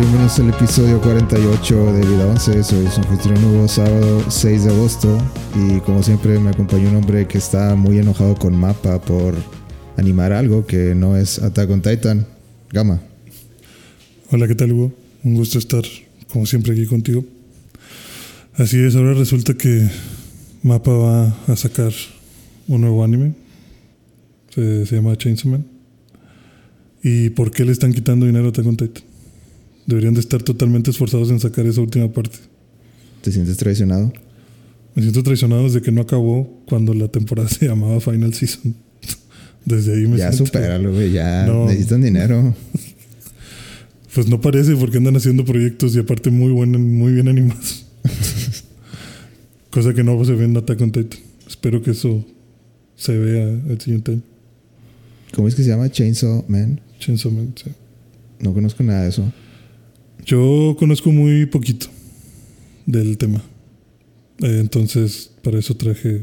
Bienvenidos al episodio 48 de Vida 11. Soy su anfitrión Hugo, sábado 6 de agosto. Y como siempre, me acompaña un hombre que está muy enojado con Mapa por animar algo que no es Attack on Titan. Gama. Hola, ¿qué tal, Hugo? Un gusto estar, como siempre, aquí contigo. Así es, ahora resulta que Mapa va a sacar un nuevo anime. Se, se llama Chainsaw Man. ¿Y por qué le están quitando dinero a Attack on Titan? Deberían de estar totalmente esforzados en sacar esa última parte. ¿Te sientes traicionado? Me siento traicionado desde que no acabó cuando la temporada se llamaba Final Season. Desde ahí me Ya siento... supéralo, güey. Ya No. necesitan dinero. Pues no parece porque andan haciendo proyectos y aparte muy buenos, muy bien animados. Cosa que no se ve en Attack on Titan. Espero que eso se vea el siguiente año. ¿Cómo es que se llama? Chainsaw Man. Chainsaw Man, sí. No conozco nada de eso. Yo conozco muy poquito del tema. Eh, entonces, para eso traje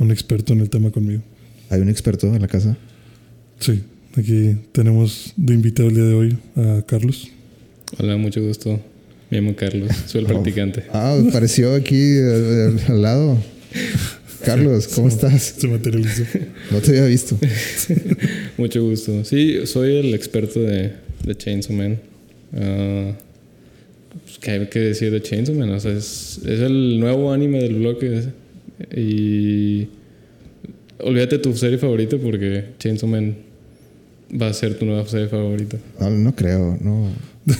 un experto en el tema conmigo. ¿Hay un experto en la casa? Sí, aquí tenemos de invitado el día de hoy a Carlos. Hola, mucho gusto. Me llamo Carlos, soy el practicante. Ah, apareció aquí al, al- al lado. Carlos, ¿cómo estás? Se materializó. No te había visto. Mucho gusto. Sí, soy el experto de, de Chainsaw Man. Ah, pues, ¿Qué hay que decir de Chainsaw Man? O sea, es, es el nuevo anime del bloque. Y olvídate tu serie favorita porque Chainsaw Man va a ser tu nueva serie favorita. No, no creo, no.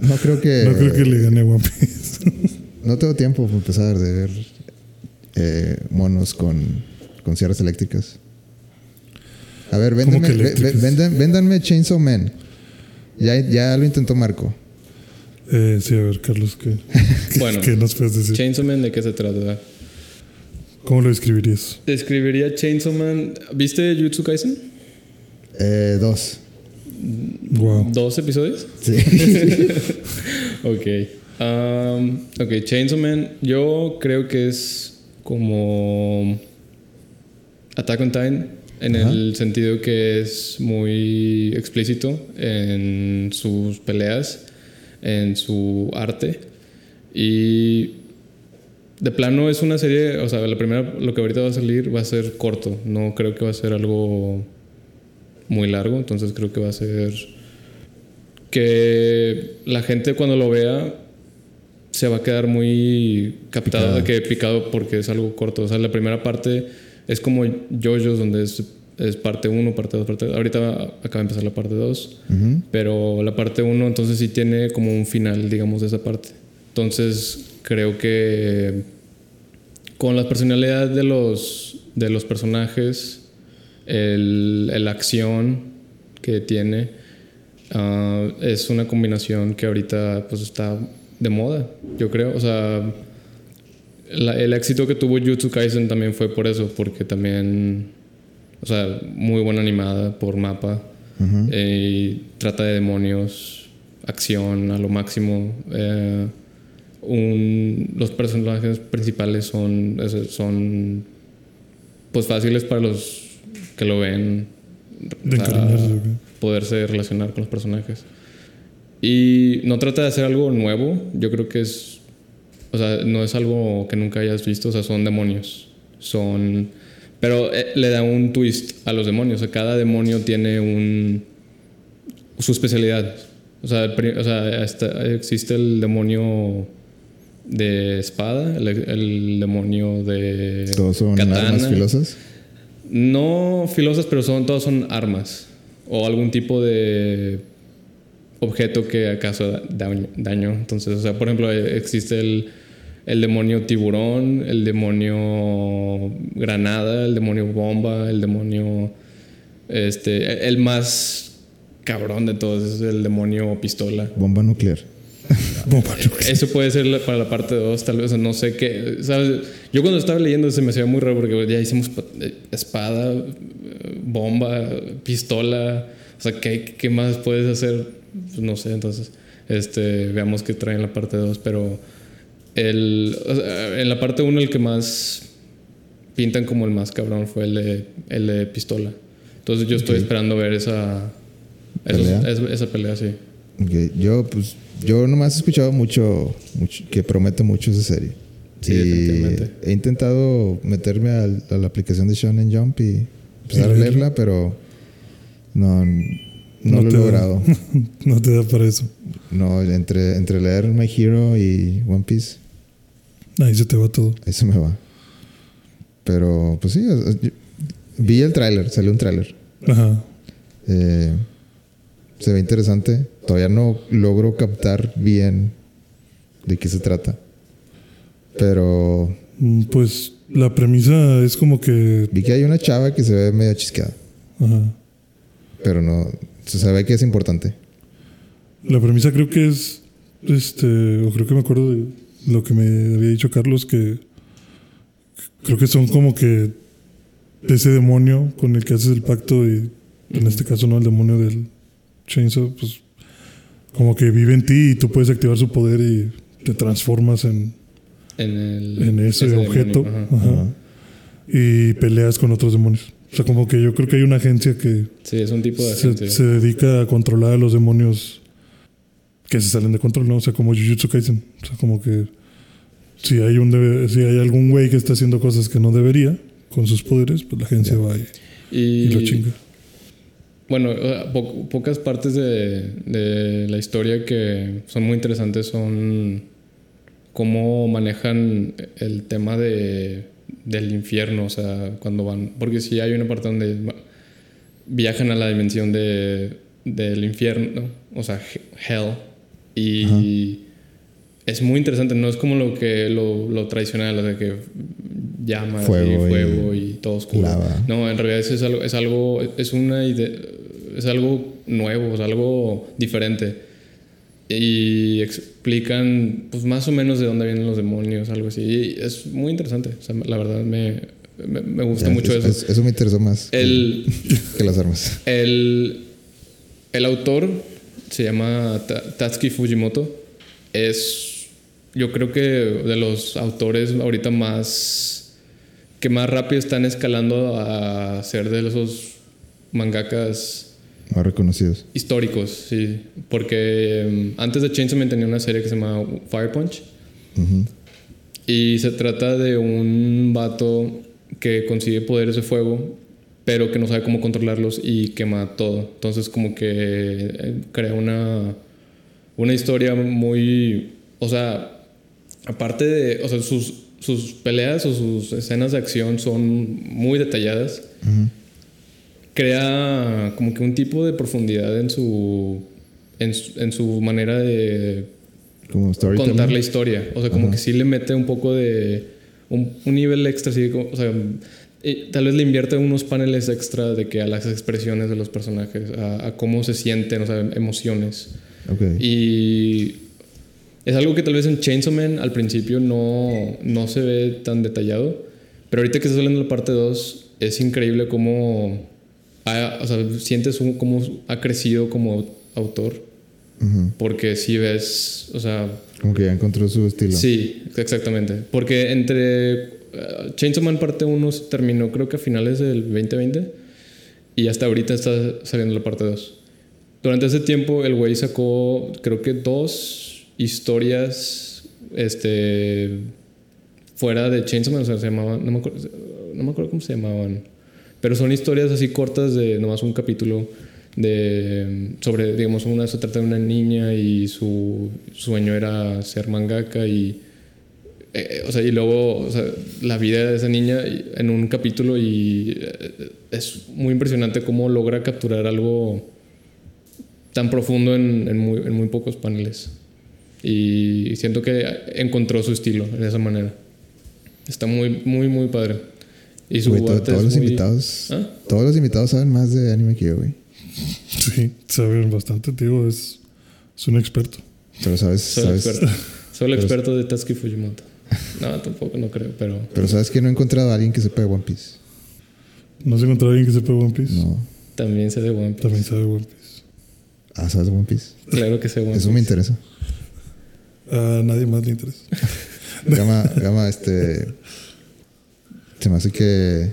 No creo que. No creo que le gane a One Piece. No tengo tiempo para empezar de ver eh, monos con, con sierras eléctricas. A ver, ¿Cómo véndanme, véndanme Chainsaw Man. Ya, ya lo intentó Marco. Eh, sí, a ver, Carlos, ¿qué, Bueno. qué nos puedes decir? Chainsaw Man, ¿de qué se trata? ¿Cómo lo describirías? Describiría Chainsaw Man. ¿Viste Jutsu Kaisen? Eh, dos. Wow. ¿Dos episodios? Sí. Ok. Um, ok, Chainsaw Man, yo creo que es como Attack on Titan en Ajá. el sentido que es muy explícito en sus peleas, en su arte y de plano es una serie, o sea, la primera, lo que ahorita va a salir va a ser corto, no creo que va a ser algo muy largo, entonces creo que va a ser que la gente cuando lo vea se va a quedar muy de que picado porque es algo corto. O sea, la primera parte es como JoJo's donde es, es parte 1, parte 2, parte Ahorita acaba de empezar la parte 2, Ujú. pero la parte 1 entonces sí tiene como un final, digamos, de esa parte. Entonces creo que con la personalidad de los, de los personajes, el, la acción que tiene, ah, es una combinación que ahorita pues está de moda, yo creo. O sea, la- el éxito que tuvo Jutsu Kaisen también fue por eso, porque también, o sea, muy buena animada por mapa. Ujú. Eh, y trata de demonios, acción a lo máximo. Eh, un- los personajes principales son, son pues fáciles para los que lo ven. De poderse relacionar con los personajes. Y no trata de hacer algo nuevo, yo creo que es, o sea, no es algo que nunca hayas visto, o sea, son demonios, son, pero eh, le da un twist a los demonios, o sea, cada demonio tiene un, su especialidad, o sea, o sea, existe el demonio de espada, el, el demonio de Todos son katana. armas filosas. No filosas, pero son, todos son armas. O algún tipo de objeto que acaso da- daño. daño. Entonces, o sea, por ejemplo, eh, existe el, el demonio tiburón, el demonio granada, el demonio bomba, el demonio. Este. El más cabrón de todos es el demonio pistola. Bomba nuclear. Bomba nuclear. Eso puede ser la- para la parte 2, tal vez, no sé qué. ¿sabes? Yo cuando estaba leyendo se me hacía muy raro porque ya hicimos eh, espada, eh, bomba, pistola. O sea, ¿qué, qué más puedes hacer? Pues no sé, entonces, este, veamos qué trae en la parte 2, pero el, en la parte 1 el que más pintan como el más cabrón fue el de, el de pistola. Entonces yo estoy Ok. esperando ver esa, ¿Pelea? esa, esa pelea, sí. Ok, Yo, pues, yo nomás he escuchado mucho, mucho que promete mucho esa serie. Sí, Y definitivamente. He intentado meterme al- a, la aplicación de Shonen Jump y empezar a leerla? pero no, no, No lo he te da. logrado. no te da para eso. no, entre, entre leer My Hero y One Piece, Ahí se te va todo. ahí se me va. Pero, pues sí, vi el tráiler, salió un tráiler. Ajá. Eh, se ve interesante. Todavía no logro captar bien de qué se trata. Pero Mm, Pues la premisa es como que. vi que hay una chava que se ve medio chisqueada. Ajá. Pero no. Se sabe que es importante. La premisa creo que es. Este. O creo que me acuerdo de lo que me había dicho Carlos, que. Creo que son como que. Ese demonio con el que haces el pacto y. En este caso, no el demonio del Chainsaw, pues. Como que vive en ti y tú puedes activar su poder y te transformas en, En, el, en ese, objeto. ajá. Ajá. Ajá. Y peleas con otros demonios. O sea, como que yo creo que hay una agencia que Sí, es un tipo de se, agencia. se dedica a controlar a los demonios que se salen de control, ¿no? O sea, como Jujutsu Kaisen. O sea, como que si hay, un debe- si hay algún güey que está haciendo cosas que no debería con sus poderes, pues la agencia va y, y, y lo chinga. Bueno, po- pocas partes de, de la historia que son muy interesantes son cómo manejan el tema de, del infierno, o sea, cuando van, porque sí hay una parte donde viajan a la dimensión de, del infierno, o sea, he- hell, y es muy interesante, no es como lo que lo, lo tradicional, o sea, que llamas Fuego y y fuego y, todo oscuro. lava. No, en realidad es algo, es algo, es una idea, es algo nuevo, es algo diferente. Y explican, pues más o menos de dónde vienen los demonios, algo así. Y es muy interesante. O sea, la verdad me, me, me gusta Ya, mucho es- eso. es- eso me interesó más que- El, que las armas. el, el autor se llama Ta- Tatsuki Fujimoto. Es, yo creo que de los autores ahorita más que más rápido están escalando a ser de esos mangakas Más reconocidos. históricos, sí. Porque mm, antes de Chainsaw Man tenía una serie que se llama Fire Punch. Y se trata de un vato que consigue poderes de fuego, pero que no sabe cómo controlarlos y quema todo. Entonces como que eh, crea una, una historia muy... O sea, aparte de... O sea, sus, sus peleas o sus escenas de acción son muy detalladas. Crea como que un tipo de profundidad en su... En su, en su manera de Como contar la historia. O sea, como que sí le mete un poco de. Un, un nivel extra, así O sea, eh, tal vez le invierte unos paneles extra de que a las expresiones de los personajes, a, a cómo se sienten, o sea, emociones. Ok. Y. Es algo que tal vez en Chainsaw Man al principio no, no se ve tan detallado. Pero ahorita que está saliendo la parte 2, es increíble cómo. ha- o sea, sientes un- cómo ha crecido como autor. Ujú. Porque si ves. O sea, Como que ya encontró su estilo. Sí, exactamente. Porque entre eh, Chainsaw Man parte 1 terminó creo que a finales del 2020 y hasta ahorita está saliendo la parte 2. Durante ese tiempo el güey sacó creo que dos historias este fuera de Chainsaw Man, o sea, se llamaban, no me acuerdo, no me acuerdo cómo se llamaban, pero son historias así cortas de nomás un capítulo de sobre digamos una se trata de una niña y su sueño era ser mangaka y eh, o sea y luego o sea, la vida de esa niña en un capítulo y eh, es muy impresionante cómo logra capturar algo tan profundo en, en muy, en muy pocos paneles y siento que encontró su estilo de esa manera está muy muy muy padre y su Güey, to- arte todos es los muy- invitados. ¿Ah? Todos los invitados saben más de anime que yo, güey. Sí, saben bastante, tío. Es, es un experto. Pero sabes, Soy sabes, experto. Soy el experto de Tatsuki Fujimoto. No, tampoco no creo, pero pero sabes que no he encontrado a alguien que sepa de One Piece. ¿No has encontrado a alguien que sepa One Piece? No. también sé de One Piece. También sabe One Piece. Ah, ¿sabes de One Piece? Claro que sé One Eso Piece. me interesa. A nadie más le interesa. Gama, Gama, este. Se me hace que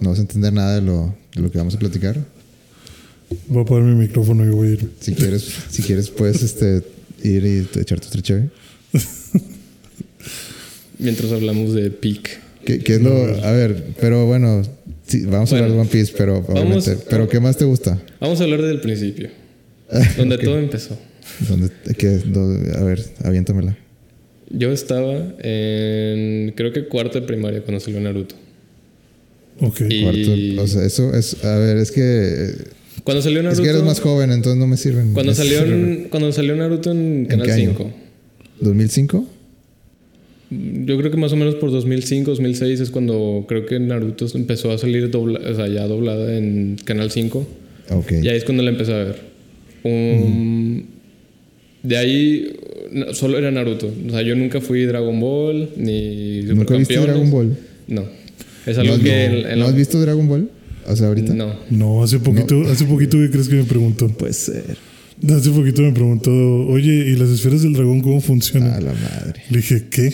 no vas a entender nada de lo, de lo que vamos a platicar. Voy a apagar mi micrófono y voy a ir. Si quieres, si quieres puedes este, ir y echarte otra chévere. Mientras hablamos de Peak. ¿Qué, qué es lo...? A ver, pero bueno, sí, vamos a hablar de One Piece, pero vamos- obviamente... ¿Pero qué más te gusta? Vamos a hablar del principio, donde todo empezó. ¿Dónde, qué, dónde- a ver, aviéntamela. Yo estaba en, creo que cuarto de primaria cuando salió Naruto. Ok. Y- Cuarto, o sea, eso es... A ver, es que... Cuando salió Naruto... Es que eres más joven, entonces no me sirven. Cuando salió, en, cuando salió Naruto en Canal qué año? 5. ¿2005? Yo creo que más o menos por 2005, 2006 es cuando creo que Naruto empezó a salir dobla, o sea, ya doblada en Canal 5. Ok. Y ahí es cuando la empecé a ver. Um, De ahí no, solo era Naruto. O sea, yo nunca fui Dragon Ball ni ¿Nunca viste. Dragon Ball? No. Es ¿No algo has, que no- en- en ¿no la- has visto Dragon Ball? O sea, ahorita. No. No, hace poquito, hace poquito, ¿qué crees que me preguntó? Puede ser. Hace poquito me preguntó, oye, ¿y las esferas del dragón cómo funcionan? A la madre. Le dije, ¿qué?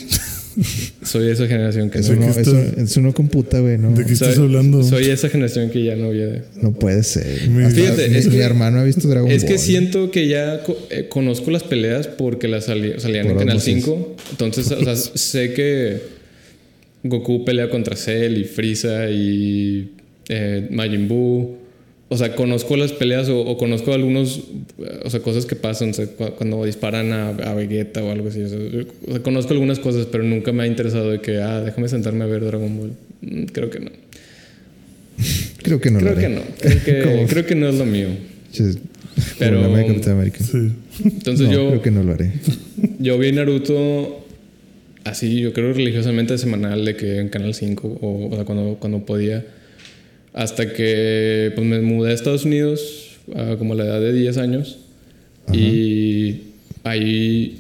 Soy de esa generación que Eso no. no, qué eso, estás- eso no computa, güey. No, ¿De qué Soy- estás hablando? Soy esa generación que ya no había. no puede ser. Mi- Fíjate, mi, es mi que- hermano ha visto Dragon Es Ball. que siento que ya co- eh, conozco las peleas porque las sali- salían Por en Canal osmosis. 5. Entonces, o sea, sé que Goku pelea contra Cell y Frieza y eh, Majin Buu. O sea, conozco las peleas o, o conozco algunos, eh, o sea, cosas que pasan o sea, cu- cuando disparan a, a Vegeta o algo así. O sea, yo- o sea, conozco algunas cosas, pero nunca me ha interesado de que, ah, déjame sentarme a ver Dragon Ball. Mm, Creo que no. Creo que no Creo lo que haré. no. Creo que, Como- creo que no es lo mío. Pero- América. Sí. Entonces no, yo... creo que no lo haré. Yo vi Naruto así, yo creo religiosamente semanal de que en Canal 5 o, o sea, cuando, cuando podía. Hasta que pues, me mudé a Estados Unidos a como a la edad de 10 años. Y ahí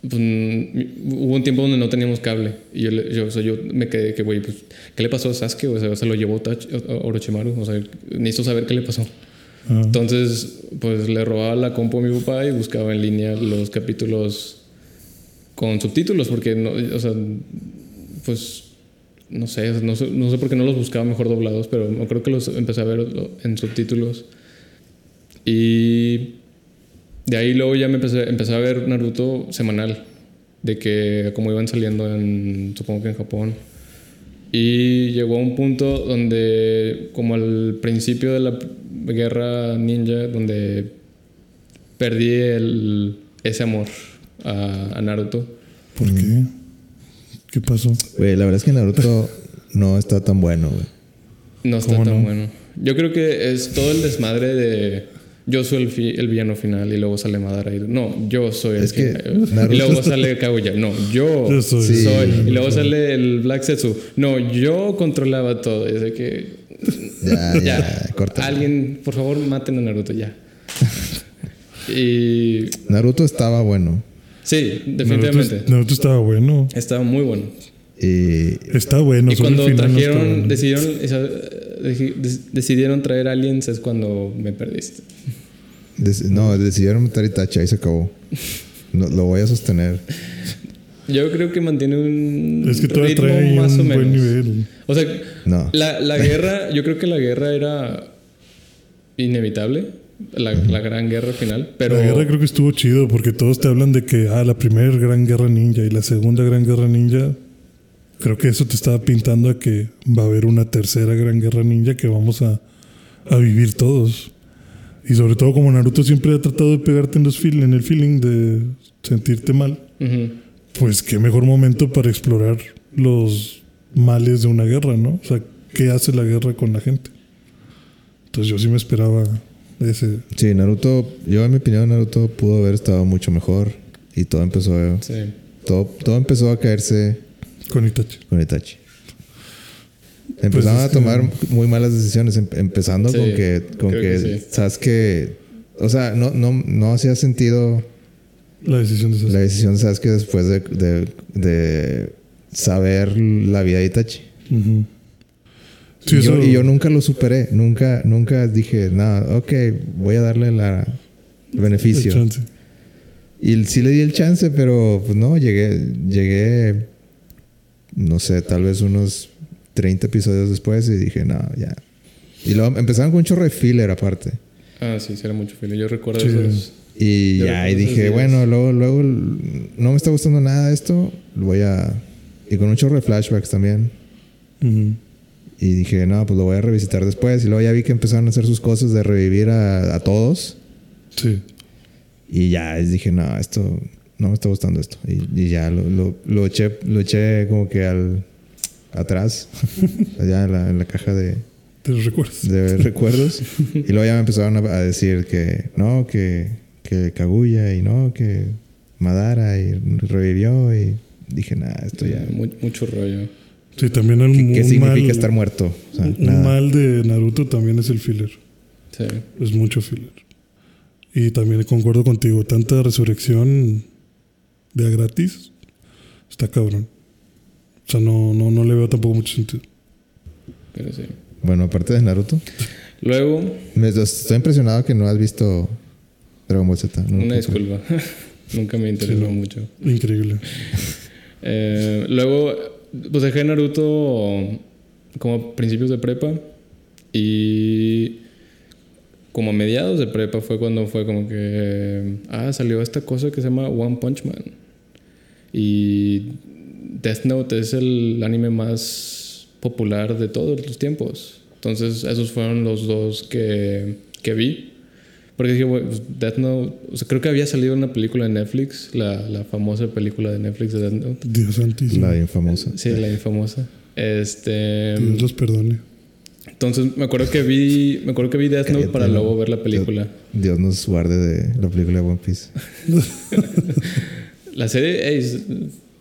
pues, hubo un tiempo donde no teníamos cable. Y yo, yo, o sea, yo me quedé que, güey, pues, ¿qué le pasó a Sasuke? O sea, se lo llevó Orochimaru. O sea, necesito saber qué le pasó. Ah, Entonces, pues le robaba la compu a mi papá y buscaba en línea los capítulos con subtítulos, porque, no, o sea, pues, no sé, no sé, no sé por qué no los buscaba mejor doblados, pero creo que los empecé a ver en subtítulos. Y de ahí luego ya me empecé, empecé a ver Naruto semanal, de que como iban saliendo en, supongo que en Japón. Y llegó a un punto donde, como al principio de la guerra ninja, donde perdí el, ese amor a, a Naruto. ¿Por qué? ¿Qué pasó? Güey, la verdad es que Naruto no está tan bueno, güey. No está ¿Cómo tan no? bueno. Yo creo que es todo el desmadre de yo soy el, fi- el villano final y luego sale Madara. y- No, yo soy el Es que. Naruto- Y luego sale Kaguya. No, yo, Yo soy- Sí. soy. Y luego sale el Black Setsu. No, yo controlaba todo. Es de que Ya, ya, ya, corta. alguien, por favor, maten a Naruto ya. y Naruto estaba bueno. Sí, definitivamente. Naruto, Naruto estaba bueno. Estaba muy bueno. Y Está bueno. Y cuando final no está trajeron, bueno. decidieron, esa- decidieron traer aliens es cuando me perdiste. no, decidieron meter Itachi, ahí se acabó. No, lo voy a sostener. Yo creo que mantiene un Es que todavía ritmo trae más un o menos. buen nivel. O sea, No. la, la guerra, yo creo que la guerra era inevitable, la, la gran guerra final, pero La guerra creo que estuvo chido porque todos te hablan de que, ah, la primera gran guerra ninja y la segunda gran guerra ninja. Creo que eso te estaba pintando a que va a haber una tercera gran guerra ninja que vamos a, a vivir todos. Y sobre todo como Naruto siempre ha tratado de pegarte en, los feel, en el feeling de sentirte mal, Ujú. pues qué mejor momento para explorar los males de una guerra, ¿no? O sea, ¿qué hace la guerra con la gente? Entonces yo sí me esperaba ese... Sí, Naruto, yo en mi opinión, Naruto pudo haber estado mucho mejor. Y todo empezó a, sí. todo, todo empezó a caerse con Itachi. con Itachi. Empezaron es a que- tomar muy malas decisiones, em- empezando Sí, con que, con que, que sí. que, o sea, no, no, no hacía sentido La decisión de Sasuke. la decisión, sabes que después de, de, de saber la vida de Itachi. Ujú. Sí, y, yo, eso- y yo nunca lo superé, nunca, nunca dije, nada, ok, voy a darle la, el el beneficio. chance. Y sí le di el chance, pero pues no, llegué, llegué, no sé, tal vez unos 30 episodios después y dije, no, ya. Y luego empezaron con un chorro de filler aparte. Ah, sí, sí era mucho filo. Yo recuerdo Sí. esos. Y Yo ya, y dije, días. bueno, luego, luego no me está gustando nada esto, voy a... Y con un chorro de flashbacks también. Ujú. Y dije, no, pues lo voy a revisitar después. Y luego ya vi que empezaron a hacer sus cosas de revivir a, a todos. Sí. Y ya dije, no, esto no me está gustando esto. Y, y ya lo, lo, lo eché, lo eché como que al atrás, allá en la, en la caja de, Te lo recuerdas. de recuerdos. Y luego ya me empezaron a, a decir que no, que, que Kaguya y no, que Madara y revivió. Y dije, nada, esto ya. Mu- mucho rollo. Sí, también el ¿Qué, qué significa mal, estar muerto? O sea, un nada. mal de Naruto también es el filler. Sí. Es mucho filler. Y también concuerdo contigo, tanta resurrección de a gratis está cabrón. O sea, no, no, no le veo tampoco mucho sentido. Pero sí. Bueno, aparte de Naruto, Luego, me, estoy impresionado que no has visto Dragon Ball Z. No una disculpa. Nunca me interesó Sí, no. mucho. Increíble. Eh, luego, pues dejé Naruto como principios de prepa. Y como a mediados de prepa fue cuando fue como que. Ah, salió esta cosa que se llama One Punch Man. Y Death Note es el anime más popular de todos los tiempos. Entonces, esos fueron los dos que, que vi. Porque dije, bueno, pues, Death Note. O sea, creo que había salido una película de Netflix, la, la famosa película de Netflix de Death Note. Dios santísimo. La infamosa. Sí, la infamosa. Este. Dios los perdone. Entonces me acuerdo que vi. Me acuerdo que vi Death Note para luego ver la película. Dios nos guarde de la película de One Piece. La serie, se-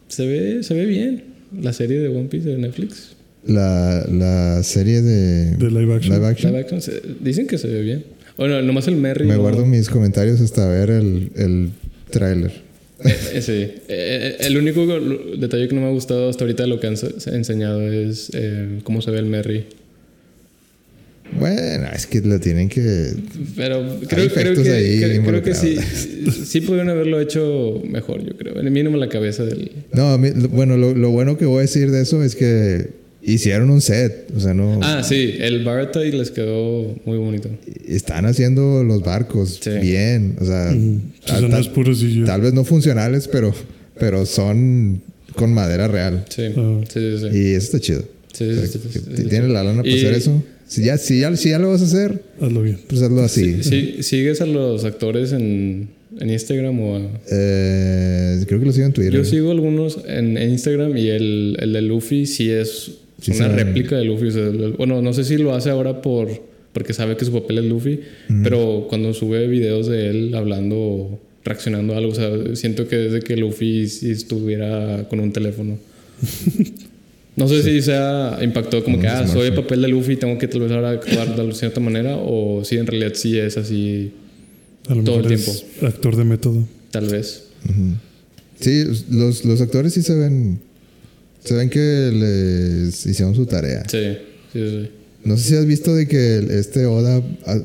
se ve, se ve bien. La serie de One Piece de Netflix. La, la serie de, De live action. live action. Live action, se- dicen que se ve bien. Bueno, nomás el Merry. Me no- guardo mis comentarios hasta ver el, el tráiler. Sí. Eh, eh, el único detalle que no me ha gustado hasta ahorita de lo que han se- enseñado es eh, cómo se ve el Merry. Bueno, es que lo tienen que... Pero creo, que, ahí creo, creo que sí, sí pudieron haberlo hecho mejor, yo creo. Mínimo la cabeza del. No, a mí- bueno, lo, lo bueno que voy a decir de eso es que hicieron un set. O sea, no... Ah, sí, el Barata y les quedó muy bonito. Están haciendo los barcos Sí. bien. O sea, Mm, tal, CGI. tal vez no funcionales, pero, pero son con madera real. Sí, Ah. sí, sí. sí. Y eso está chido. Sí, O sea, sí, tienes la lana para Y- hacer eso. Si ya, si, ya, si ya lo vas a hacer, Hazlo bien. pues hazlo así. Sí, ¿Sigues a los actores en, en Instagram o a- Eh, creo que lo sigo en Twitter. Yo sigo algunos en, en Instagram y el, el de Luffy sí es Sí una réplica de Luffy. O sea, bueno, no sé si lo hace ahora por porque sabe que su papel es Luffy, pero cuando sube videos de él hablando reaccionando a algo, o sea, siento que desde que Luffy sí estuviera con un teléfono. No sé si sea impactó como Con que, ah, soy el papel de Luffy, tengo que tal vez ahora actuar de cierta manera, o si en realidad sí es así, A lo Todo el mejor es actor de método. tal vez. Ujú. Sí, los, los actores sí se ven. Se ven que les hicieron su tarea. Sí, sí, sí. No sé si has visto de que este Oda a-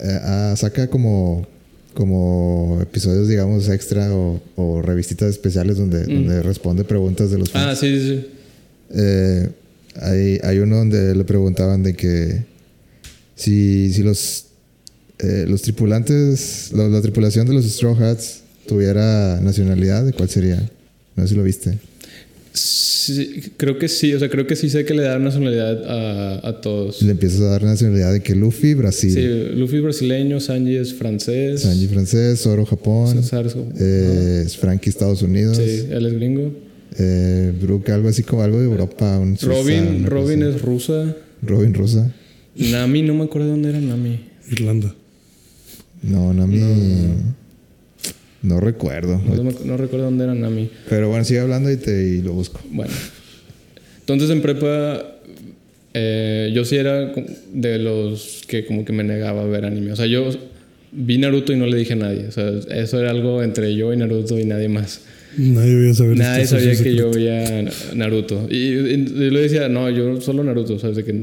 a- a- saca como, como episodios, digamos, extra o, o revistitas especiales donde, donde responde preguntas de los fans. Ah, sí, sí, sí. Eh, hay, hay uno donde le preguntaban de que si, si los, eh, los tripulantes, la, la tripulación de los Straw Hats tuviera nacionalidad, ¿de cuál sería? No sé si lo viste. Sí, creo que sí, o sea, creo que sí sé que le da nacionalidad a, a todos. Le empiezas a dar nacionalidad de que Luffy, Brasil, Sí, Luffy es brasileño, Sanji es francés. Sanji francés, Zoro Japón, César es- eh, Frankie Estados Unidos, sí, él es gringo. eh, Brooke algo así como algo de Europa, un Robin, Robin es rusa. Robin Rosa. Nami, no me acuerdo de dónde era Nami. Irlanda. No, Nami. No, recuerdo. No, me- no recuerdo dónde era Nami. Pero bueno, sigue hablando y, te, y lo busco. Bueno. Entonces en prepa eh, yo sí era de los que como que me negaba a ver anime. O sea, yo vi Naruto y no le dije a nadie. O sea, eso era algo entre yo y Naruto y nadie más. Nadie saber Nadie esto, sabía que yo veía Naruto. Y, y- y yo le decía, no, yo solo Naruto. O sea, de que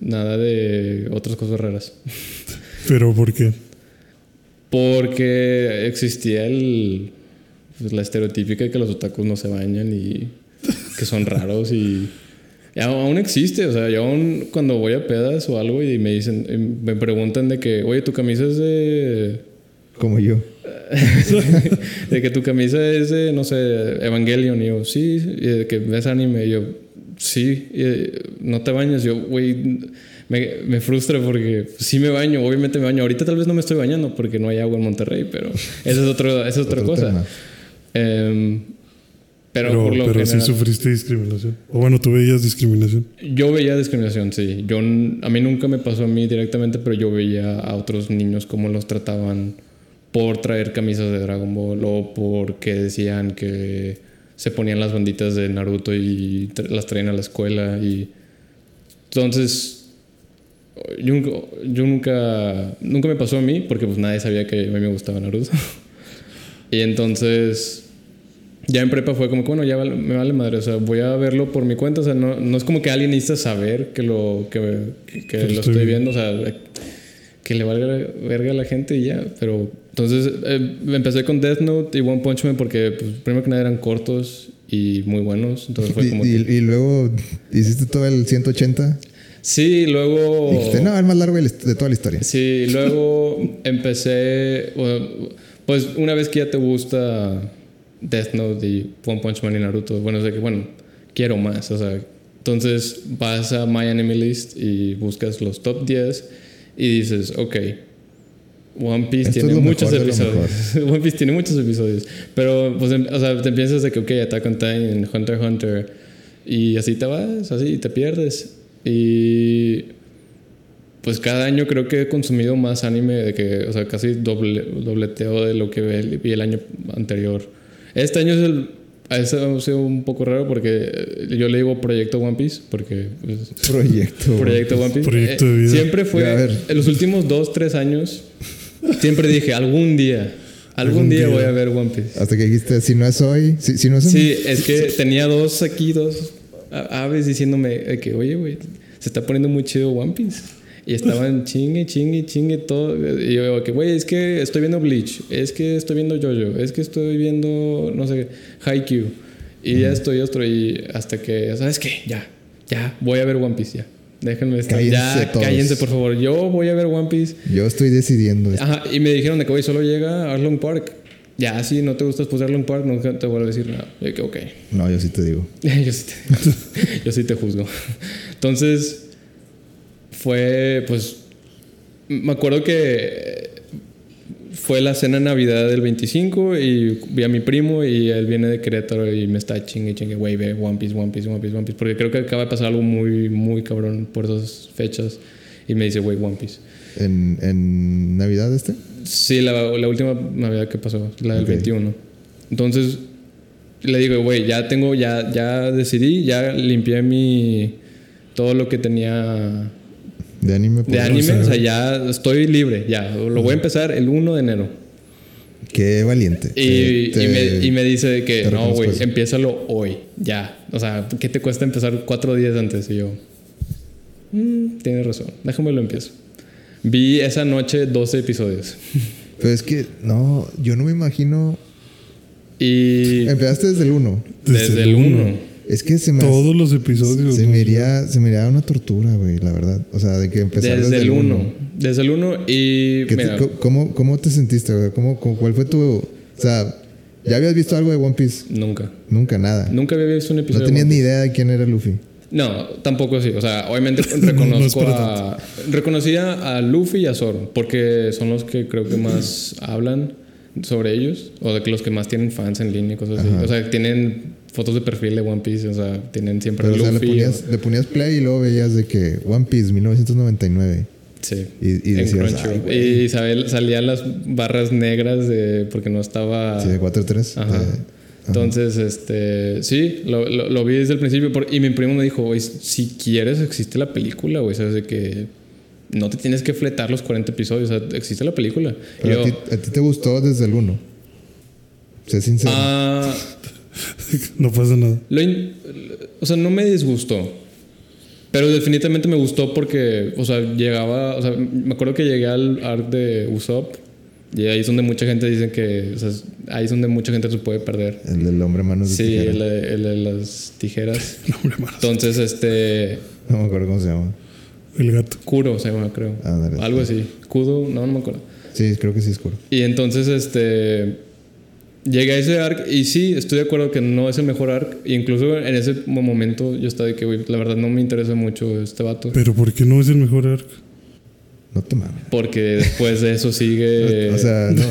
nada de otras cosas raras. Pero ¿por qué? Porque existía el, pues, la estereotípica de que los otakus no se bañan y que son raros y aún existe, o sea, yo aún cuando voy a pedas o algo y me dicen, me preguntan de que, oye, tu camisa es de. Como yo. de que tu camisa es de, no sé, Evangelion. Y yo, sí, y de que ves anime. Y yo, sí, y, no te bañas. Yo, güey, me, me, frustra porque sí me baño, obviamente me baño. Ahorita tal vez no me estoy bañando porque no hay agua en Monterrey, pero esa es, otro, esa es otra cosa. Eh, pero, pero, por lo pero general, sí sufriste discriminación. O bueno, tú veías discriminación. Yo veía discriminación, sí. Yo, a mí nunca me pasó a mí directamente, pero yo veía a otros niños cómo los trataban por traer camisas de Dragon Ball o porque decían que se ponían las banditas de Naruto y las traían a la escuela. Y entonces, yo, yo nunca, nunca me pasó a mí porque pues nadie sabía que a mí me gustaba Naruto. y entonces ya en prepa fue como que, bueno, ya me vale madre, o sea, voy a verlo por mi cuenta, o sea, no, no es como que alguien necesita saber que lo, que, que, que lo estoy viendo, o sea, que le valga verga a la gente y ya, pero entonces eh, empecé con Death Note y One Punch Man porque pues, primero que nada eran cortos y muy buenos, entonces fue como... ¿Y, y, y luego hiciste todo el 180? Sí, luego... Dijiste, no, el más largo de toda la historia. Sí, luego empecé, pues una vez que ya te gusta Death Note y One Punch Man y Naruto. Bueno, o sea que, bueno, quiero más. O sea, entonces vas a My Enemy List y buscas los top 10 y dices, ok, One Piece Esto tiene muchos episodios. One Piece tiene muchos episodios. Pero, pues, o sea, te piensas de que, ok, Attack on Titan, Hunter x Hunter. Y así te vas, así, y te pierdes. Y pues cada año creo que he consumido más anime de que, o sea, casi doble, dobleteo de lo que vi el año anterior. Este año es el. Ha sido un poco raro porque yo le digo Proyecto One Piece porque... Pues, proyecto. Proyecto One Piece. Proyecto de vida. Eh, siempre fue... En los últimos dos, tres años, siempre dije, algún día, algún, algún día, día, voy a ver One Piece. Hasta que dijiste, si no es hoy, si, si no es Sí, es que tenía dos aquí, dos aves diciéndome que, oye, güey, se está poniendo muy chido One Piece. Y estaban chingue, chingue, chingue todo. Y yo que, güey, es que estoy viendo Bleach, es que estoy viendo Jojo, es que estoy viendo, no sé, Haikyuu. Y mm. ya estoy, otro, y hasta que, ¿sabes qué? Ya, ya, voy a ver One Piece, ya. Déjenme estar. Cállense ya, todos. cállense, por favor. Yo voy a ver One Piece. Yo estoy decidiendo. Esto. Ajá, y me dijeron de que, güey, solo llega Arlong Park. Ya, si no te gusta después de Arlong Park, nunca te vuelvo a decir nada. Yo que, ok. No, yo sí te digo. yo, sí te, yo sí te juzgo. Entonces, fue, pues, me acuerdo que fue la cena de Navidad del 25 y vi a mi primo y él viene de Querétaro y me está chingue, chingue, güey, ve One Piece, One Piece, One Piece, One Piece. Porque creo que acaba de pasar algo muy, muy cabrón por esas fechas. Y me dice, güey, One Piece. ¿En, ¿En, Navidad este? Sí, la, la, última Navidad que pasó, la del okay. 21. Entonces le digo, güey, ya tengo, ya, ya decidí, ya limpié mi. todo lo que tenía de anime. De anime, o sea, ya estoy libre, ya. Lo voy a empezar el 1 de enero. Qué valiente. Y, te, y, me, y me, dice que no, güey, empiézalo hoy, ya. O sea, ¿qué te cuesta empezar cuatro días antes? Y yo, mmm, tienes razón, déjame lo empiezo. Vi esa noche 12 episodios. Pero es que, no, yo no me imagino. Y. Empezaste desde el 1. Desde, desde el 1. Es que se me Todos los episodios. Se, me iría, se me iría una tortura, güey, la verdad. O sea, de que empezar desde, desde el 1. Desde el 1 y. Te, ¿cómo, ¿Cómo te sentiste, güey? ¿Cómo, cómo, ¿Cuál fue tu.? O sea, ¿ya habías visto algo de One Piece? Nunca. Nunca, nada. Nunca había visto un episodio. No tenías ni idea de quién era Luffy. No, tampoco así. O sea, obviamente reconozco no, no a. Reconocía a Luffy y a Zoro, porque son los que creo que más hablan sobre ellos, o de que los que más tienen fans en línea y cosas así. O sea, tienen fotos de perfil de One Piece, o sea, tienen siempre Pero, Luffy. O sea, le, ponías, o... le ponías play y luego veías de que One Piece 1999. Sí. Y, y decías, y Isabel salían las barras negras de porque no estaba. Sí, de 4-3. Ajá. Entonces, este, sí, lo, lo, lo, vi desde el principio. Por, y mi primo me dijo, güey, si quieres, existe la película, güey. Sabes de que no te tienes que fletar los 40 episodios. O sea, existe la película. Pero yo, a, ti, a, ti, te gustó desde el 1. Sé sincero. Uh, no pasa nada. Lo in, o sea, no me disgustó. Pero definitivamente me gustó porque, o sea, llegaba, o sea, me acuerdo que llegué al arc de Usopp Y ahí es donde mucha gente dice que. O sea, ahí es donde mucha gente se puede perder. El del hombre manos de Sí, tijera. el, de- el de las tijeras. No, hombre, manos. Entonces, este. No me acuerdo cómo se llama. El gato. Kuro se llama, creo. Ándale. Algo así. Kudo, no, no me acuerdo. Sí, creo que sí es oscuro. Y entonces, este. Llega ese arc y sí, estoy de acuerdo que no es el mejor arc. E incluso en ese mo- momento yo estaba de que, güey, la verdad no me interesa mucho este vato. Pero ¿por qué no es el mejor arc? No te mames. Porque después de eso sigue. O sea, no.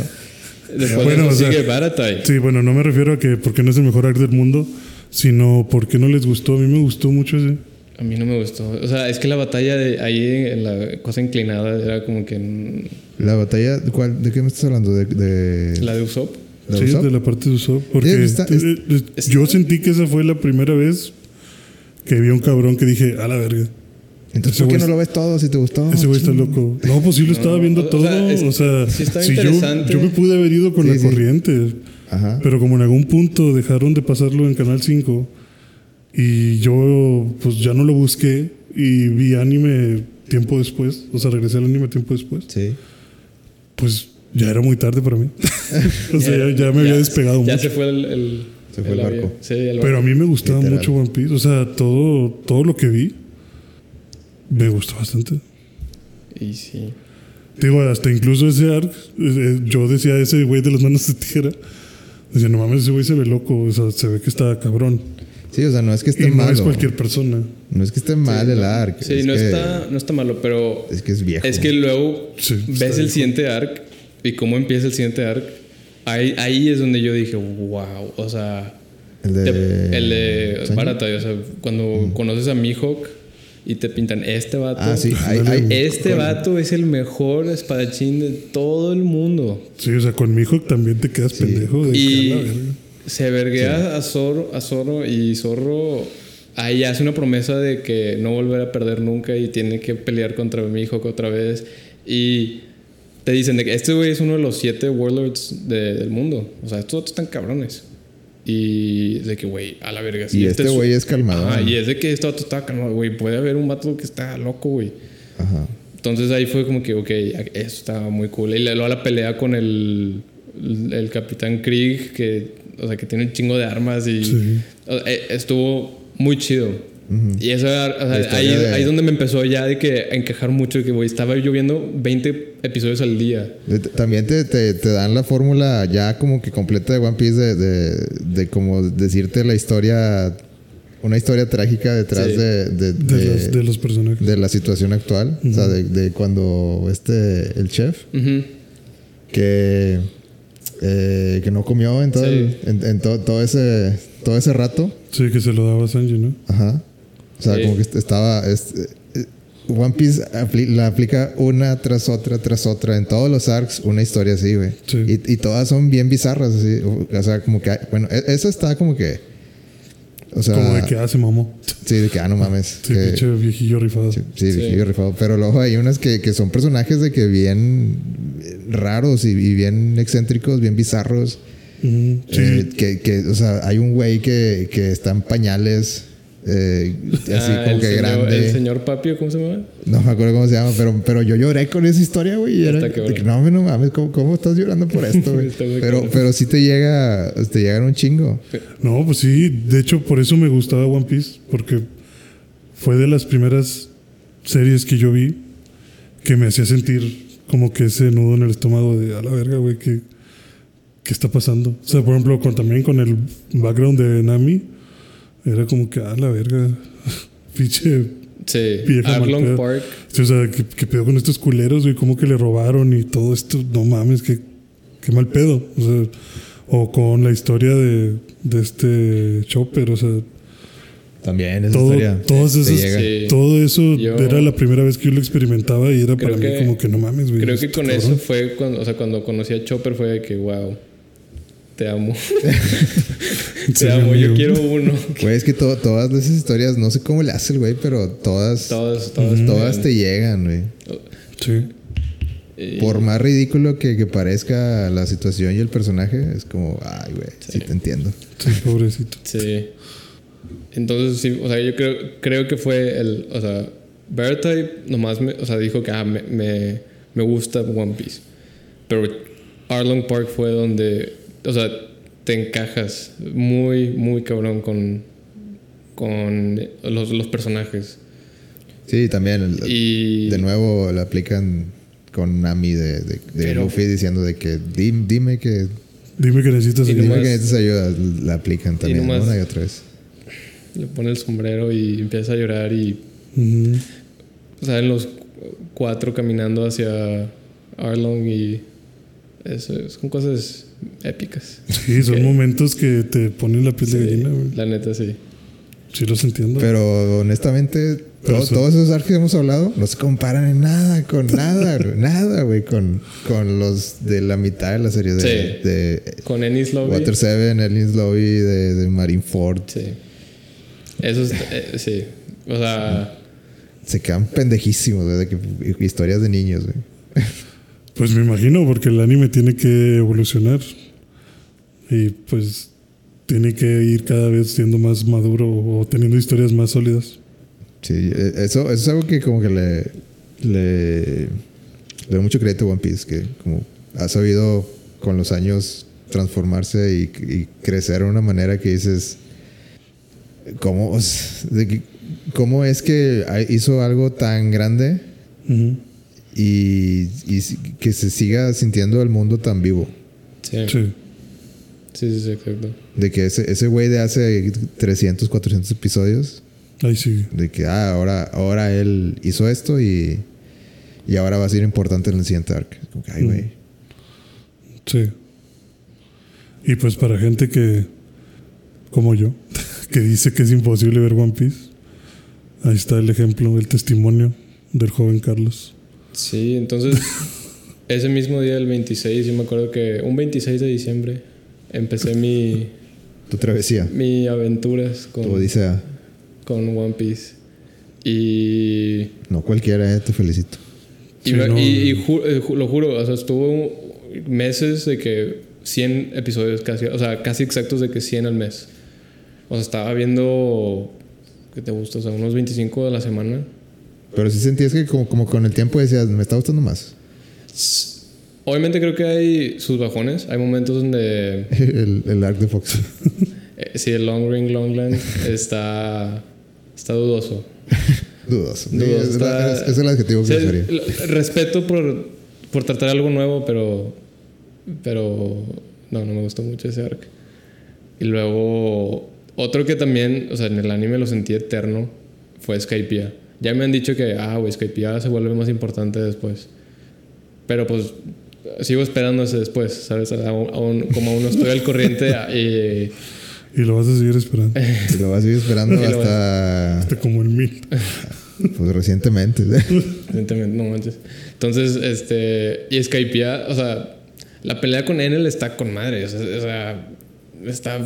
después Bueno, de o eso sea, sigue Baratai. Sí, bueno, no me refiero a que porque no es el mejor arc del mundo, sino porque no les gustó. A mí me gustó mucho ese. A mí no me gustó. O sea, es que la batalla de ahí en la cosa inclinada era como que. La batalla, ¿cuál, ¿de qué me estás hablando? ¿De, de La de Usopp. de sí, Usopp? de la parte de Usopp. Porque está- es- yo sentí que esa fue la primera vez que vi a un cabrón que dije, a la verga. Entonces, ese ¿por qué güey- no lo ves todo si te gustó? Ese güey está loco. No, pues sí lo estaba viendo o todo. sea, es- o sea, sí está si yo, interesante. yo me pude haber ido con Sí, la sí. corriente. Ajá. Pero como en algún punto dejaron de pasarlo en Canal 5 y yo pues ya no lo busqué y vi anime tiempo después, o sea, regresé al anime tiempo después, Sí. pues ya era muy tarde para mí. o sea, ya, ya me había Ya- despegado Ya mucho. se fue el. el- Se fue el barco. Sí, el Pero a mí me gustaba Literal. mucho One Piece, o sea, todo, todo lo que vi me gustó bastante. Y sí. Digo, hasta incluso ese arc, eh, eh, yo decía ese güey de las manos de tijera, decía, no mames, ese güey se ve loco, o sea, se ve que está cabrón. Sí, o sea, no es que esté Y no malo. es cualquier persona. No es que esté mal el arc. Sí, es no, que, está, no está malo, pero. Es que es viejo. Es que luego Sí, ves el siguiente arc y cómo empieza el siguiente arc. Ahí, ahí es donde yo dije, wow. O sea, El de. el de Sanji. Baratai. O sea, cuando conoces a Mihawk y te pintan este vato. Ah, sí. Hay, Ándale. hay- Este vato es el mejor espadachín de todo el mundo. Sí, o sea, con mi hijo también te quedas pendejo de Y se verguea a Zorro, a Zorro y Zorro ahí hace una promesa de que no volverá a perder nunca y tiene que pelear contra Mihawk otra vez. Y te dicen de que este güey es uno de los siete warlords de- del mundo. O sea, estos otros están cabrones. Y de que, güey, a la verga. Y este su- güey es calmadón. Ajá, y es de que este vato está calmado, güey. Puede haber un vato que está loco, güey. Ajá. Entonces ahí fue como que, ok, eso está muy cool. Y luego la pelea con el, el, capitán Krieg, que, o sea, que tiene un chingo de armas y Sí. eh, estuvo muy chido. Y eso, o sea, ahí, de- ahí es donde me empezó ya de que a encajar mucho, de que, güey, estaba yo viendo 20 episodios al día. También te, te, te dan la fórmula ya como que completa de One Piece de, de, de como decirte la historia, una historia trágica detrás Sí. de, de, De, de- los, de los personajes. de la situación actual. O sea, de, de cuando este, el chef, Ujú. que, eh, que no comió en todo, Sí. el- en, en to- todo, ese, todo ese rato. Sí, que se lo daba a Sanji, ¿no? Ajá. O sea, Sí. como que est- estaba. es- eh, One Piece apli- la aplica una tras otra, tras otra. En todos los arcs, una historia así, güey. Sí. Y, y todas son bien bizarras, así. O sea, como que. hay- Bueno, e- eso está como que. O sea. Como de que hace mamó. Sí, de que, ah, no mames. Sí, que- pinche viejillo rifado. sí, sí, Sí. viejillo rifado. Pero luego hay unas que, que son personajes de que bien raros y, y bien excéntricos, bien bizarros. Ujú, Sí, Eh, que, que, o sea, hay un güey que, que está en pañales. Eh, así Ah, como el que señor, grande. El señor Papio, ¿cómo se llama? No me acuerdo cómo se llama, pero, pero yo lloré con esa historia, güey. que, no, no mames, ¿cómo, cómo estás llorando por esto, güey? Pero, cabrón. pero sí te llega, te llegan un chingo. No, pues sí, de hecho por eso me gustaba One Piece, porque fue de las primeras series que yo vi que me hacía sentir como que ese nudo en el estómago de a la verga, güey, ¿qué, qué está pasando? O sea, por ejemplo, con, también con el background de Nami, era como que a la verga, pinche. Sí, Vieja Arlong. Park. O sea, ¿qué, qué pedo con estos culeros, güey? ¿Cómo que le robaron y todo esto? No mames, qué, qué mal pedo. O sea, o con la historia de, de este Chopper, o sea, También esa todo, historia. todas te esas- llega. Sí. todo eso Yo- era la primera vez que yo lo experimentaba y era para mí como que no mames, güey. Creo que con cabrón. eso fue cuando, o sea, cuando conocí a Chopper fue de que, wow, te amo. Te amo, yo quiero uno. Güey, es que to- todas esas historias, no sé cómo le hace el güey, pero todas, todas, Todas, todas. te llegan, güey. Sí. Y- Por más ridículo que, que parezca la situación y el personaje, es como, ay, güey, sí. te entiendo. Sí, pobrecito. Sí. Entonces, sí, o sea, yo creo, creo que fue el, o sea, Vertype nomás, me, o sea, dijo que ah, me, me, me gusta One Piece. Pero Arlong Park fue donde, o sea, te encajas muy, muy cabrón con, con los, los personajes. Sí, también. el- Y De nuevo le aplican con Nami de, de, de Pero- Luffy diciendo de que "Dim- dime que Dime que necesitas ayuda. dime que necesitas ayuda. La aplican también nomás- una y otra vez. le pone el sombrero y empieza a llorar y Ujú. salen los cuatro caminando hacia Arlong y eso son cosas épicas. Sí, son momentos que te ponen la piel de gallina, güey. la neta sí. Sí, los entiendo. Pero honestamente, Pero to- son- todos esos arcos que hemos hablado no se comparan en nada con nada, güey, nada, güey, con, con los de la mitad de la serie de, Sí. de Con Ennis Lobby. Water Seven, Ellie's Lobby, de, de Marineford. Sí. Eso es, eh, sí. O sea, Se quedan pendejísimos, güey, de que historias de niños, güey. Pues me imagino, porque el anime tiene que evolucionar. Y pues tiene que ir cada vez siendo más maduro o teniendo historias más sólidas. Sí, eh, eso, eso es algo que como que le, le, le doy mucho crédito a One Piece, que como ha sabido con los años transformarse y, y crecer de una manera que dices, ¿cómo, de cómo es que hizo algo tan grande Ujú. Y, y que se siga sintiendo el mundo tan vivo? sí. Sí. Sí, sí, sí, exacto. De que ese ese güey de hace 300, 400 episodios Ahí sigue. De que ah, ahora, ahora él hizo esto y, y ahora va a ser importante en el siguiente arc. Como que, ay, güey. Sí. Y pues para gente que, como yo, que dice que es imposible ver One Piece, ahí está el ejemplo, el testimonio del joven Carlos. Sí, entonces, ese mismo día, el 26, yo me acuerdo que un 26 de diciembre empecé mi, Tu travesía. mi aventuras Tu con, odisea. con One Piece. Y, No cualquiera, eh, te felicito. y, Sí, me- no, y- y eh, ju- lo juro, o sea, estuvo meses de que 100 episodios casi, o sea, casi exactos de que 100 al mes. O sea, estaba viendo, ¿qué te gusta? O sea, unos 25 a la semana. Pero sí sentías que como, como con el tiempo decías, me está gustando más. Obviamente creo que hay sus bajones. Hay momentos donde El, el arc de Fox. eh, sí, el Long Ring Longland está, está dudoso. Dudoso. Dudoso, es, está- es- es el adjetivo que usaría. respeto por, por tratar algo nuevo, pero, pero no, no me gustó mucho ese arc. Y luego, otro que también, o sea, en el anime lo sentí eterno, fue Skypiea. Ya me han dicho que, ah, güey, Skypiea se vuelve más importante después. Pero pues, sigo esperando ese después, ¿sabes? Aún- como aún no estoy al corriente y... Y lo vas a seguir esperando. Y lo vas a seguir esperando hasta Hasta como el mil. pues, recientemente. Evidentemente, no manches. Entonces, este. Y Skypiea, o sea, la pelea con Enel está con madre. O sea, está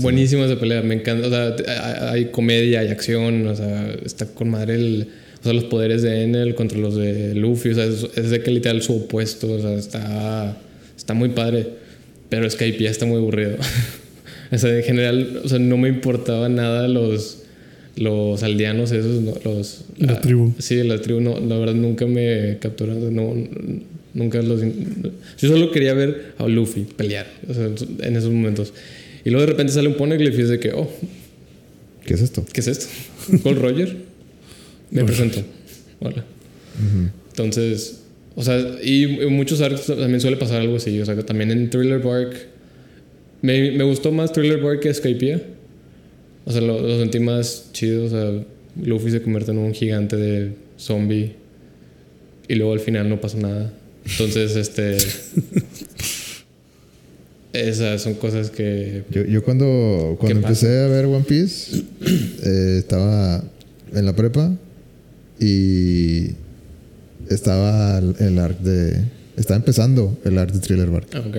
buenísima esa pelea. Me encanta. O sea, hay comedia, hay acción. O sea, está con madre el. O sea, los poderes de Enel contra los de Luffy. O sea, es, es de que literal su opuesto. O sea, está. Está muy padre. Pero Skypiea está muy aburrido. o sea, en general, o sea, no me importaba nada los. Los aldeanos, esos, ¿no? los. La ah, tribu. Sí, la tribu, no, la verdad nunca me capturaron. No, nunca los. Yo solo quería ver a Luffy pelear o sea, en esos momentos. Y luego de repente sale un Poneglyph y de que, oh, ¿Qué es esto? ¿qué es esto? Gold Roger. Me presento. Hola. Entonces, o sea, y en muchos arcos también suele pasar algo así. O sea, que también en Thriller Bark. Me, me gustó más Thriller Bark que Skypiea. O sea, lo, lo sentí más chido. O sea, Luffy se convierte en un gigante de zombie. Y luego al final no pasa nada. Entonces, este. esas son cosas que. Yo, yo cuando, cuando ¿Qué empecé a ver One Piece, eh, estaba en la prepa y estaba el, arc de... Estaba empezando el arc de Thriller Bark. Ah, ok.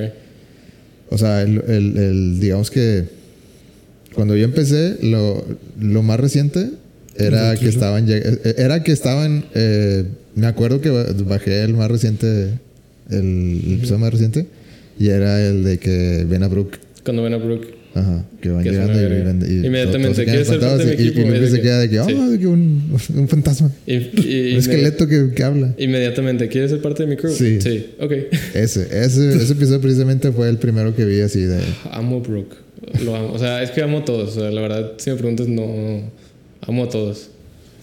O sea, el, el- el- digamos que cuando yo empecé, lo, lo más reciente era ¿De que estaban... lleg- eh, Era que estaban... eh, me acuerdo que ba- bajé el más reciente, el, el episodio más reciente, y era el de que Ben Brook Cuando ven a Brooke. Ajá, que van Que llegando y, venden- y Inmediatamente, ¿quieres ser parte de mi y- y- equipo? Y, Es de se que- queda de que, sí. oh, de que un, un fantasma. Y, y- Un esqueleto que, que habla. Inmediatamente, ¿quieres ser parte de mi crew? Sí. Sí, ok. Ese, ese, ese episodio precisamente fue el primero que vi así de... Amo Brooke. Lo amo. O sea, es que amo a todos. O sea, la verdad, si me preguntas, no. Amo a todos.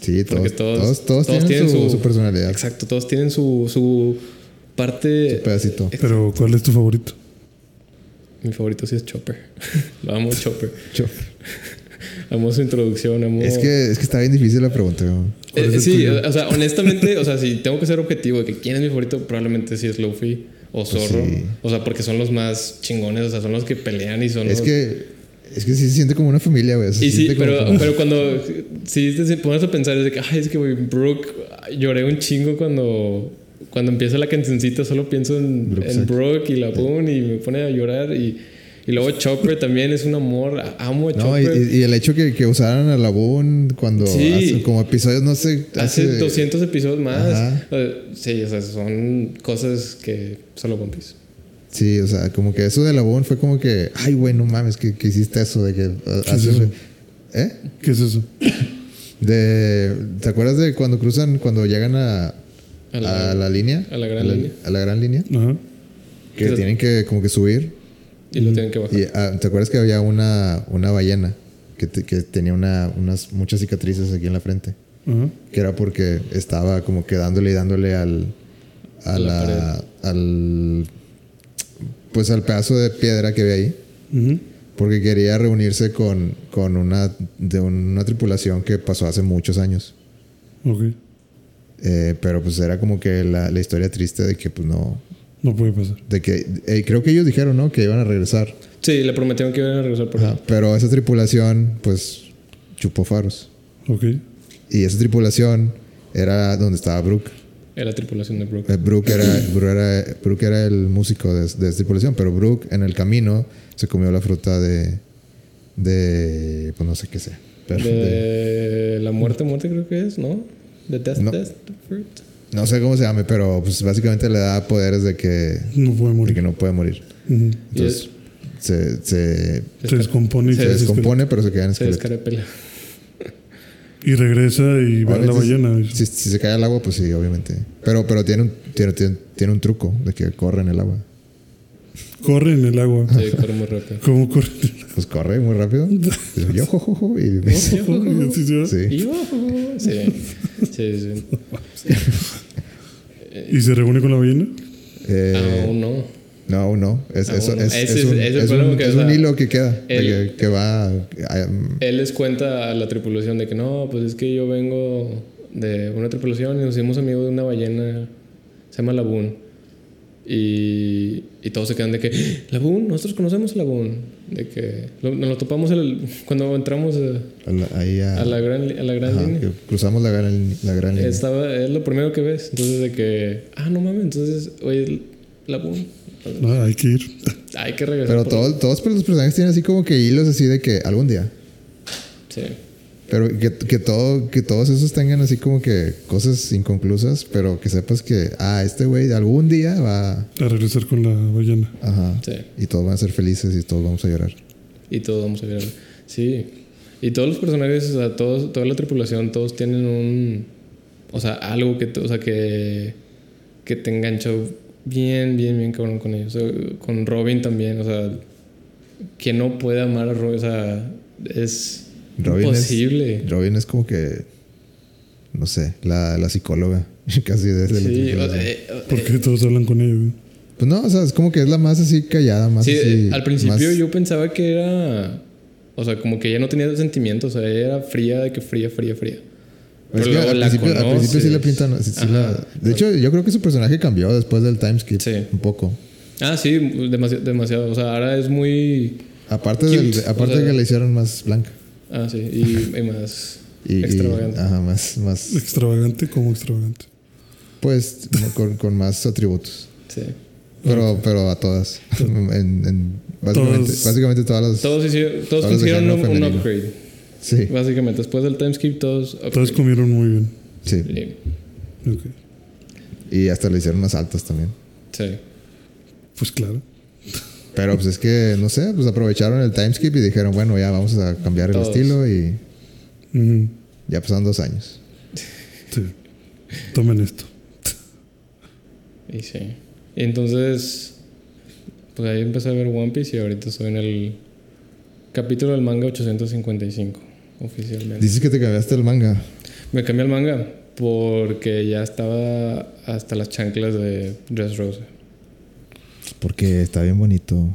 Sí, todos, todos, todos, todos, tienen, su, su personalidad, Exacto, todos tienen su, su parte. su pedacito. Pero, ¿cuál es tu favorito? Mi favorito sí es Chopper. Lo amo Chopper. Cho- Amo su introducción, amo. Es que, es que está bien difícil la pregunta. güey. ¿Cuál Eh, sí, tuyo? o sea, honestamente, o sea, si tengo que ser objetivo de que quién es mi favorito, probablemente sí es Luffy o Zorro. Pues sí. O sea, porque son los más chingones, o sea, son los que pelean y son Es los... que, es que sí se siente como una familia, güey. Se Y sí, siente como- pero, como- pero cuando si te pones a pensar es de que, ay, es que, güey, Brooke, lloré un chingo cuando, cuando empieza la cancioncita, solo pienso en, Brooke en. Brooke y la Boone y me pone a llorar y, y luego Chopper también es un amor, amo a No, y, Chopper. y- y el hecho que, que usaran a la Boone cuando Sí. hace- como episodios, no sé, Hace 200 episodios más. Ajá. Sí, o sea, son cosas que solo One Piece. Sí, o sea, como que eso de la Boone fue como que, ay, güey, no mames, que, que hiciste eso de que uh, ¿Qué es hace- eso? ¿Eh? ¿Qué es eso? De, ¿Te acuerdas de cuando cruzan, cuando llegan a, A la- a la línea? a la gran línea. A la gran línea. Ajá. Que tienen que como que subir. Y lo tienen que bajar. Y ah, ¿te acuerdas que había una, una ballena que, te- que tenía una, unas muchas cicatrices aquí en la frente? Ajá. Que era porque estaba como que dándole y dándole al. A, A la la. Al. Pues al pedazo de piedra que había ahí. Ujú. Porque quería reunirse con, con una, de una tripulación que pasó hace muchos años. Ok. Eh, pero pues era como que la, la historia triste de que pues no. No puede pasar. De que. eh, creo que ellos dijeron, ¿no? Que iban a regresar. Sí, le prometieron que iban a regresar por Ajá, pero esa tripulación, pues. Chupó faros. Ok. Y esa tripulación era donde estaba Brooke. Era la tripulación de Brooke. Eh, Brooke era, Brooke era, Brooke era el músico de, de esa tripulación, pero Brooke en el camino se comió la fruta de. de. pues no sé qué sea. Pero de- De la muerte, muerte creo que es, ¿no? De Death, No. Death Fruit. no sé cómo se llame, pero pues básicamente le da poderes de que, No puede de morir. que no puede morir. Entonces se, se, Se descompone y se se, descompone, pero se queda en Se esqueleto. descarapela. Y regresa y ve a la ballena. Si, si se cae al agua, pues sí, obviamente. Pero, pero tiene, un, tiene, tiene, tiene un truco de que corre en el agua. Corre en el agua. Sí, corre muy rápido. ¿Cómo corre? Pues corre muy rápido. Y yo, jo, jo, jo, y. Sí. Y sí, sí, sí. ¿Y se reúne con la ballena? Eh, Aún no. No, aún no. Es, Aún eso, no. es, Ese es es- un, ese es fue lo un- que, es o un sea, hilo que queda. el- que, que va. a- Él les cuenta a la tripulación de que no, pues es que yo vengo de una tripulación y nos hicimos amigos de una ballena, se llama Laboon. Y, y todos se quedan de que, Laboon, nosotros conocemos a Laboon. De que lo- nos lo topamos el- cuando entramos a, a la- ahí a, a la gran, a la gran ajá, línea. cruzamos la gran, la gran línea. Estaba, es lo primero que ves. Entonces, de que, ah, no mames, entonces, oye, Laboon, Ah, hay que ir. hay que regresar. Pero todos, todos los personajes tienen así como que hilos así de que algún día. Sí. Pero que, que, todo, que todos esos tengan así como que cosas inconclusas, pero que sepas que, ah, este güey algún día va. A regresar con la ballena. Ajá. Sí. Y todos van a ser felices y todos vamos a llorar. Y todos vamos a ver. Sí. Y todos los personajes, o sea, todos, toda la tripulación, todos tienen un. O sea, algo que, te- o sea, que, que te enganchó bien, bien, bien cabrón con ellos. O sea, con Robin también, o sea, que no puede amar a Robin, o sea, es Robin imposible. Es, Robin es como que. No sé, la, la psicóloga. Casi desde sí, o tripulación. sea, eh, ¿Por eh, qué todos hablan con ella? güey? Pues no, o sea, es como que es la más así callada, más sí, así. eh, al principio más- yo pensaba que era. O sea, como que ella no tenía sentimientos, o sea, ella era fría, de que fría, fría, fría. Pues Pero es que luego al, la principio, al principio sí la pintan. sí- sí la- de hecho, yo creo que su personaje cambió después del timeskip. Sí. Un poco. Ah, sí, demasiado, demasiado. O sea, ahora es muy. Aparte, Cute, del, aparte o sea- de que la hicieron más blanca. Ah, sí, y, y más Y, y- extravagante. ajá, más, más. Extravagante como extravagante. Pues con, con más atributos. Sí. Pero, pero a todas. En, en- básicamente, Todos- básicamente todas las. Todos, hicieron, todos consiguieron un, upgrade. Sí, Básicamente, después del timeskip, todos. Todos comieron muy bien. sí. Sí. Ok. Y hasta le hicieron más altas también. Sí. Pues claro. Pero pues es que, no sé, pues aprovecharon el timeskip y dijeron, bueno, ya vamos a cambiar el estilo y ya pasaron dos años. Sí. Tomen esto. Y sí. Y entonces, pues ahí empecé a ver One Piece y ahorita estoy en el capítulo del manga 855, oficialmente. Dices que te cambiaste el manga. Me cambié el manga porque ya estaba hasta las chanclas de Dressrosa. Porque está bien bonito.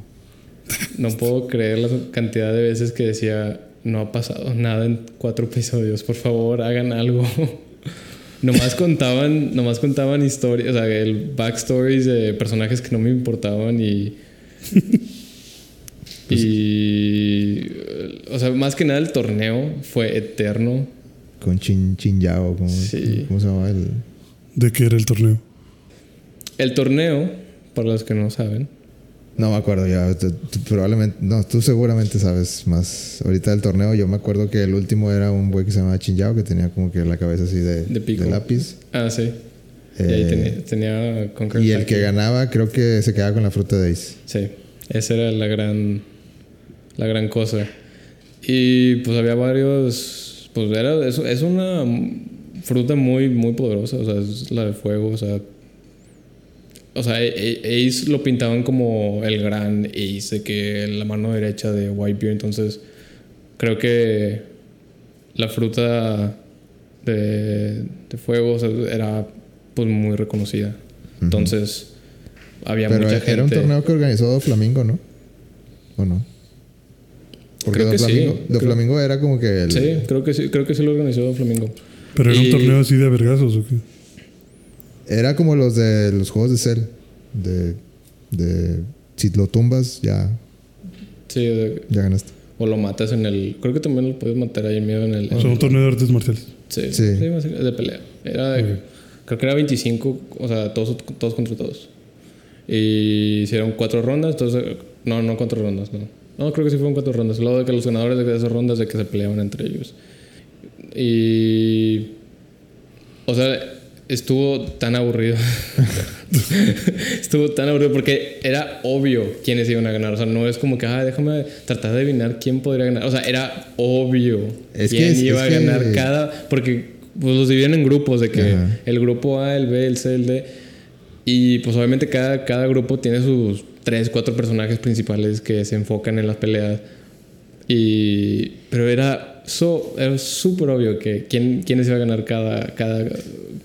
No puedo creer la cantidad de veces que decía, no ha pasado nada en cuatro episodios, por favor, hagan algo. nomás contaban, nomás contaban historias, o sea, el backstories de personajes que no me importaban y... y... O sea, más que nada el torneo fue eterno. Con Chin Chin Yao, ¿cómo, Sí. ¿cómo se llama el...? ¿De qué era el torneo? El torneo, para los que no saben, No me acuerdo ya. tú- tú probablemente... No, tú seguramente sabes más. Ahorita del torneo yo me acuerdo que el último era un güey que se llamaba Chin Yao que tenía como que la cabeza así de, De pico. lápiz. ah, sí. y ahí Eh, tenía, tenía Y el que ganaba creo que se quedaba con la fruta de Ace. Sí, esa era la gran, la gran cosa. Y pues había varios, pues era, es, es una fruta muy, muy poderosa, o sea, es la de fuego, o sea, o sea, Ace lo pintaban como el gran Ace, de que la mano derecha de Whitebeard, entonces creo que la fruta de, de fuego o sea, era pues muy reconocida. Entonces había Pero mucha era gente. un torneo que organizó Flamingo, ¿no? ¿O no? Porque Creo que sí. Flamingo, Creo- Flamingo era como que el... Sí, creo que sí, creo que sí lo organizó Flamingo. ¿Pero era Y- un torneo así de vergazos o qué? Era como los de los juegos de Cell. De, de si lo tumbas, ya, Sí, de- ya ganaste. o lo matas en el. Creo que también lo puedes matar ahí en medio en el. O sea, un torneo de artes marciales. Sí, Sí. sí. básicamente, de pelea. Era de- Creo que era 25, o sea, todos, todos contra todos. Y hicieron cuatro rondas, entonces. No, no cuatro rondas, no. No, creo que sí fueron cuatro rondas. Luego de que los ganadores de esas rondas de que se peleaban entre ellos. Y. O sea, estuvo tan aburrido. estuvo tan aburrido porque era obvio quiénes iban a ganar. O sea, no es como que, ah, déjame tratar de adivinar quién podría ganar. O sea, era obvio Es que quién es- iba es a ganar que- cada. Porque pues, los dividen en grupos de que Ajá. el grupo A, el B, el C, el D. Y pues obviamente cada, cada grupo tiene sus tres, cuatro personajes principales que se enfocan en las peleas. Y, pero era so, era súper obvio que quién, quiénes iba a ganar cada, cada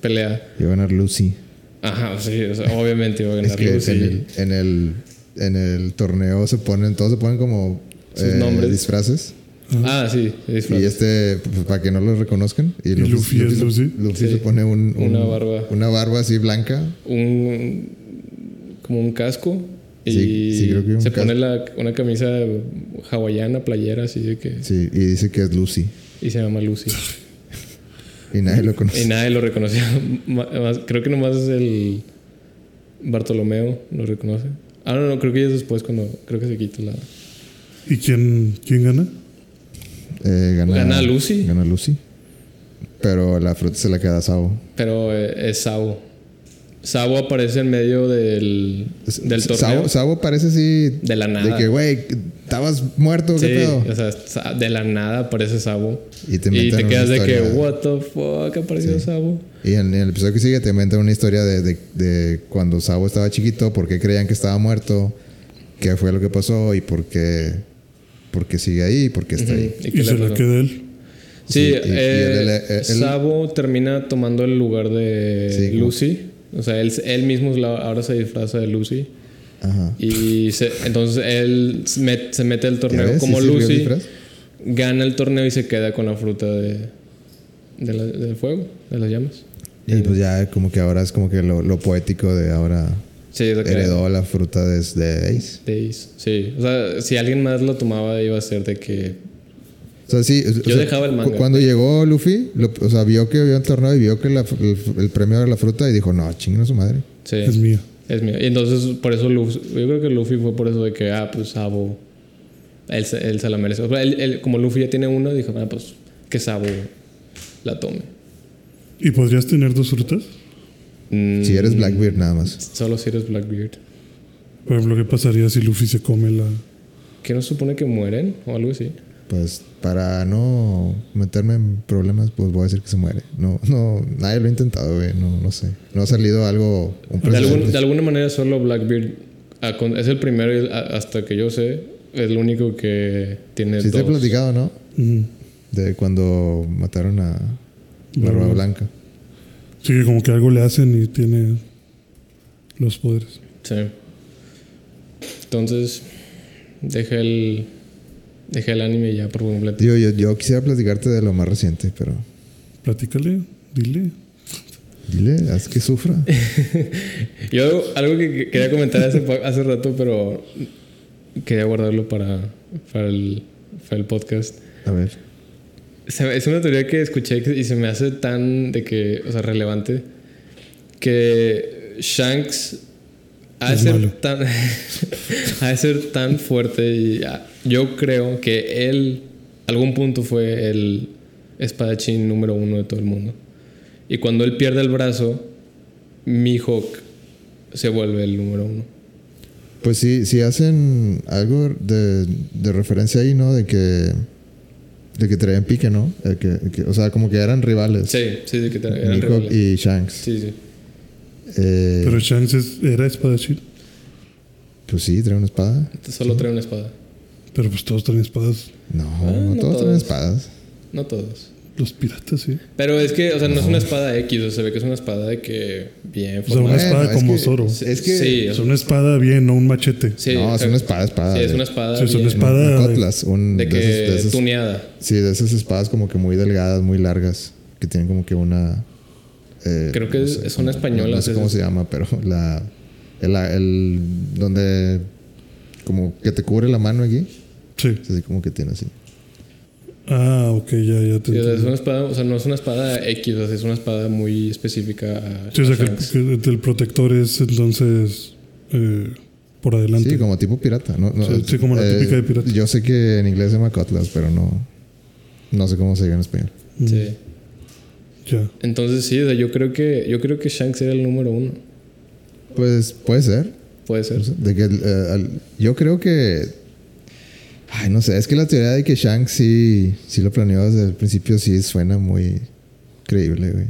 pelea. Iba a ganar Lucy. Ajá, sí, o sea, obviamente iba a Es ganar que Lucy. en el, en, el, en el torneo se ponen, todos se ponen como Sus eh, nombres. disfraces. Ah, sí, disfraz. Y este, pues, para que no lo reconozcan. Y, Luffy es se- Lucy? Luffy Sí. se pone un, un- Una barba. Una barba así blanca. un como un casco y Sí, sí, creo que un se casco. pone la, una camisa hawaiana, playera, así de que Sí, y dice que es Lucy. y se llama Lucy. Y nadie lo conoce. y nadie lo reconoció. Creo que nomás es el Bartolomeo lo reconoce. Ah, no, no, creo que ya es después cuando creo que se quita la ¿Y quién, quién gana? Eh, gana, Gana Lucy. Gana Lucy. Pero la fruta se la queda a Sabo. pero eh, es Sabo. Sabo aparece en medio del, del torneo. Sabo, Sabo parece así. De la nada. De que, güey, estabas muerto, Sí, ¿qué pedo? o sea, de la nada aparece Sabo. Y te y te quedas de que, what the fuck, apareció Sabo. Y en, en el episodio que sigue te inventan una historia de, de, de cuando Sabo estaba chiquito, por qué creían que estaba muerto, qué fue lo que pasó y por qué, por qué sigue ahí y por qué está ahí. ¿Y Y, se la queda él. Sí, Sí, y- y eh, él- él- él- Sabo termina tomando el lugar de Sí, como- Lucy. O sea, él, él mismo ahora se disfraza de Lucy. Ajá. Y se- entonces él se met- se mete al ¿Ya torneo como ¿Sí Lucy. Gana el torneo y se queda con la fruta de, de la- del fuego, de las llamas. Y pues ya como que ahora es como que lo, lo poético de ahora Sí, heredó la fruta desde Ace. de Ace. Sí, o sea, si alguien más lo tomaba iba a ser de que... O sea, sí. o Yo sea, dejaba el manga. cu- Cuando llegó Luffy, lo- o sea, vio que había un torneo y vio que la- el, el premio era la fruta y dijo, no, chinguen a su madre. Sí, Es mía. es mío. Y entonces, por eso Luffy, yo creo que Luffy fue por eso de que, ah, pues Sabo, él, se- él se la merece. O sea, él- él- como Luffy ya tiene una, dijo, ah, pues que Sabo la tome. ¿Y podrías tener dos frutas? Mm, Si eres Blackbeard nada más. Solo si eres Blackbeard. Por ejemplo, ¿qué pasaría si Luffy se come la. ¿Que no se supone que mueren o algo así? Pues para no meterme en problemas, pues voy a decir que se muere. No, no, nadie lo ha intentado, güey. No, no sé. No ha salido algo. Un De, algún- de alguna manera solo Blackbeard ah, es el primero, y a- hasta que yo sé, es el único que tiene Sí te he dos. platicado, ¿no? De cuando mataron a Barba. Blanca. Sí, como que algo le hacen y tiene los poderes. Sí. Entonces, deja el, deja el anime ya por completo. Tío, yo, yo quisiera platicarte de lo más reciente, pero Platícale, dile. dile, haz que sufra. Yo algo que que quería comentar hace, hace rato, pero quería guardarlo para, para, el, para el podcast. A ver. Es una teoría que escuché y se me hace tan de que, o sea, relevante que Shanks ha de ser tan ha de ser tan fuerte y yo creo que él algún punto fue el espadachín número uno de todo el mundo. Y cuando él pierde el brazo, Mihawk se vuelve el número uno. Pues sí, sí hacen algo de, de referencia ahí, ¿no? De que. De que traían pique, ¿no? Eh, que- que- o sea, como que eran rivales. Sí, sí, de que eran Mihawk rivales. y Shanks. Sí, sí. Eh, Pero Shanks es- era espadachín. pues sí, trae una espada. Solo trae una espada. Pero pues todos traen espadas. No, Ah, no, no todos traen todos. espadas. No todos. Los piratas, sí. Pero es que, o sea, no, es una espada X, o sea, se ve que es una espada de que bien O sea, una formada. espada es como que- Zoro. Es que. Sí, Es una espada bien, no un machete. Sí, no, es una espada, espada. Sí, es una espada. Sí, es una espada. un cutlass, un- De de que esas- de esas- tuneada. Sí, de esas espadas como que muy delgadas, muy largas, que tienen como que una... eh, Creo que no es- sé, son españolas No, sé cómo se llama, pero la... El, el- donde... Como que te cubre la mano aquí. Sí. es Así como que tiene así. Ah, ok, ya, ya te Sí, o sea, es una espada, o sea, no es una espada X, o sea, es una espada muy específica a, Sí, o sea, que, Shanks. que el protector es entonces eh, por adelante. Sí, como tipo pirata. No, no, Sí, sí, como la típica de pirata. Yo sé que en inglés se llama cutlass, pero no... No sé cómo se diga en español. Mm, Sí. Ya. Entonces sí, o sea, yo creo que yo creo que Shanks era el número uno. Pues puede ser. Puede ser. De que, eh, al- yo creo que. Ay, no sé, es que la teoría de que Shanks sí, sí lo planeó desde el principio sí suena muy creíble, güey.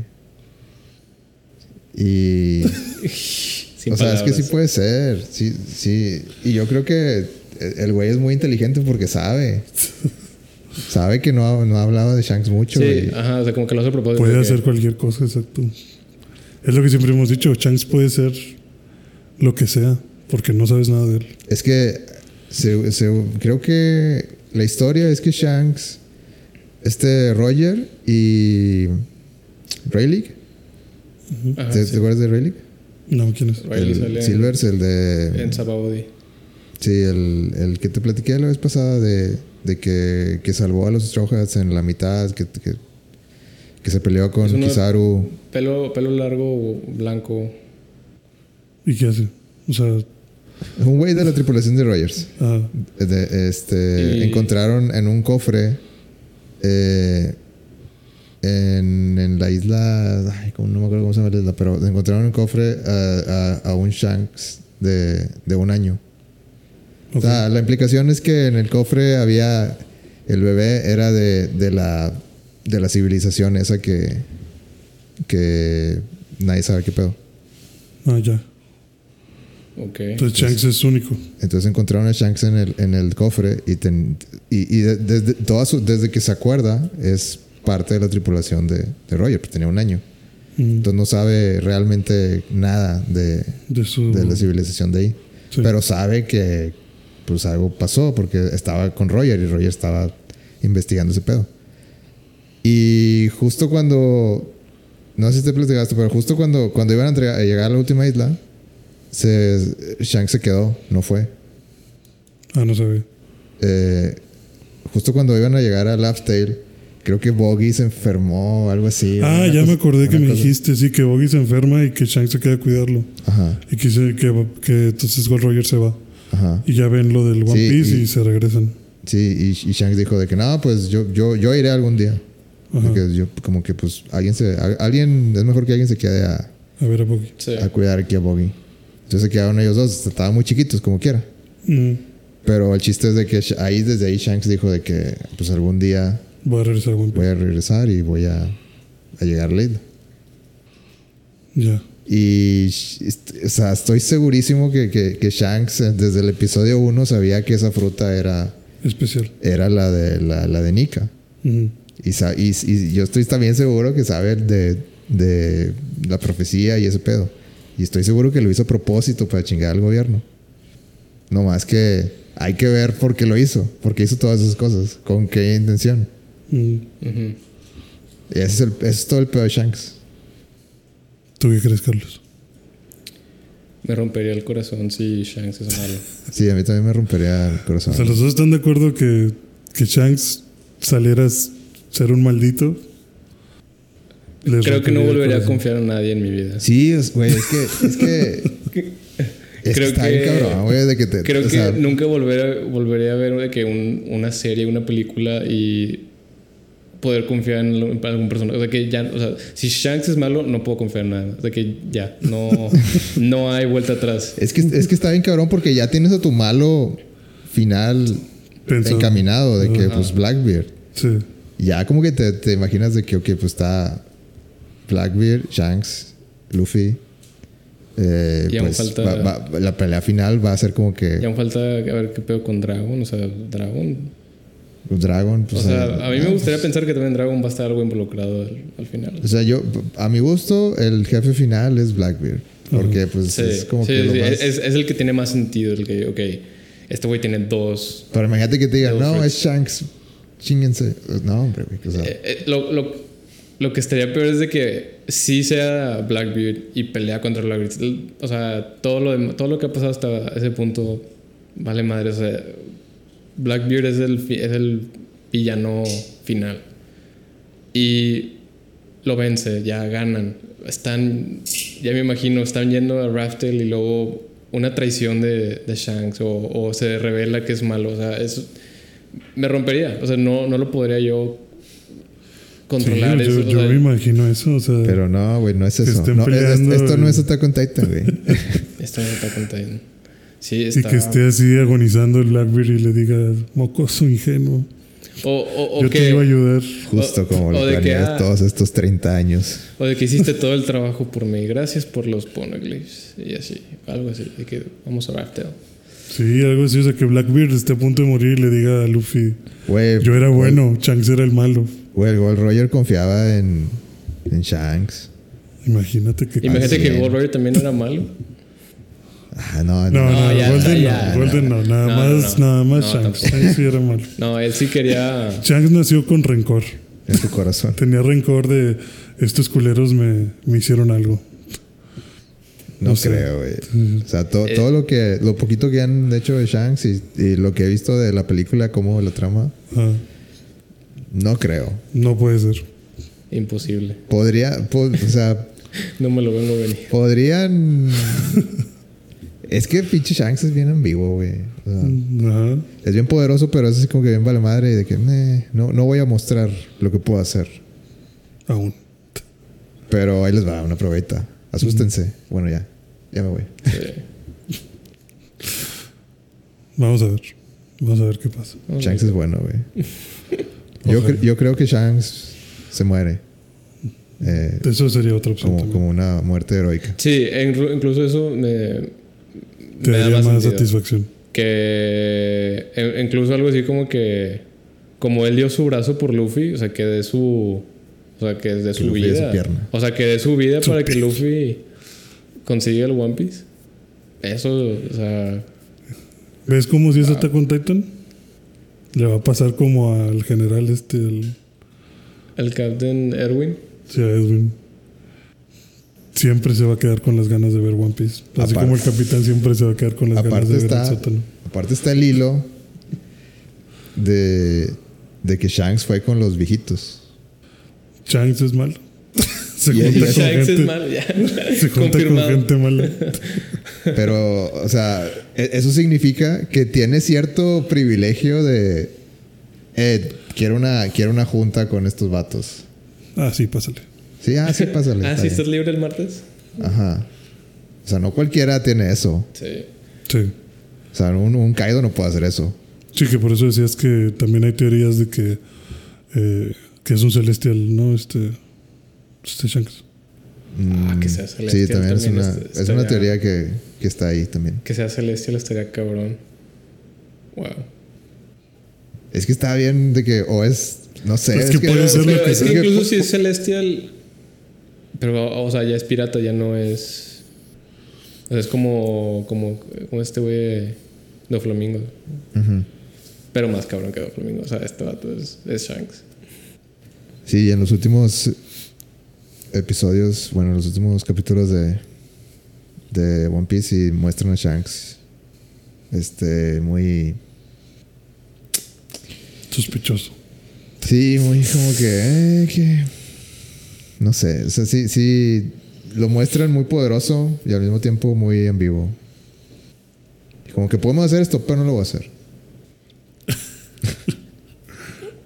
Y. Sin o sea, es que sí puede ser. Sí, sí. Y yo creo que el güey es muy inteligente porque sabe. sabe que no ha, no ha hablado de Shanks mucho. Sí, güey. ajá, o sea, como que lo hace a propósito. Puede que- hacer cualquier cosa, exacto. Es lo que siempre hemos dicho. Shanks puede ser lo que sea, porque no sabes nada de él. Es que se- se- creo que la historia es que Shanks, este Roger y Rayleigh, Ajá, ¿te, sí. te acuerdas de Rayleigh? No, ¿quién es? El Silvers, el de... En Sababody. sí, el, el que te platiqué la vez pasada de, de que, que salvó a los Straw Hats en la mitad, que, que, que se peleó con Kizaru. Pelo, pelo largo, blanco. ¿Y qué hace? O sea, Un güey de la tripulación de Rogers. ah, De- este, Y- encontraron en un cofre eh, en, en la isla, ay, como- no me acuerdo cómo se llama la isla, pero encontraron un cofre a, a- a un Shanks de, de un año. O sea, la implicación es que en el cofre había, el bebé era de, de la, de la civilización esa que, que nadie sabe qué pedo. Ah, ya. Ok. Entonces Shanks es único. Entonces encontraron a Shanks en el, en el cofre y, ten- y, y de- desde, toda su- desde que se acuerda es parte de la tripulación de, de Roger, pues tenía un año. Mm, Entonces no sabe realmente nada de, de su. de la civilización de ahí. Sí. Pero sabe que pues algo pasó porque estaba con Roger y Roger estaba investigando ese pedo. Y justo cuando, no sé si te platicaste, pero justo cuando, cuando iban a, entregar- a llegar a la última isla, se, Shanks se quedó, no fue. Ah, no sabía. Eh, justo cuando iban a llegar a Laugh Tale, creo que Boggy se enfermó o algo así. Ah, ya cosa- me acordé que me cosa- dijiste, sí, que Boggy se enferma y que Shanks se queda a cuidarlo. Ajá, Y que, se- que, que entonces Gold Roger se va. ajá. Y ya ven lo del One Sí, Piece y, y- se regresan. Sí, y, y Shanks dijo de que no, pues yo, yo, yo iré algún día. Ajá. Porque yo, como que, pues, alguien se. a- Alguien. Es mejor que alguien se quede a, A ver a Boggy. Sí. a cuidar aquí a Boggy. Entonces se quedaron ellos dos. Estaban muy chiquitos, como quiera. Mm, Pero el chiste es de que ahí, desde ahí, Shanks dijo de que, pues algún día voy a regresar a One Piece. voy a regresar y voy a, a llegar. Ya. Y, o sea, estoy segurísimo que, que, que Shanks eh, desde el episodio 1 sabía que esa fruta era, Especial. era la de, la, la de Nika. Mm, y, y yo estoy también seguro que sabe de, de la profecía y ese pedo. Y estoy seguro que lo hizo a propósito para chingar al gobierno. No más que hay que ver por qué lo hizo, por qué hizo todas esas cosas, con qué intención. mm. Ese es, el, ese es todo el pedo de Shanks. ¿Tú qué crees, Carlos? Me rompería el corazón si Shanks es malo. Sí, a mí también me rompería el corazón. O sea, los dos están de acuerdo que, que Shanks saliera a ser un maldito. Les Creo que no volvería a confiar en nadie en mi vida. Sí, es- güey, es que. Es que, es Creo que está que- bien cabrón, güey, de que te. Creo o que sea, nunca volveré, volveré a ver de que un- una serie, una película y poder confiar en, lo- en algún personaje. O sea, que ya, o sea, si Shanks es malo, no puedo confiar en nada. O sea, que ya, no, no hay vuelta atrás. Es que, es que está bien cabrón porque ya tienes a tu malo final Pensado. encaminado de que, Ajá. pues, Blackbeard. Sí. Ya como que te, te imaginas de que, ok, pues está Blackbeard, Shanks, Luffy. Eh, Y pues falta- va- va- la pelea final va a ser como Y que aún falta a ver qué pedo con Dragon. O sea, Dragon. Dragon. O Pues, sea, eh, a mí me gustaría pensar que también Dragon va a estar algo involucrado al, al final. O sea, yo, a mi gusto, el jefe final es Blackbeard. Porque, pues, Sí, es como sí, que lo sí, más... es, es el que tiene más sentido. El que, ok, este güey tiene dos. Pero imagínate que te digan, no, es Shanks. Chinguense. No, hombre. O sea, Eh, eh, lo, lo, lo que estaría peor es de que sí sea Blackbeard y pelea contra Blackbeard. O sea, todo lo, todo lo que ha pasado hasta ese punto vale madre. O sea, Blackbeard es el, es el villano final. Y lo vence, ya ganan. Están, ya me imagino, están yendo a Raftel y luego una traición de, Shanks o, o se revela que es malo. O sea, es, me rompería. O sea, no, no lo podría yo controlar Sí, eso. yo, me imagino eso. O sea, pero no, güey, no es eso. estén No, es- es- peleando esto no y- es Attack on Titan, güey. esto no está contando. Sí, y está. que esté así agonizando el Blackbeard y le diga, mocoso ingenuo, o, o, o yo que, te iba a ayudar. Justo O- como o lo planeé ah, todos estos 30 años. o de que hiciste todo el trabajo por mí. Gracias por los poneglyphs. Y así, algo así. De que vamos a Raftel. Sí, algo así. O sea, que Blackbeard esté a punto de morir y le diga a Luffy, Güey, yo era bueno, Shanks era el malo. Güey, el Gold Roger confiaba en, en Shanks. Imagínate que... Imagínate que Gold Roger también era malo. Ah, no, No, no. no, No, ya, Golden ya, no, Golden no, nada más, no. nada más Shanks. tampoco. Shanks sí era malo. No, él sí quería. Shanks nació con rencor. En su corazón. Tenía rencor de estos culeros me, me hicieron algo. No No sé. creo, güey. O sea, to- Eh. todo lo que, lo poquito que han hecho de Shanks y, y lo que he visto de la película, como la trama, Ah, no creo. no puede ser. Imposible. Podría, po- o sea, No me lo vengo a venir. podrían. es que pinche Shanks es bien ambiguo, güey. O sea, Ajá. es bien poderoso, pero es así como que bien vale madre y de que "Meh, no, no voy a mostrar lo que puedo hacer. Aún. Pero ahí les va una probeta. Asústense. Bueno, ya. Ya me voy. Sí. Vamos a ver. Vamos a ver qué pasa. Shanks es bueno, güey. Yo, cre- yo creo que Shanks se muere. Eh, Eso sería otra opción como, una muerte heroica. Sí, inclu- incluso eso me. Te me da daría más satisfacción. Que. e- Incluso algo así como que. Como él dio su brazo por Luffy, o sea, que de su. O sea, que de su Luffy vida. su pierna. O sea, que de su vida Su para que. Luffy consiga el One Piece. Eso, o sea. ¿Ves cómo si es Attack on Titan? Le va a pasar como al general este, el, El Captain Erwin. sí, a Edwin. Siempre se va a quedar con las ganas de ver One Piece. Así Aparte- como el capitán siempre se va a quedar con las ganas de ver el sótano. aparte está el hilo de, de que Shanks fue con los viejitos. Shanks es malo. se y junta con Shanks gente, es malo, ya. se junta con gente mala. Pero, o sea, e- eso significa que tiene cierto privilegio de. Eh, quiero una, quiero una junta con estos vatos. Ah, sí, pásale. Sí, ah, sí, pásale. Ah, sí, estás libre el martes. Ajá. O sea, no cualquiera tiene eso. Sí. Sí. O sea, un, un Kaido no puede hacer eso. Sí, que por eso decías que también hay teorías de que, eh, que es un celestial, ¿no? Este, este Shanks. Ah, que sea Sí, celestial también, es también una, es una teoría que, que está ahí también. Que sea celestial estaría cabrón. Wow. Es que está bien de que, o es, no sé. Es que puede ser lo que es que sea. incluso si es celestial. Pero, o sea, ya es pirata, ya no es. O sea, es como. Como, como este güey de Flamingo. Pero más cabrón que Doflamingo. O sea, este vato es, es Shanks. Sí, en los últimos episodios, bueno, en los últimos capítulos de, de One Piece y muestran a Shanks. Este, muy. Sospechoso. Sí, muy como que. eh, que no sé, o sea, sí, sí. Lo muestran muy poderoso y al mismo tiempo muy en vivo. Como que podemos hacer esto, pero no lo voy a hacer.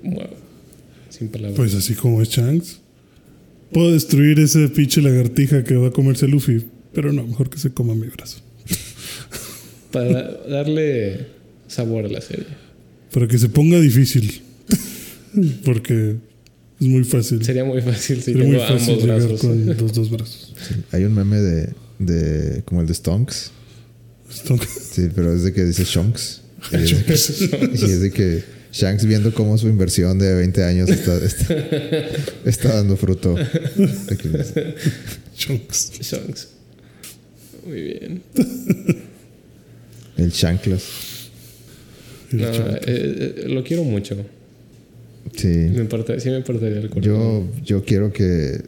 Wow. Sin palabras. Pues así como es Shanks. Puedo destruir ese pinche lagartija que va a comerse Luffy, pero no, mejor que se coma mi brazo. Para darle sabor a la serie. Para que se ponga difícil. Porque es muy fácil. Sería muy fácil si Sería tengo muy fácil ambos llegar brazos. con los dos brazos. Sí, Hay un meme de, de. como el de Stonks. Esto- Sí, pero es de que dice Shonks. Y es de que, y es de que Shanks viendo cómo su inversión de 20 años está, está, está dando fruto. Chunks. Shanks. Muy bien. El Shanklas. No, eh, eh, lo quiero mucho. Sí. Me parte, sí me partiría el corazón. Yo, yo quiero que,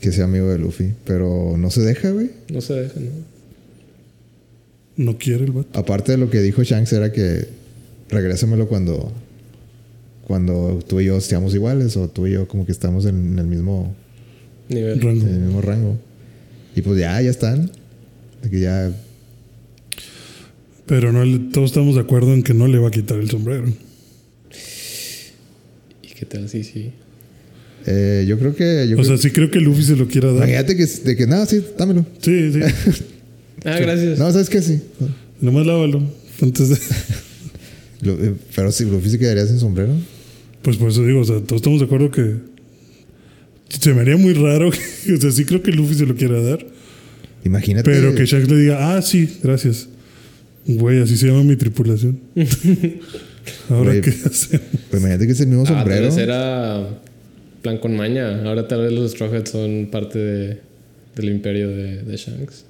que sea amigo de Luffy, pero no se deja, güey. No se deja, ¿no? No quiere el vato. Aparte de lo que dijo Shanks era que regrésamelo cuando cuando tú y yo seamos iguales o tú y yo como que estamos en el mismo Nivel. Rango. en el mismo rango. Y pues ya, ya están. De que ya Pero no le- todos estamos de acuerdo en que no le va a quitar el sombrero. ¿Y qué tal? Sí, sí. eh, yo creo que yo O creo- sea, sí creo que Luffy se lo quiera dar. imagínate que de que nada, sí, dámelo. Sí, sí. Ah, gracias. No, sabes que sí. Nomás lávalo. Antes de. Lo- eh, pero si Luffy se quedaría sin sombrero. Pues por eso digo, o sea, todos estamos de acuerdo que. Se me haría muy raro. que- o sea, sí creo que Luffy se lo quiera dar. Imagínate. Pero que Shanks le diga, ah, sí, gracias. Güey, así se llama mi tripulación. Ahora, Güey. ¿qué hacemos? pues imagínate que es el mismo Ah, tal sombrero. vez era plan con maña. Ahora tal vez los Straw Hats son parte de, del imperio de, de Shanks.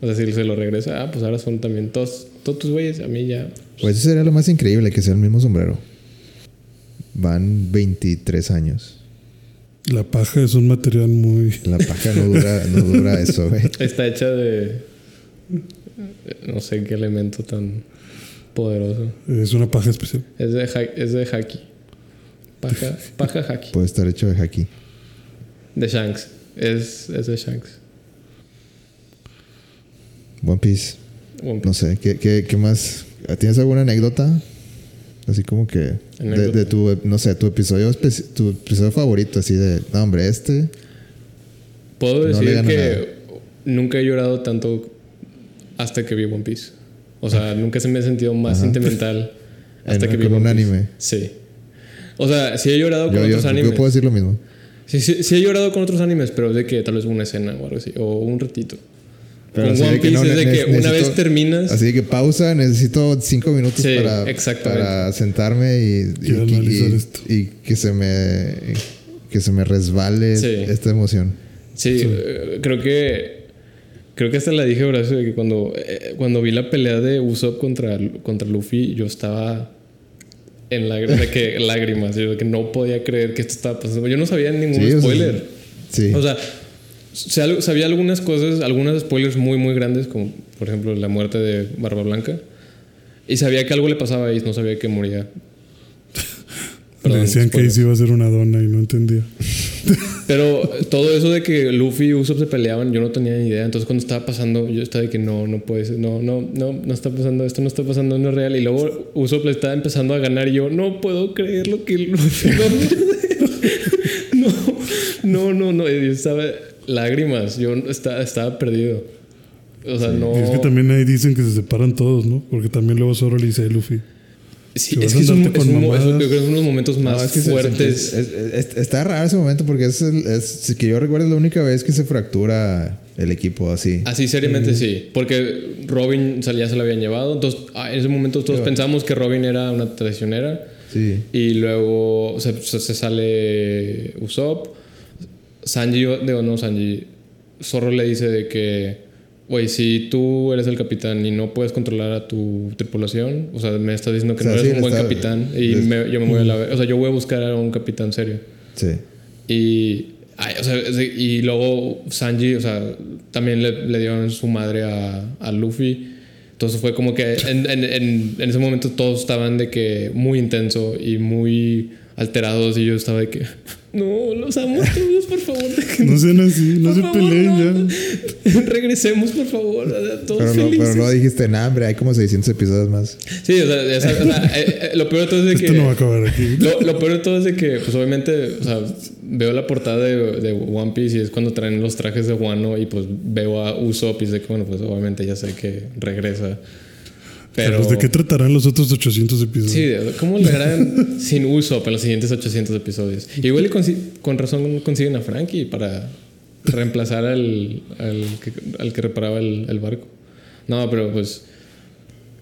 O sea, si se lo regresa, ah, pues ahora son también todos, todos tus güeyes. A mí ya. Pues eso sería lo más increíble, que sea el mismo sombrero. Van 23 años. La paja es un material muy. La paja no dura, no dura eso, güey. Está hecha de. No sé qué elemento tan poderoso. Es una paja especial. Es de, ha- es de haki. Paja, paja haki. Puede estar hecho de haki. De Shanks. Es, es de Shanks. One Piece. One No sé, ¿qué, qué, qué más? ¿Tienes alguna anécdota? Así como que... De, tu, no sé, tu episodio, tu episodio favorito, así de... No, hombre, este... Puedo No decir que nada. nunca he llorado tanto hasta que vi One Piece. O sea, nunca se me ha sentido más sentimental hasta En- que vi con One un Piece. anime. Sí. O sea, sí he llorado con Yo, yo, otros yo animes. puedo decir lo mismo. Sí, sí, sí he llorado con otros animes, pero de que tal vez una escena o algo así. O un ratito. Con así One de que Piece no, es de que una necesito- vez terminas... Así de que pausa, necesito cinco minutos Sí, para, para sentarme y, y, y- esto. y que se me que se me resbale Sí. esta emoción. Sí, eh, creo que. Creo que hasta la dije, Horacio, de que cuando, eh, cuando vi la pelea de Usopp contra, contra Luffy, yo estaba en lágrimas, de que lágrimas, yo de que no podía creer que esto estaba pasando. Yo no sabía ningún Sí, o sea, spoiler. Sí. O sea, sabía algunas cosas, algunos spoilers muy, muy grandes, como por ejemplo la muerte de Barba Blanca. Y sabía que algo le pasaba y no sabía que moría. Le Perdón, decían que spoilers. Ace iba a ser una dona y no entendía. Pero todo eso de que Luffy y Usopp se peleaban, yo no tenía ni idea. Entonces cuando estaba pasando, yo estaba de que no, no puede ser, no, no, no, no está pasando, esto no está pasando, no es real. Y luego Usopp le estaba empezando a ganar y yo no puedo creer lo que Luffy no, no, no, no, yo estaba lágrimas, yo estaba, estaba perdido. O sea, no. Y es que también ahí dicen que se separan todos, ¿no? Porque también luego Zoro le dice a Luffy. Sí, Si es que es, un, es un- es- yo creo que es uno de los momentos más No, es que fuertes. es- es- está raro ese momento porque es, el- es que yo recuerdo la única vez que se fractura el equipo así. Así seriamente sí, porque Robin ya se lo habían llevado, entonces ah, en ese momento todos pensamos que Robin era una traicionera Sí. y luego se- se sale Usopp, Sanji, digo no Sanji, Zorro le dice de que, güey, si tú eres el capitán y no puedes controlar a tu tripulación, o sea, me estás diciendo que O sea, no sí, eres un le buen está- capitán y les- me- yo me voy a la, o sea, yo voy a buscar a un capitán serio. Sí. Y, ay, o sea, es y luego Sanji, o sea, también le, le dio en su madre a, a Luffy. Entonces fue como que en, en, en, en ese momento todos estaban de que muy intenso y muy alterados y yo estaba de que no, los amo a todos, por favor. No sean así, no Por se favor, peleen no. ya. Regresemos, por favor, a todos Pero no, felices. pero no dijiste, nah, hombre, hay como 600 episodios más. Sí, o sea, esa- o sea, eh, eh, lo peor de todo es de que Esto no va a acabar aquí. Lo, lo peor de todo es de que, pues obviamente, o sea, veo la portada de, de One Piece y es cuando traen los trajes de Wano y pues veo a Usopp y sé que, bueno, pues obviamente ya sé que regresa. Pero... Carlos, ¿de qué tratarán los otros 800 episodios? Sí, ¿cómo le harán sin Usopp en los siguientes 800 episodios? Igual y consi- con razón consiguen a Frankie para reemplazar al, al, que, al que reparaba el, el barco. No, pero pues...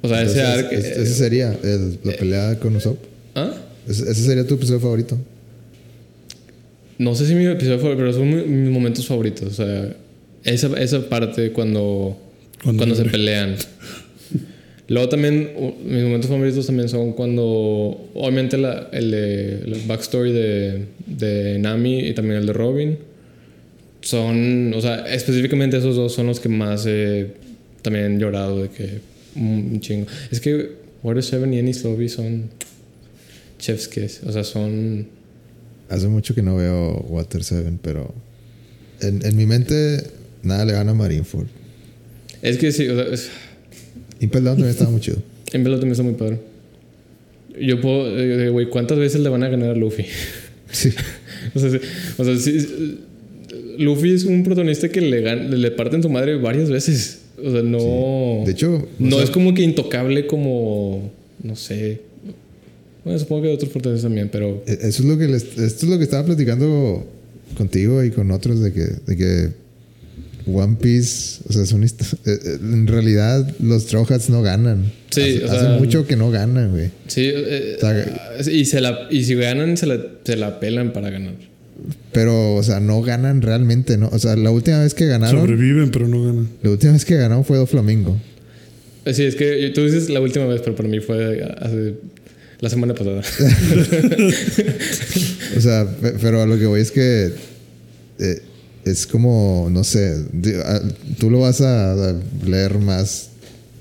O sea, ese Entonces, arco... es- ese sería el- la pelea con Usopp. ¿Ah? Ese, ese sería tu episodio favorito. No sé si mi episodio favorito, pero son mi- mis momentos favoritos. O sea, esa, esa parte cuando, Cuando cuando, se pelean. Luego también, mis momentos favoritos también son cuando, obviamente, la, el de el backstory de, de Nami y también el de Robin. Son, o sea, específicamente esos dos son los que más he también llorado de que un chingo. Es que Water 7 y Ennis Lobby son chef's kiss. O sea, son Hace mucho que no veo Water 7, pero en, en mi mente nada le gana a Marineford. Es que sí, o sea, es- Impel Down también estaba muy chido. en verdad también está muy padre. Yo puedo, eh, güey, ¿cuántas veces le van a ganar a Luffy? Sí. o sea, sí, o sea, sí, eh, Luffy es un protagonista que le, gan- le parten su madre varias veces. O sea, no. De hecho, no sea, es como que intocable como. No sé. Bueno, supongo que de otros protagonistas también, pero. e- eso es lo que les- esto es lo que estaba platicando contigo y con otros de que, de que One Piece, o sea, es un hist- eh, eh, en realidad los Straw Hats no ganan. Sí, hace, o hace sea- mucho que no ganan, güey. Sí, eh, O sea, y, se la, y si ganan, se la, se la pelan para ganar. Pero, o sea, no ganan realmente, ¿no? O sea, la última vez que ganaron, Sobreviven, pero no ganan. la última vez que ganaron fue Doflamingo. Eh, Sí, es que tú dices la última vez, pero para mí fue hace la semana pasada. O sea, pe- pero a lo que voy es que eh, es como, no sé, di- a- tú lo vas a, leer más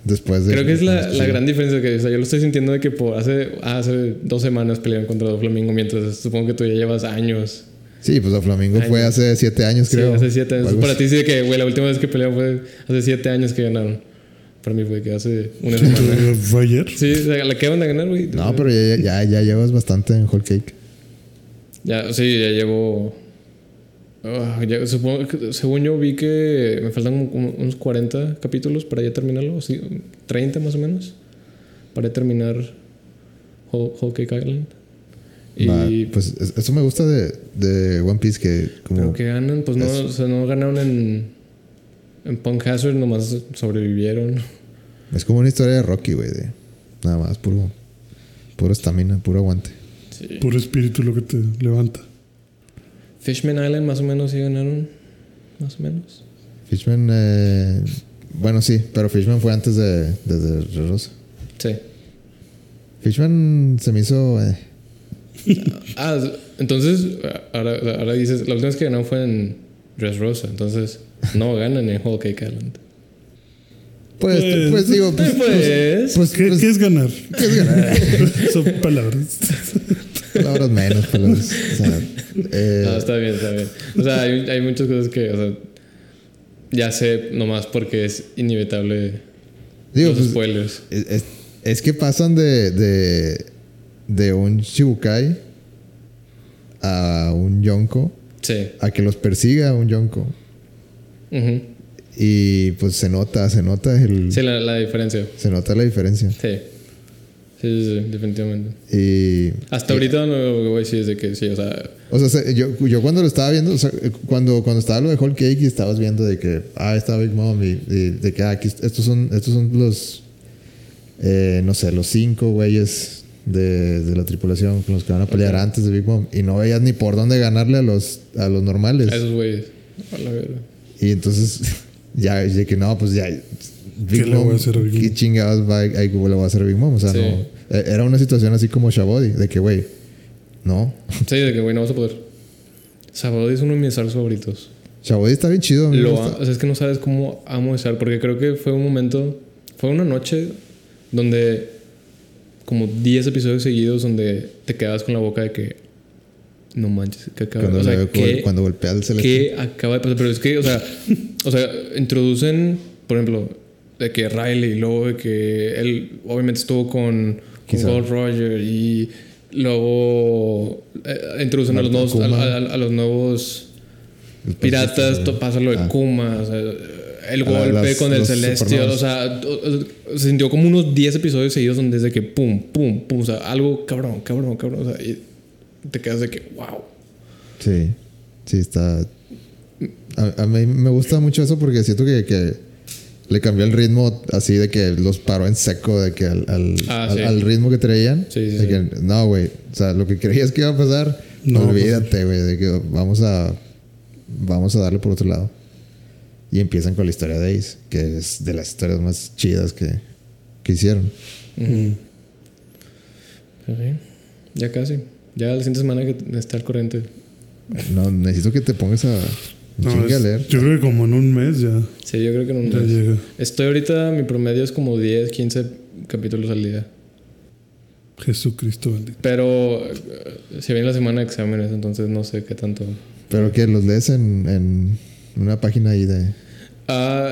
después de... Creo que es la, Sí. la gran diferencia que o sea, yo lo estoy sintiendo de que por hace, hace dos semanas pelearon contra Flamingo, mientras supongo que tú ya llevas años. Sí, pues Doflamingo fue Años. hace siete años, Sí, creo. hace siete años. Para ti sí de que, güey, la última vez que pelearon fue hace siete años que ganaron. Para mí fue que hace una semana. ¿Fue ayer? Sí, o sea, la que van a ganar, güey. No, pero ya, ya, ya llevas bastante en Whole Cake. Ya, sí, ya llevo. Ah, ya, supongo que- según yo vi que me faltan como unos 40 capítulos para ya terminarlo, sí, 30 más o menos, para terminar Whole, Whole Cake Island. Y pues es- eso me gusta de, de One Piece, que como... pero que ganan, pues no, o sea, no ganaron en, en Punk Hazard, nomás sobrevivieron. Es como una historia de Rocky, güey. de Nada más, puro... Puro estamina, puro aguante. Sí. Puro espíritu lo que te levanta. Fishman Island más o menos sí ganaron, más o menos. Fishman... eh, bueno, sí, pero Fishman fue antes de, de, de Rosa. Sí. Fishman se me hizo... eh, Ah, entonces, ahora, ahora dices, la última vez que ganaron fue en Dressrosa, entonces no ganan en Whole Cake Island. pues, Pues- pues digo... Pues, Pues, pues, ¿Qué, pues, qué es ganar? ¿qué es ganar? Son palabras. palabras menos, palabras... O sea, eh, no, está bien, está bien. O sea, hay, hay muchas cosas que, o sea, ya sé nomás porque es inevitable digo, los pues, spoilers. Es, es- es que pasan de, de, de un Shibukai a un Yonko Sí. a que los persiga un Yonko. Ujú. Y pues se nota, se nota el. Sí, la, la diferencia. Se nota la diferencia. Sí. Sí, sí, sí, definitivamente. Y. Hasta ahorita no lo que voy a decir es de que sí, o sea. O sea, se- yo, yo cuando lo estaba viendo, o sea, cuando, cuando estaba lo de Whole Cake y estabas viendo de que, ah, está Big Mom y, y de que, ah, aquí, estos son, estos son los, eh, no sé, los cinco güeyes de, de la tripulación con los que van a pelear antes de Big Mom y no veías ni por dónde ganarle a los, a los normales. A esos güeyes. A la verga. Y entonces, ya, de que no, pues ya. Big le voy a hacer a Big ¿Qué Mom? chingados va, ahí, ¿cómo le voy a hacer a Big Mom? O sea, Sí. no. eh, Era una situación así como Shabody, de que, güey, no. Sí, de que, güey, no vas a poder. Sábado es uno de mis stars favoritos. Shabody está bien chido. Lo gusta. o sea, es que no sabes cómo amo estar, porque creo que fue un momento, fue una noche donde como 10 episodios seguidos donde te quedabas con la boca de que no manches, que acaba Cuando, o sea, ¿qué, cuando golpea al celeste. qué acaba de pasar? Pero es que, o sea, o sea, introducen, por ejemplo, de que Riley, y luego de que él obviamente estuvo con, con. Gold Roger y luego eh, introducen a los, nuevos, a, Kuma. a- a los nuevos El Piratas, pasa lo de Ah. Kuma, o sea, el golpe las- con el Celestial, o sea, se sintió como unos 10 episodios seguidos donde desde que pum, pum, pum, o sea, algo cabrón, cabrón, cabrón, o sea, y te quedas de que, wow. Sí, sí, está. A, a mí me gusta mucho eso porque siento que, que le cambió el ritmo así de que los paró en seco, de que al, al, Ah, al- sí. al ritmo que traían. Sí, sí, de sí. que, no, güey. O sea, lo que creías que iba a pasar, No, pues, olvídate, güey, de que vamos a, vamos a darle por otro lado. Y empiezan con la historia de Ace, que es de las historias más chidas que, que hicieron. Ya casi. Ya la siguiente semana que estar al corriente. No, necesito que te pongas a, No, chingue a es- leer. yo creo que como en un mes ya, Sí, yo creo que en un ya mes. llega. Estoy ahorita, mi promedio es como 10, 15 capítulos al día. Jesucristo bendito. Pero eh, se viene la semana de exámenes, entonces no sé qué tanto. Pero que los lees en, en una página ahí de. Ah,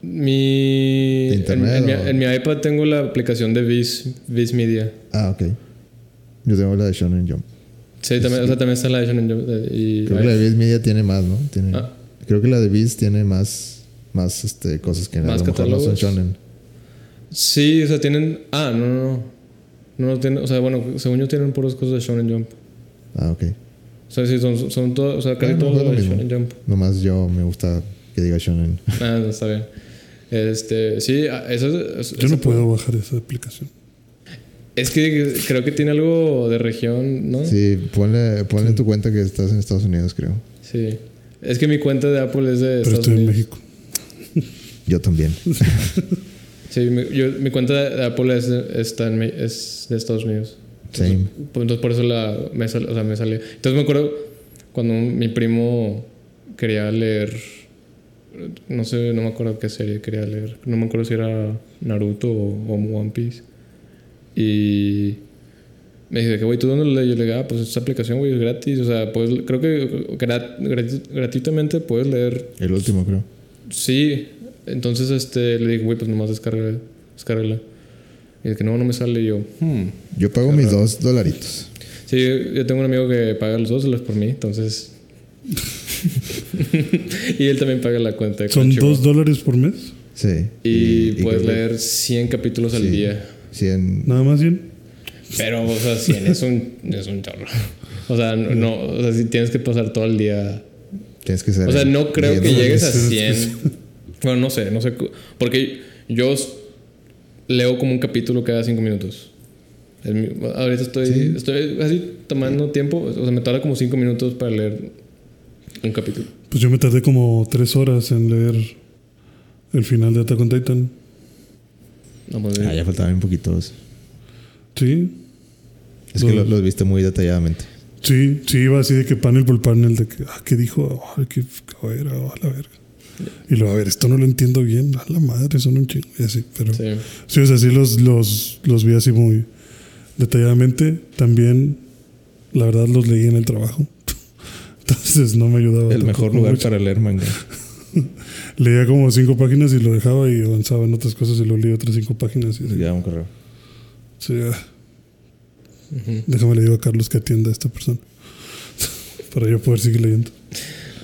mi, ¿De internet en, en mi, o? en mi iPad tengo la aplicación de Viz, Viz Media. Ah, ok. Yo tengo la de Shonen Jump. Sí, también, o sea, también está la de Shonen Jump, eh, y Creo que la de Viz Media tiene más, ¿no? Tiene, Ah. Creo que la de Viz tiene más, más este, cosas que a ¿Más lo mejor no son? Shonen. Sí, o sea, tienen. Ah, no, no, no. No, no tienen, o sea, bueno, según yo tienen puras cosas de Shonen Jump. Ah, ok. O sea, sí, son, son todos, o sea, casi Ah, no, todos fue lo de mismo. Shonen Jump. Nomás yo me gusta que diga Shonen. Ah, no, está bien. Este, sí, ah, eso es. Yo no puedo bajar esa aplicación. Es que creo que tiene algo de región, ¿no? Sí, ponle, ponle en tu cuenta que estás en Estados Unidos, creo. Sí. Es que mi cuenta de Apple es de Pero Estados estoy en. México. Yo también. Sí, mi, yo- mi cuenta de Apple es de, está en, es de Estados Unidos. Same. Pues Entonces por eso la, me, sal- o sea, me sale. Entonces me acuerdo cuando mi primo quería leer, no sé, no me acuerdo qué serie quería leer. No me acuerdo si era Naruto o, o One Piece. Y me dice que, güey, ¿tú dónde lo lees? Yo le dije, ah, pues esta aplicación, güey, es gratis. O sea, puedes, creo que grat- gratuitamente puedes leer. El último, creo. Sí. Entonces este, le dije, güey, pues nomás descarga, descárgala. Y dice que no, no me sale. Y yo, hmm. Yo pago mis dos dolaritos. Sí, yo, tengo un amigo que paga los dos dólares por mí, entonces. y él también paga la cuenta de ¿Son dos dólares por mes? Sí. Y, puedes leer 100 capítulos al Sí. día. 100. Nada más bien. Pero, o sea, 100 es un, es un chorro. O sea, no, no, o sea, si tienes que pasar todo el día. Tienes que ser. O sea, no creo que llegues a Sí, sí, 100. sí. Bueno, no sé, no sé. Porque yo leo como un capítulo cada 5 minutos. Es mi- ahorita estoy, Sí. estoy así tomando tiempo. O sea, me tarda como 5 minutos para leer un capítulo. Pues yo me tardé como tres horas en leer el final de Attack on Titan. No, pues, Ah, ya faltaban un poquitos. Sí. Es que lo- los viste muy detalladamente. Sí, sí, iba así de que panel por panel de que, ah, ¿qué dijo? Ay, qué qué era, oh, a la verga. Y luego, a ver, esto no lo entiendo bien, a la madre, son un chingo. Y así, pero sí, sí. o sea, sí los, los, los vi así muy detalladamente. También, la verdad, los leí en el trabajo. Entonces no me ayudaba. El mejor lugar mucho. para leer manga. Leía como cinco páginas y lo dejaba y avanzaba en otras cosas y lo leía otras cinco páginas. Y. Ya un correo. Sí, ah. Déjame le digo a Carlos que atienda a esta persona. Para yo poder seguir leyendo.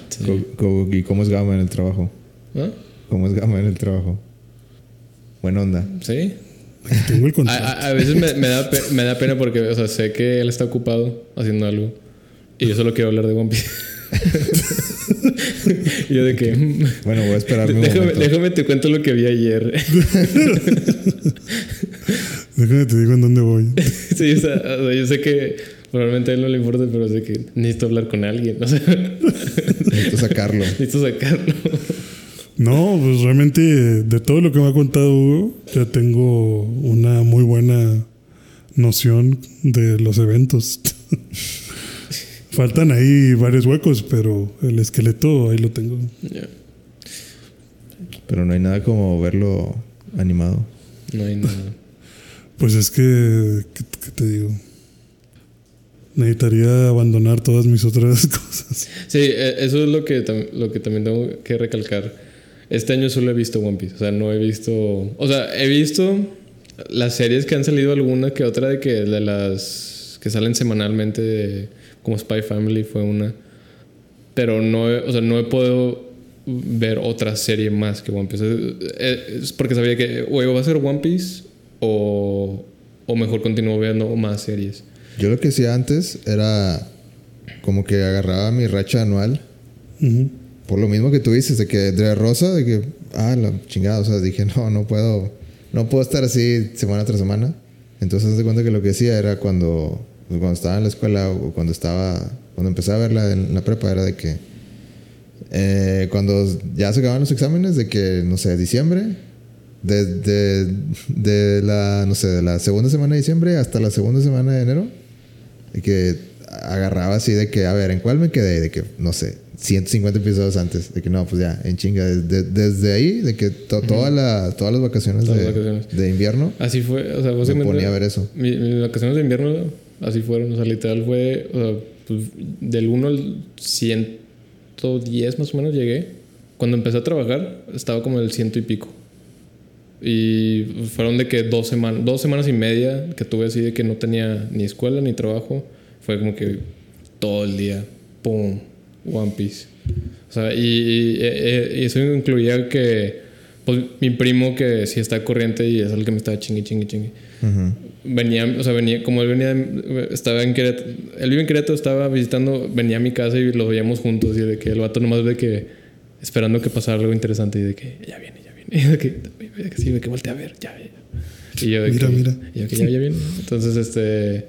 Sí. ¿Y cómo es Gama en el trabajo? ¿Ah? ¿Cómo es Gama en el trabajo? Buena onda. Sí. Tengo el A, a- a veces me, me da pe- me da pena porque, o sea, sé que él está ocupado haciendo algo. Y yo solo quiero hablar de One Piece. y yo de que... mm, Bueno, voy a esperarme déjame, déjame te cuento lo que vi ayer. Déjame te digo en dónde voy. sí, o sea, o sea, yo sé que probablemente a él no le importa, pero sé que necesito hablar con alguien. O sea, Necesito sacarlo. necesito sacarlo. No, pues realmente de todo lo que me ha contado Hugo, ya tengo una muy buena noción de los eventos. Faltan ahí varios huecos, pero el esqueleto ahí lo tengo. Ya, Pero no hay nada como verlo animado. no hay nada. Pues es que, ¿qué, qué te digo? Necesitaría abandonar todas mis otras cosas. Sí, eh, eso es lo que, lo que también tengo que recalcar. Este año solo he visto One Piece. O sea, no he visto. O sea, he visto las series que han salido alguna que otra de que de las que salen semanalmente, de- como Spy Family fue una. Pero no he, o sea, no he podido ver otra serie más que One Piece. Es, es porque sabía que o iba a ser One Piece o, o mejor continúo viendo más series. Yo lo que hacía antes era como que agarraba mi racha anual. Por lo mismo que tú dices, de que de Rosa, de que, ah, la chingada, o sea, dije, no, no puedo, no puedo estar así semana tras semana. Entonces, haz de cuenta que lo que hacía era cuando, pues, cuando estaba en la escuela o cuando estaba, cuando empecé a verla en la prepa, era de que, eh, cuando ya se acababan los exámenes, de que, no sé, diciembre, de, de, de la, no sé, de la segunda semana de diciembre hasta la segunda semana de enero, de que agarraba así de que, a ver, ¿en cuál me quedé? De que, no sé, 150 episodios antes. De que no, pues ya, en chinga. Desde, desde ahí, de que to- toda la, todas las vacaciones, Todas de, vacaciones. de invierno, Así fue, o sea, me básicamente. ponía a ver eso. Mi- Mis vacaciones de invierno así fueron, o sea, literal fue, o sea, pues, del 1 al 110 más o menos llegué. Cuando empecé a trabajar estaba como el ciento y pico. Y fueron de que dos semanas, dos semanas y media que tuve así de que no tenía ni escuela ni trabajo. Fue como que todo el día, ¡pum! One Piece. O sea, y, y- y- y eso incluía que, pues, mi primo que sí está corriente y es el que me estaba chingui, chingui, chingui Ujú. Venía, o sea, venía, como él venía, estaba en Querétaro, él vive en Querétaro, estaba visitando, venía a mi casa y lo veíamos juntos y de que el vato nomás de que, esperando que pasara algo interesante y de que, ya viene, ya viene, y de que, de que sí, de que voltea a ver, ya, ya. Y yo de Mira, que, mira. y yo que ya, ya viene. Entonces, este,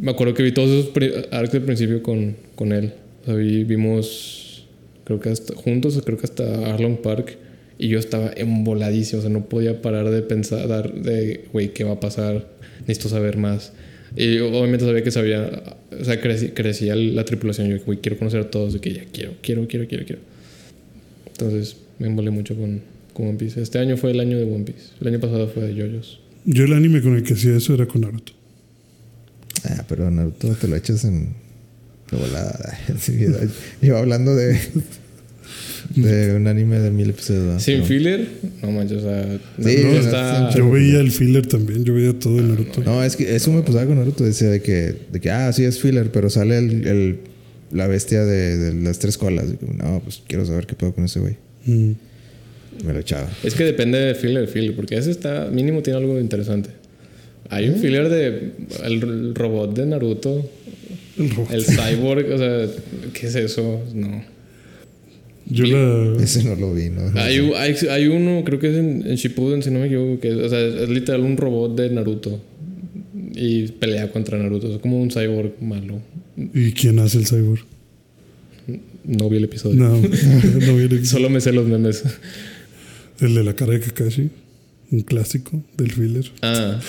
me acuerdo que vi todos esos arcos del principio con, con él. O sea, vi- vimos, creo que hasta, juntos, creo que hasta Arlong Park. Y yo estaba emboladísimo, o sea, no podía parar de pensar, dar- de, güey, ¿qué va a pasar? Necesito saber más. Y obviamente sabía que sabía, o sea, creci- crecía la tripulación. Yo, güey, quiero conocer a todos, de que ya quiero, quiero, quiero, quiero, quiero. Entonces me embolé mucho con, con One Piece. Este año fue el año de One Piece. El año pasado fue de JoJo's. Yo el anime con el que hacía eso era con Naruto. Ah, pero Naruto te lo echas en. De volada. Iba hablando de. De un anime de mil episodios. Sin filler, no manches, o sea, Sí, no, está... Yo veía el filler también, yo veía todo de Naruto. No, es que eso me pasaba con Naruto. Decía de que, de que ah, sí es filler, pero sale el, el- la bestia de, de las tres colas. Y como, no, pues quiero saber qué pedo con ese güey. Mm. Me lo echaba. Es que depende del filler filler, porque ese está, mínimo tiene algo interesante. Hay un filler de el robot de Naruto, El robot. el cyborg, o sea, ¿qué es eso? No. Yo la. Ese no lo vi, ¿no? No Hay, hay, hay uno, creo que es en, en Shippuden, si no me equivoco, que es, o sea, es literal un robot de Naruto y pelea contra Naruto, es como un cyborg malo. ¿Y quién hace el cyborg? No vi el episodio. No, no viene. Solo me sé los memes. El de la cara de Kakashi. Un clásico del filler. Ah.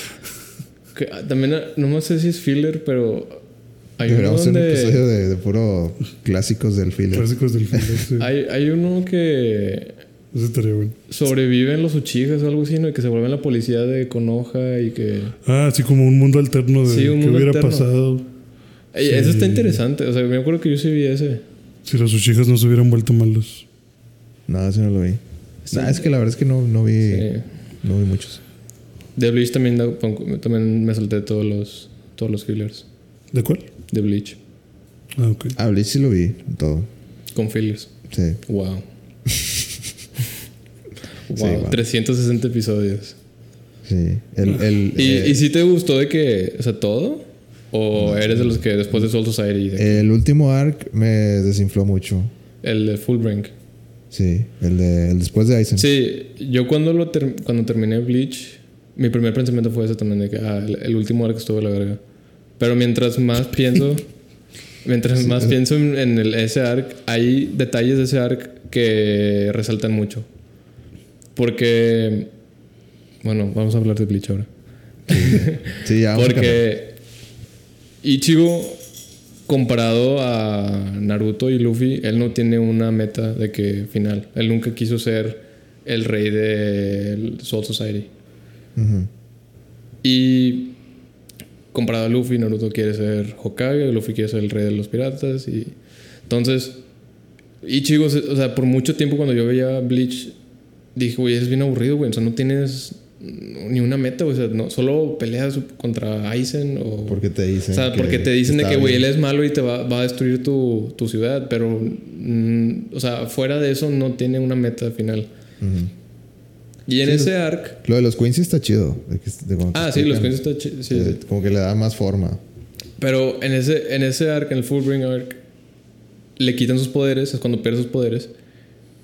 Que, ah, también, ah, no sé si es filler, pero hay uno Deberíamos hacer un donde... episodio de, de puro clásicos del filler. Clásicos del filler, sí. Hay, hay uno que Ese estaría bueno. sobreviven los Uchijas o algo así, ¿no? Y que se vuelven la policía de Konoha y que... Ah, así como un mundo alterno de Sí, un qué hubiera alterno. pasado Ey, Eso está interesante. O sea, me acuerdo que yo sí vi ese. si los Uchijas no se hubieran vuelto malos. No, ese no lo vi. Nah, es que la verdad es que no, no vi, Sí. no vi muchos. De Bleach también, también me salté todos los, todos los fillers. ¿De cuál? De Bleach. Ah, ok. Ah, Bleach sí lo vi, todo. Con fillers. Sí. Wow. wow, wow. 360 episodios. Sí. El, el, ¿Y, eh, ¿Y si te gustó de que, o sea, todo? ¿O eres de los que después de Soul Society, de que el último arc me desinfló mucho. el de Full Brink? Sí, el de el después de Aizen. Sí, yo cuando, lo ter- cuando terminé Bleach, mi primer pensamiento fue ese también, de que ah, el, el último arco estuvo de la verga. Pero mientras más pienso, mientras más pienso en, en el, ese arc, hay detalles de ese arc que resaltan mucho. Porque, bueno, vamos a hablar de Bleach ahora. Sí, ya vamos a cambiar. Porque Ichigo, comparado a Naruto y Luffy, él no tiene una meta de que final. Él nunca quiso ser el rey del Soul Society. Ujú. Y comparado a Luffy, Naruto quiere ser Hokage, Luffy quiere ser el rey de los piratas. Y entonces, Ichigo, o sea, por mucho tiempo cuando yo veía Bleach, dije, güey, es bien aburrido, güey. O sea, no tienes ni una meta, güey. O sea, no, solo peleas contra Aizen o. Porque te dicen. O sea, que porque te dicen de que, güey, él es malo y te va, va a destruir tu, tu ciudad, pero, mm, o sea, fuera de eso no tiene una meta final. Ujú. Y en ese arc... Lo de los Quincy está chido. de que- de Ah, sí, los Queens está chi- sí, eh, Como que le da más forma. Pero en ese, en ese arc, en el Fullbring arc, le quitan sus poderes, es cuando pierde sus poderes.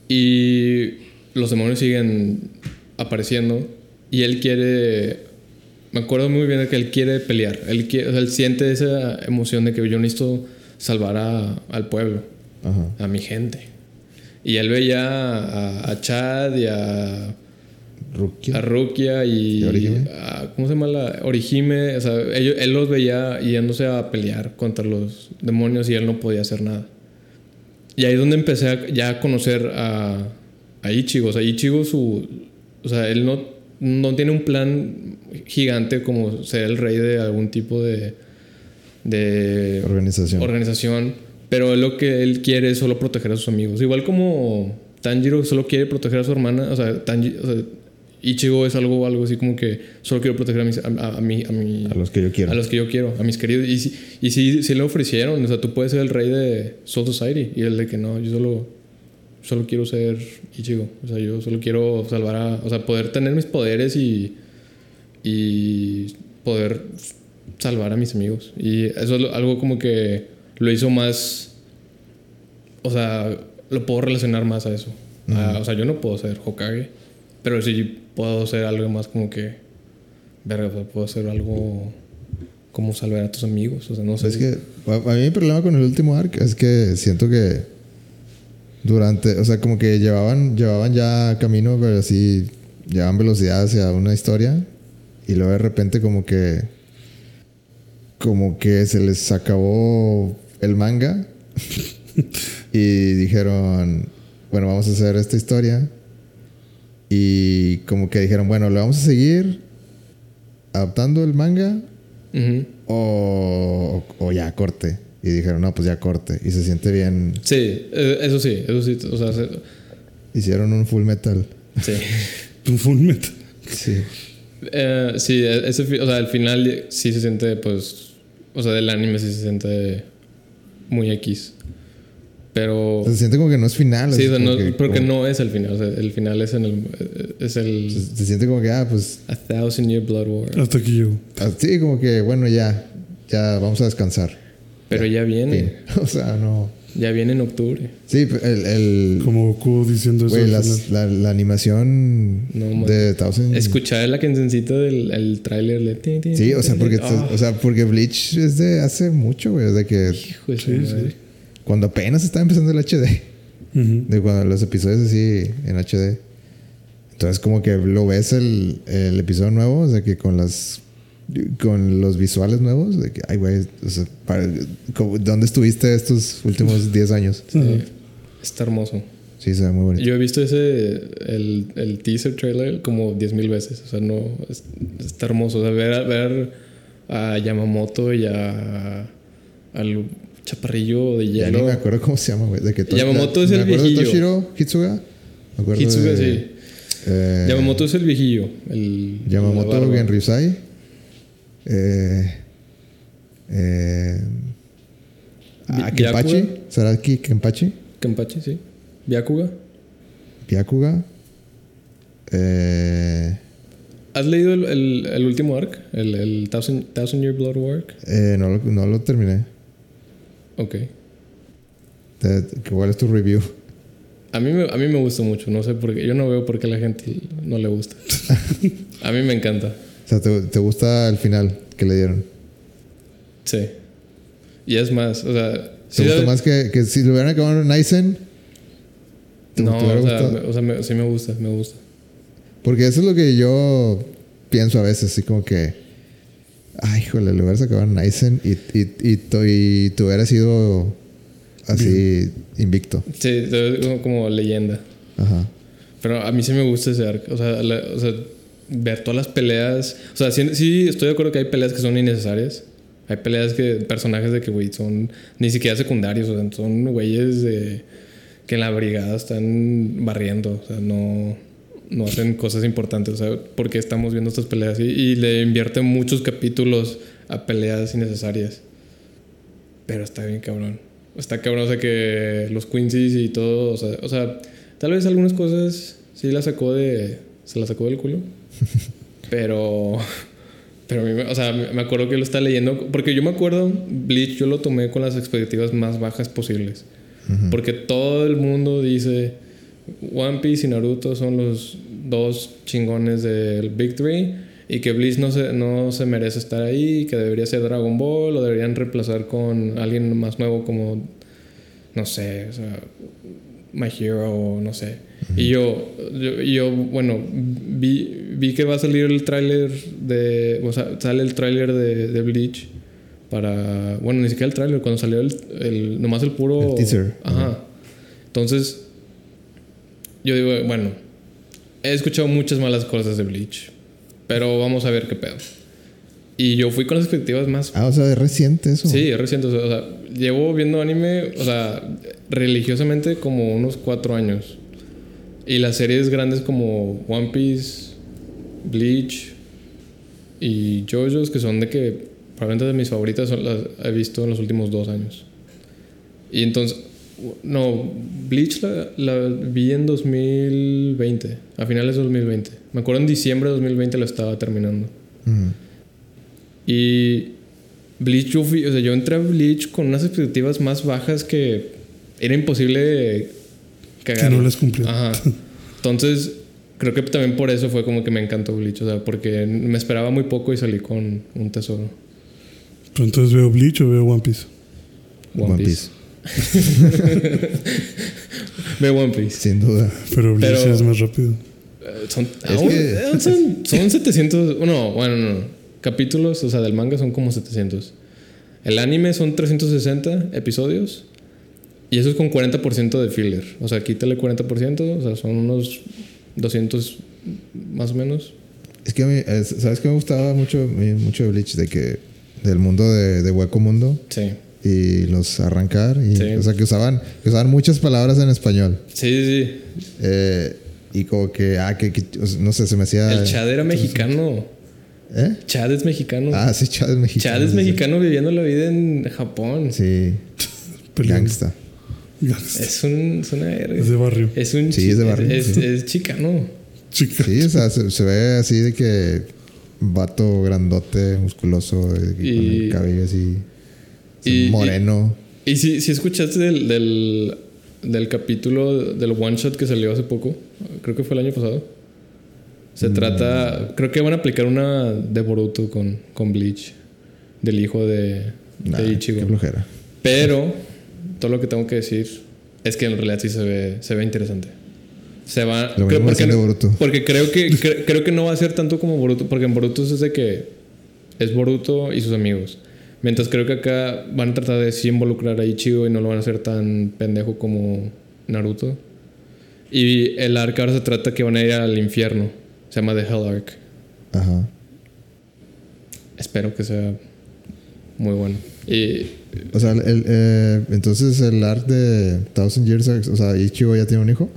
Y los demonios siguen apareciendo. Y él quiere. Me acuerdo muy bien de que él quiere pelear. Él, quiere, o sea, él siente esa emoción de que yo necesito salvar a- al pueblo, Ajá. a mi gente. Y él veía a, a Chad y a Rukia. a Rukia y ¿Y Orihime? a- ¿cómo se llama la Orihime? O sea, él los veía yéndose a pelear contra los demonios y él no podía hacer nada. Y ahí es donde empecé a, ya a conocer a, a Ichigo. O sea, Ichigo su... O sea, él no, no tiene un plan gigante como ser el rey de algún tipo de... de Organización. organización, pero lo que él quiere es solo proteger a sus amigos. Igual como Tanjiro solo quiere proteger a su hermana, o sea, Tanji- o sea, Ichigo es algo, algo así como que solo quiero proteger a, mis, a, a- a mi, a, mi- a los que yo quiero. a los que yo quiero, a mis queridos. Y, sí- y sí, sí le ofrecieron, o sea, tú puedes ser el rey de Soul Society. Y él de que no, yo solo, solo quiero ser Ichigo. O sea, yo solo quiero salvar a, o sea, poder tener mis poderes y, y poder salvar a mis amigos. Y eso es algo como que lo hizo más, o sea, lo puedo relacionar más a eso. A- o sea, yo no puedo ser Hokage, pero sí puedo ser algo más como que, verga, sea, puedo hacer algo como salvar a tus amigos. O sea, no sé. Es que a, a mí mi problema con el último arc es que siento que durante, o sea, como que llevaban, llevaban ya camino, pero así llevaban velocidad hacia una historia y luego de repente como que como que se les acabó el manga y dijeron, bueno, vamos a hacer esta historia y como que dijeron, bueno, le vamos a seguir adaptando el manga o, o ya corte. Y dijeron, no, pues ya corte. Y se siente bien. Sí, eh, eso sí, eso sí. O sea, se- Hicieron un full metal. sí. Un full metal. Sí. Eh, sí, ese, fi- o sea, al final sí se siente, pues, o sea, del anime sí se siente muy X. Pero... Se siente como que no es final. Sí, no, que- porque como- no es el final. O sea, el final es en el... Es el... Se, se siente como que, ah, pues. A Thousand Year Blood War. Hasta aquí llego. Así como que, bueno, ya. Ya vamos a descansar. Pero ya viene. Fin. O sea, no. Ya viene en octubre. Sí, el. el Como Goku diciendo eso. al las- la, la animación No, de Thousand. Escuchar la cancioncita del el tráiler de... Sí, o sea, porque. Ah, o sea, porque Bleach es de hace mucho, güey. De que hijo de Sí, madre. sí. Cuando apenas estaba empezando el HD. Ujú. De cuando los episodios así en HD. Entonces como que lo ves el, el episodio nuevo, o sea que con las con los visuales nuevos, de que, ay güey, o sea, para- ¿dónde estuviste estos últimos 10 años? Sí. Está hermoso. Sí, se ve muy bonito. Yo he visto ese, el, el teaser trailer como 10.000 veces. O sea, no, es- está hermoso. O sea, ver, a- ver a Yamamoto y a, al chaparrillo de Ya ni hielo. me acuerdo cómo se llama, güey. De que Yamamoto es me el acuerdo de viejillo. Toshiro Hitsuga. Me acuerdo Hitsuga, de, sí. eh, Yamamoto es el viejillo. El, Yamamoto. Genryusai. Eh, eh, ah, Kenpachi. ¿Será aquí Kenpachi? Kenpachi, sí. Byakuga. Byakuga. Eh, ¿Has leído el, el- el último arc? El, el Thousand, Thousand Year Blood arc? eh, no, lo, no lo terminé. Ok. ¿Cuál es tu review? A mí, me, a mí me gusta mucho, no sé por qué. Yo no veo por qué a la gente no le gusta. a mí me encanta. O sea, ¿te, te gusta el final que le dieron? Sí. Y es más, o sea... ¿Te gusta más que, que si lo hubieran acabado en Aizen? ¿Te- No, o sea, me- o sea, me- sí me gusta, me gusta. Porque eso es lo que yo pienso a veces, así como que. Ay, híjole, lo hubieras acabado en Aizen y, y, y, y tú hubieras sido así invicto. Sí, como leyenda. Ajá. Pero a mí sí me gusta ese arco. O sea, la- o sea, ver todas las peleas. O sea, sí, sí estoy de acuerdo que hay peleas que son innecesarias. Hay peleas que personajes de que, güey, son ni siquiera secundarios. O sea, son güeyes de, que en la brigada están barriendo. O sea, no, no hacen cosas importantes. O sea, porque estamos viendo estas peleas y, y le invierten muchos capítulos a peleas innecesarias. Pero está bien cabrón. Está cabrón, o sea, que los Quincy's y todo, o sea, o sea, tal vez algunas cosas sí las sacó de... Se las sacó del culo. pero... Pero a mí, o sea, me acuerdo que lo estaba leyendo, porque yo me acuerdo, Bleach yo lo tomé con las expectativas más bajas posibles. Porque todo el mundo dice, One Piece y Naruto son los dos chingones del Big Three y que Bleach no se, no se merece estar ahí, que debería ser Dragon Ball o deberían reemplazar con alguien más nuevo como, no sé, o sea, My Hero, no sé. Y yo, yo, yo, bueno, vi, vi que va a salir el tráiler de, o sea, sale el tráiler de, de Bleach para, bueno, ni siquiera el tráiler, cuando salió el, el, nomás el puro... El teaser. Ajá. Entonces, yo digo, bueno, he escuchado muchas malas cosas de Bleach, pero vamos a ver qué pedo. Y yo fui con las expectativas más Ah, o sea, es reciente eso. Sí, es reciente. O sea, llevo viendo anime, o sea, religiosamente como unos cuatro años. Y las series grandes como One Piece, Bleach y JoJo's, que son de que probablemente de mis favoritas, son las he visto en los últimos dos años. Y entonces, no, Bleach la, la vi en 2020, a finales de 2020. Me acuerdo en diciembre de 2020 la estaba terminando. Y Bleach, yo, o sea, yo entré a Bleach con unas expectativas más bajas que era imposible cagar. Que no las cumplió. Ajá. Entonces, creo que también por eso fue como que me encantó Bleach, o sea, porque me esperaba muy poco y salí con un tesoro. Pero entonces veo Bleach o veo One Piece. One, One Piece. Ve One Piece. Sin duda. Pero Bleach Pero- es más rápido. Eh, Son, Es aún- que- son, son 700, no, bueno, no, capítulos, o sea, del manga son como 700. El anime son 360 episodios y eso es con 40% de filler. O sea, quítale 40%, o sea, son unos 200 más o menos. Es que a mí, es- ¿sabes qué me gustaba mucho, mucho de Bleach? De que, del mundo de, de Hueco Mundo Sí. Y los arrancar. Y, Sí. O sea, que usaban, que usaban muchas palabras en español. Sí, sí, sí. Eh, y como que, ah, que, no sé, se me hacía. El Chad era mexicano. ¿Eh? Chad es mexicano. Ah, sí, Chad es mexicano. Chad es sí, sí. mexicano viviendo la vida en Japón. Sí, gangsta. Gangsta. Es un, es una. Es de barrio. Es un Sí, es de barrio, Es, sí. es chicano. Chica. Sí, o sea, se, se ve así de que vato grandote, musculoso, Y- con el cabello así y- moreno. Y si, si escuchaste del, del, del capítulo del one shot que salió hace poco, creo que fue el año pasado. Se Mm. trata, creo que van a aplicar una de Boruto con, con Bleach, del hijo de, Nah, de qué Ichigo. flojera. Pero todo lo que tengo que decir es que en realidad sí se ve, se ve interesante. Se va. Lo creo- Boruto. porque creo que cre- creo que no va a ser tanto como Boruto, porque en Boruto es de que es Boruto y sus amigos. Mientras creo que acá van a tratar de sí involucrar a Ichigo y no lo van a hacer tan pendejo como Naruto. Y el arc ahora se trata que van a ir al infierno. Se llama The Hell Arc. Ajá. Espero que sea muy bueno. Y O sea, el, eh, entonces el art de Thousand Years, o sea, Ichigo ya tiene un hijo.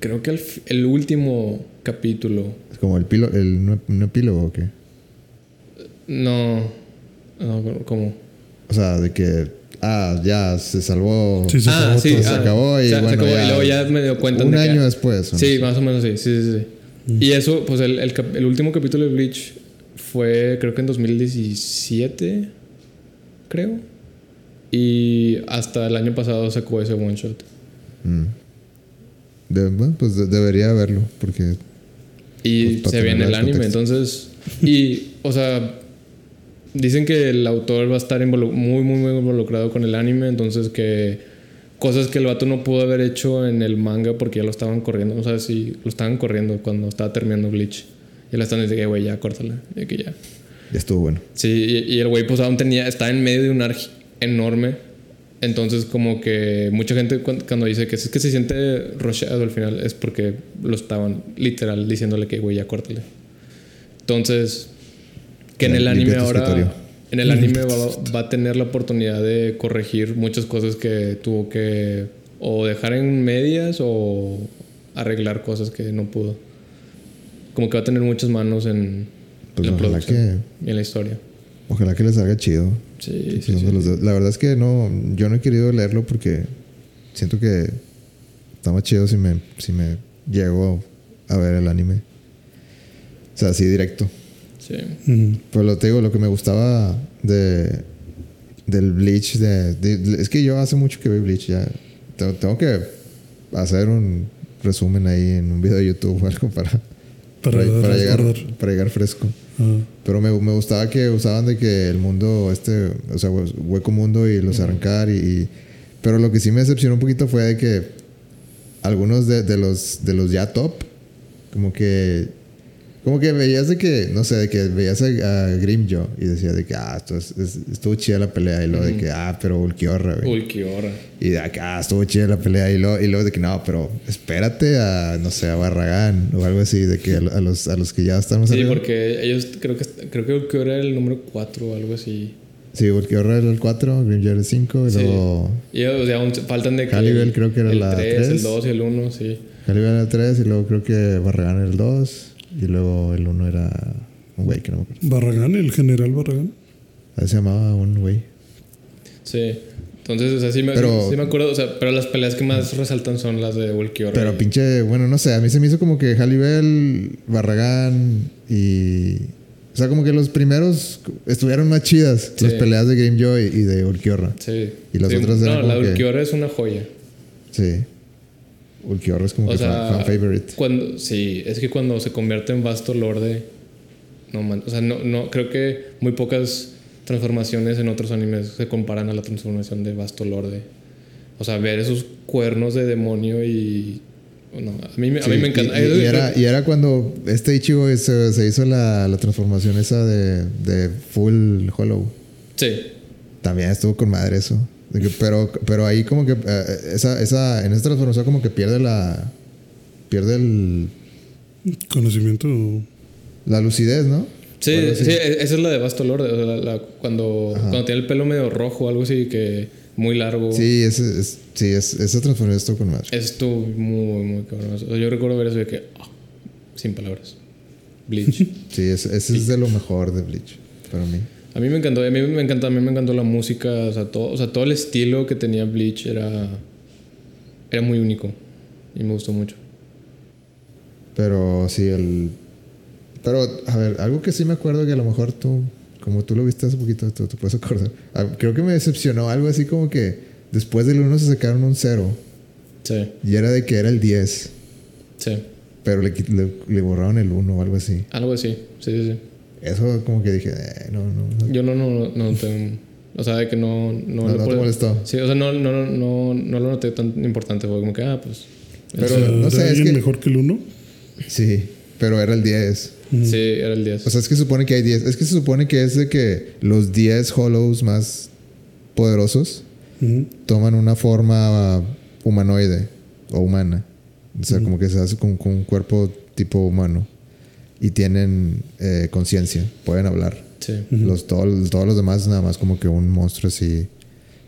creo que el, el último capítulo Es como el pilo, el un epílogo o qué. No. No, ¿cómo? O sea, de que ah, ya se salvó. Sí, se ah, acabó sí, todo. se ah, acabó y se- se bueno, acabó, ya- y luego ya me dio cuenta Un de que- año después. ¿o no? Sí, más o menos sí, sí, sí. sí. Y eso, pues el, el, cap- el último capítulo de Bleach fue creo que en 2017, creo. Y hasta el año pasado sacó ese one shot. Mm. De- bueno, pues de- debería verlo porque Y Pues, se viene el anime, contexto. entonces... Y, o sea, dicen que el autor va a estar muy, muy, muy involucrado con el anime, entonces que cosas que el vato no pudo haber hecho en el manga porque ya lo estaban corriendo, o sea, si lo estaban corriendo cuando estaba terminando Bleach. Y le están diciendo que, güey, ya, córtala. Y que ya. ya estuvo bueno. Sí, y, y el güey pues aún tenía, estaba en medio de un arc enorme. Entonces como que mucha gente cuan- cuando dice que es que se siente rusheado al final es porque lo estaban literal diciéndole que güey ya córtale. Entonces que en el anime ahora en el anime va, va a tener la oportunidad de corregir muchas cosas que tuvo que o dejar en medias o arreglar cosas que no pudo. Como que va a tener muchas manos en Pues la producción y en la historia. Ojalá que les salga chido. Sí, sí, Cruzando sí. los dedos. La verdad es que no, yo no he querido leerlo porque siento que está más chido si me, si me llego a ver el anime. O sea, así directo. Sí. Ujú. Pero lo te digo, lo que me gustaba de del Bleach, de, de- es que yo hace mucho que vi Bleach ya. Tengo, tengo que hacer un resumen ahí en un video de YouTube o algo para, Para, para, llegar, para llegar fresco. Ah, Pero me, me gustaba que usaban de que el mundo, este, o sea, hue- hueco mundo y los arrancar y, y- Pero lo que sí me decepcionó un poquito fue de que algunos de, de los, de los ya top, como que... Como que veías de que, no sé, de que veías a, Grimjo y decías de que, ah, esto es- es- estuvo chida la pelea. Y luego de que, ah, pero Ulquiorra, güey. Hora. Y de acá, ah, estuvo chida la pelea. Y luego, y luego de que, no, pero espérate a, no sé, a Barragán o algo así. De que a, a los, a los que ya están más Sí, arriba. porque ellos creo que creo que que era el número 4 o algo así. Sí, porque ahorra era el 4, Grimjar el 5 y Sí. luego Y o sea, aún faltan de que Halliwell creo que era el la 3, el tres. 2 y el 1, sí. Caliban era el 3 y luego creo que Barragán era el 2 y luego el 1 era un güey que no me acuerdo. Barragán, el general Barragán. Ahí se llamaba un güey. Sí. Entonces, o sea, sí me, Pero- sí me acuerdo, o sea, pero las peleas que más resaltan son las de Ulquiorra. Pero y- pinche, bueno, no sé, a mí se me hizo como que Halliwell, Barragán y... O sea, como que los primeros estuvieron más chidas, Sí. las peleas de Grimjoy y de Ulquiorra. Sí. Y las Sí, otras eran No, como la que- Ulquiorra es una joya. Sí. Ulquiorra es como O que sea, fan, fan favorite. Cuando, sí, es que cuando se convierte en vasto lorde. No man, o sea, no, no, creo que muy pocas transformaciones en otros animes se comparan a la transformación de vasto lorde. O sea, ver esos cuernos de demonio y. No, a mí, me- a Sí, mí me encanta. Y, y- y era, y era cuando este Ichigo se, se hizo la, la transformación esa de, de full hollow. Sí, También estuvo con madre eso. Pero, pero ahí como que eh, esa, esa, en esa transformación como que pierde la. Pierde el, Conocimiento. la lucidez, ¿no? sí, sí, e- esa es la de vasto lorde. o sea, la- la- cuando, Ajá. cuando tiene el pelo medio rojo o algo así, que muy largo. Sí, ese, es, sí es, esa transformación estuvo con madre. Estuvo muy, muy cabrón. O sea, yo recuerdo ver eso de que. ah, sin palabras. Bleach. Sí, ese, ese es de lo mejor de Bleach para mí. A mí me encantó, a mí me encantó, a mí me encantó la música, o sea, todo, o sea, todo el estilo que tenía Bleach era era muy único y me gustó mucho. Pero sí, el. Pero, a ver, algo que sí me acuerdo que a lo mejor tú, como tú lo viste hace poquito, tú te puedes acordar. Ah, Creo que me decepcionó algo así como que después del 1 se sacaron un 0 Sí, y era de que era el 10, sí, pero le, le, le borraron el 1 o algo así. algo así, sí, sí, sí. Eso como que dije, eh, no, no, no. Yo no, no, no, no te- o sea, de que no, no, No, lo no te molestó. Sí, o sea, no, no, no, no, lo noté tan importante, fue como que, ah, pues, Pero, O sea, no sé, ¿era es que- mejor que el uno? Sí, pero era el 10. sí, era el 10. O sea, es que se supone que hay 10. Es que se supone que es de que los 10 hollows más poderosos toman una forma humanoide o humana. O sea, como que se hace con, con un cuerpo tipo humano. Y tienen eh, conciencia, pueden hablar. sí, los, todos, todos los demás nada más como que un monstruo así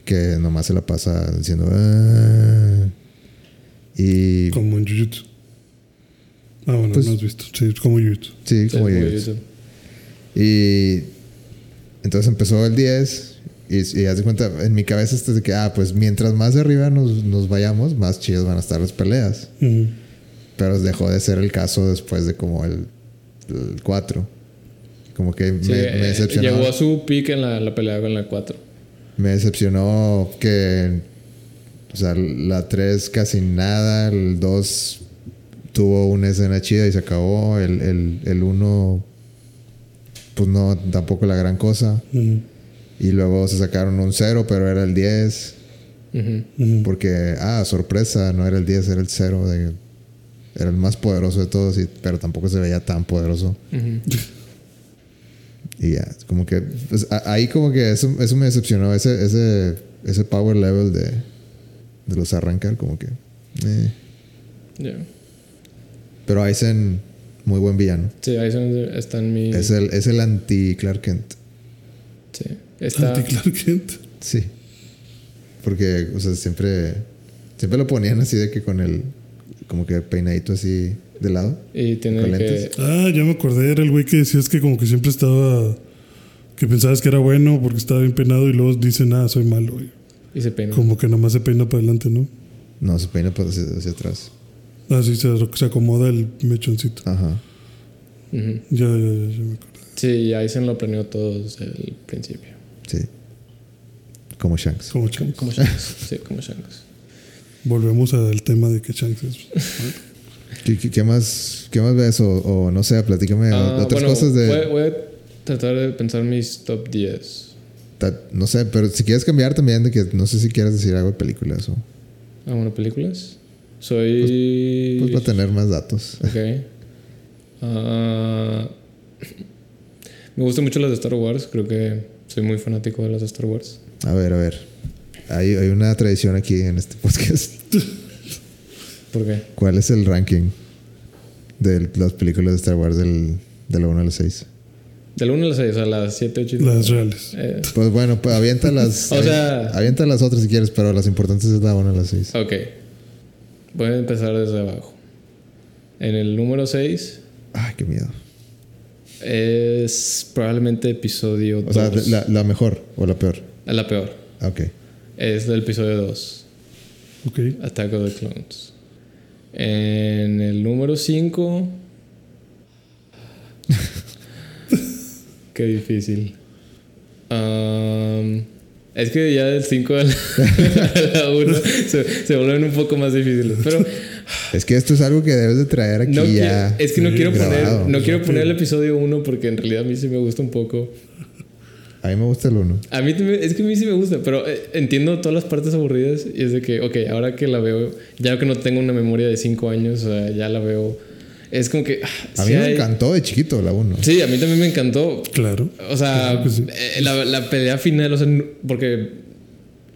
que nomás se la pasa diciendo... "Ah". Y... Como en Jujutsu. Ah, bueno, Pues- no has visto. Sí, como Jujutsu. Sí, sí, como bien. Y entonces empezó el 10 Y, y haz de cuenta, en mi cabeza está de que, ah, pues mientras más de arriba nos, nos vayamos, más chidas van a estar las peleas. Pero dejó de ser el caso después de como el, 4. Como que Sí, me, eh, me decepcionó. llegó a su pick en la, la pelea con la 4. Me decepcionó que. O sea, la 3 casi nada. El 2 tuvo una escena chida y se acabó. El, el, el 1. Pues no, tampoco la gran cosa. Ujú. Y luego se sacaron un 0, pero era el 10. Ujú. Ujú. Porque, ah, sorpresa, no era el 10, era el 0. De, era el más poderoso de todos, y- pero tampoco se veía tan poderoso. Y ya, como que. pues, a- ahí como que eso, eso me decepcionó. Ese, ese, ese power level de, de los arrancar, como que. eh. Ya. Pero Aizen, muy buen villano. Sí, son- está en mi. Es el, es el anti Clark Kent. Sí. Está. Anti-Clark Kent. Sí. Porque, o sea, siempre. Siempre lo ponían así de que con el. Como que peinadito así de lado. Y tiene ¿Con que. lentes? Ah, ya me acordé. Era el güey que decías que como que siempre estaba... Que pensabas que era bueno porque estaba bien penado y luego dice, nada, soy malo. güey. Y se peina. Como que nada más se peina para adelante, ¿no? No, se peina hacia, hacia atrás. Así se, se acomoda el mechoncito. Ajá. Ya, ya, ya, ya me acordé. Sí, y Aizen lo planeó todo desde el principio. Sí. Como Shanks. Como Shanks. Como Shanks. sí, como Shanks. Volvemos al tema de que Shanks es... ¿Qué, qué- qué más, qué más ves? O, o no sé, platícame Ah, otras bueno, cosas de. Voy, voy a tratar de pensar mis top 10. Ta- No sé, pero si quieres cambiar también de que no sé si quieres decir algo de películas o Ah, bueno, películas. Soy. pues para tener más datos. Ok. Ah, me gustan mucho las de Star Wars. Creo que soy muy fanático de las de Star Wars. A ver, a ver. Hay, hay una tradición aquí en este podcast. ¿Por qué? ¿Cuál es el ranking de las películas de Star Wars del, de la 1 a la 6? Del 1 a las 6, a las 7, 8 y Las reales. Eh, Pues bueno, pues avienta las. O sea- avienta las otras si quieres, pero las importantes es la 1 a la 6. ok. Voy a empezar desde abajo. En el número 6 Ay, qué miedo. es probablemente episodio 2. O sea, la, la mejor o la peor. la peor. Ok. Es del episodio 2. Ok. Attack of the Clones. En el número 5. Qué difícil. Am, es que ya del 5 a la 1 se, se vuelven un poco más difíciles. Pero Es que esto es algo que debes de traer aquí no ya. es que no quiero grabado. poner, no quiero poner el episodio 1 porque en realidad a mí sí me gusta un poco. A mí me gusta el 1. A mí es que a mí sí me gusta, pero eh, entiendo todas las partes aburridas y es de que, ok, ahora que la veo, ya que no tengo una memoria de 5 años, o sea, ya la veo. Es como que. ah, A sí mí me hay- encantó de chiquito la 1. Sí, a mí también me encantó. Claro. O sea, Claro sí. eh, la, la pelea final, o sea, porque.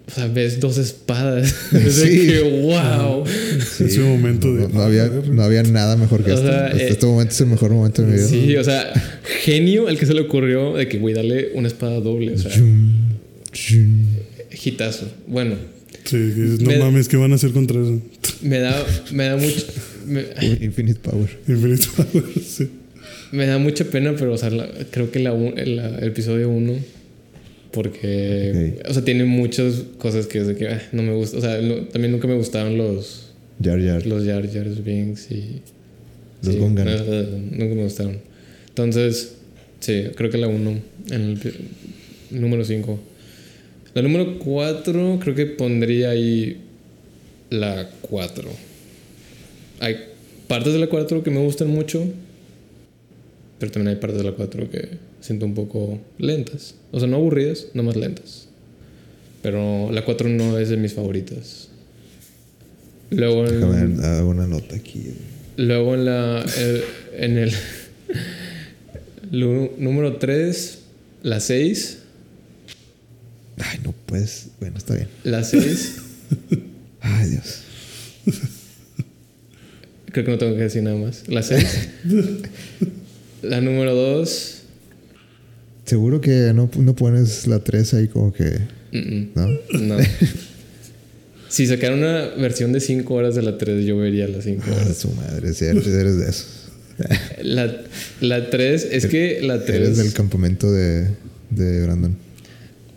O sea, ves dos espadas. Es de Sí. que, wow. Ese momento de... No, no había, no había nada mejor que O esto. sea, Este- eh, este momento es el mejor momento de mi vida. Sí, o sea, genio el que se le ocurrió de que, güey, dale una espada doble. O sea, Chum, chum. hitazo. Bueno, Sí, no Me- mames, ¿qué van a hacer contra eso? me da, me da mucho. Me, Infinite Power. Infinite Power, sí. me da mucha pena, pero, o sea, la- creo que la, la- el episodio 1. Porque, o sea, tiene muchas cosas que, es de que ah, no me gusta. O sea, también nunca me gustaron los, Jar Jar. los Jar Jar Binks y. Los sí, Gungan. no, nunca me gustaron. Entonces, sí, creo que la 1 en el número 5. La número 4, creo que pondría ahí la 4. Hay partes de la 4 que me gustan mucho, pero también hay partes de la 4 que siento un poco lentas. O sea, no aburridas, no más lentas. Pero la 4 no es de mis favoritas. Luego en- Déjame hago una nota aquí. Luego en la. el- en el. lu- número 3, la 6. Ay, no puedes. Bueno, está bien. La 6. Ay, Dios. creo que no tengo que decir nada más. La 6. la número 2. Seguro que no, no pones la 3 ahí como que. ¿No? No. si sacaran una versión de 5 horas de la 3, yo vería las 5 Ah, horas. su madre, si eres, eres de esos. La, la 3, es que la 3. Eres del campamento de, de Brandon.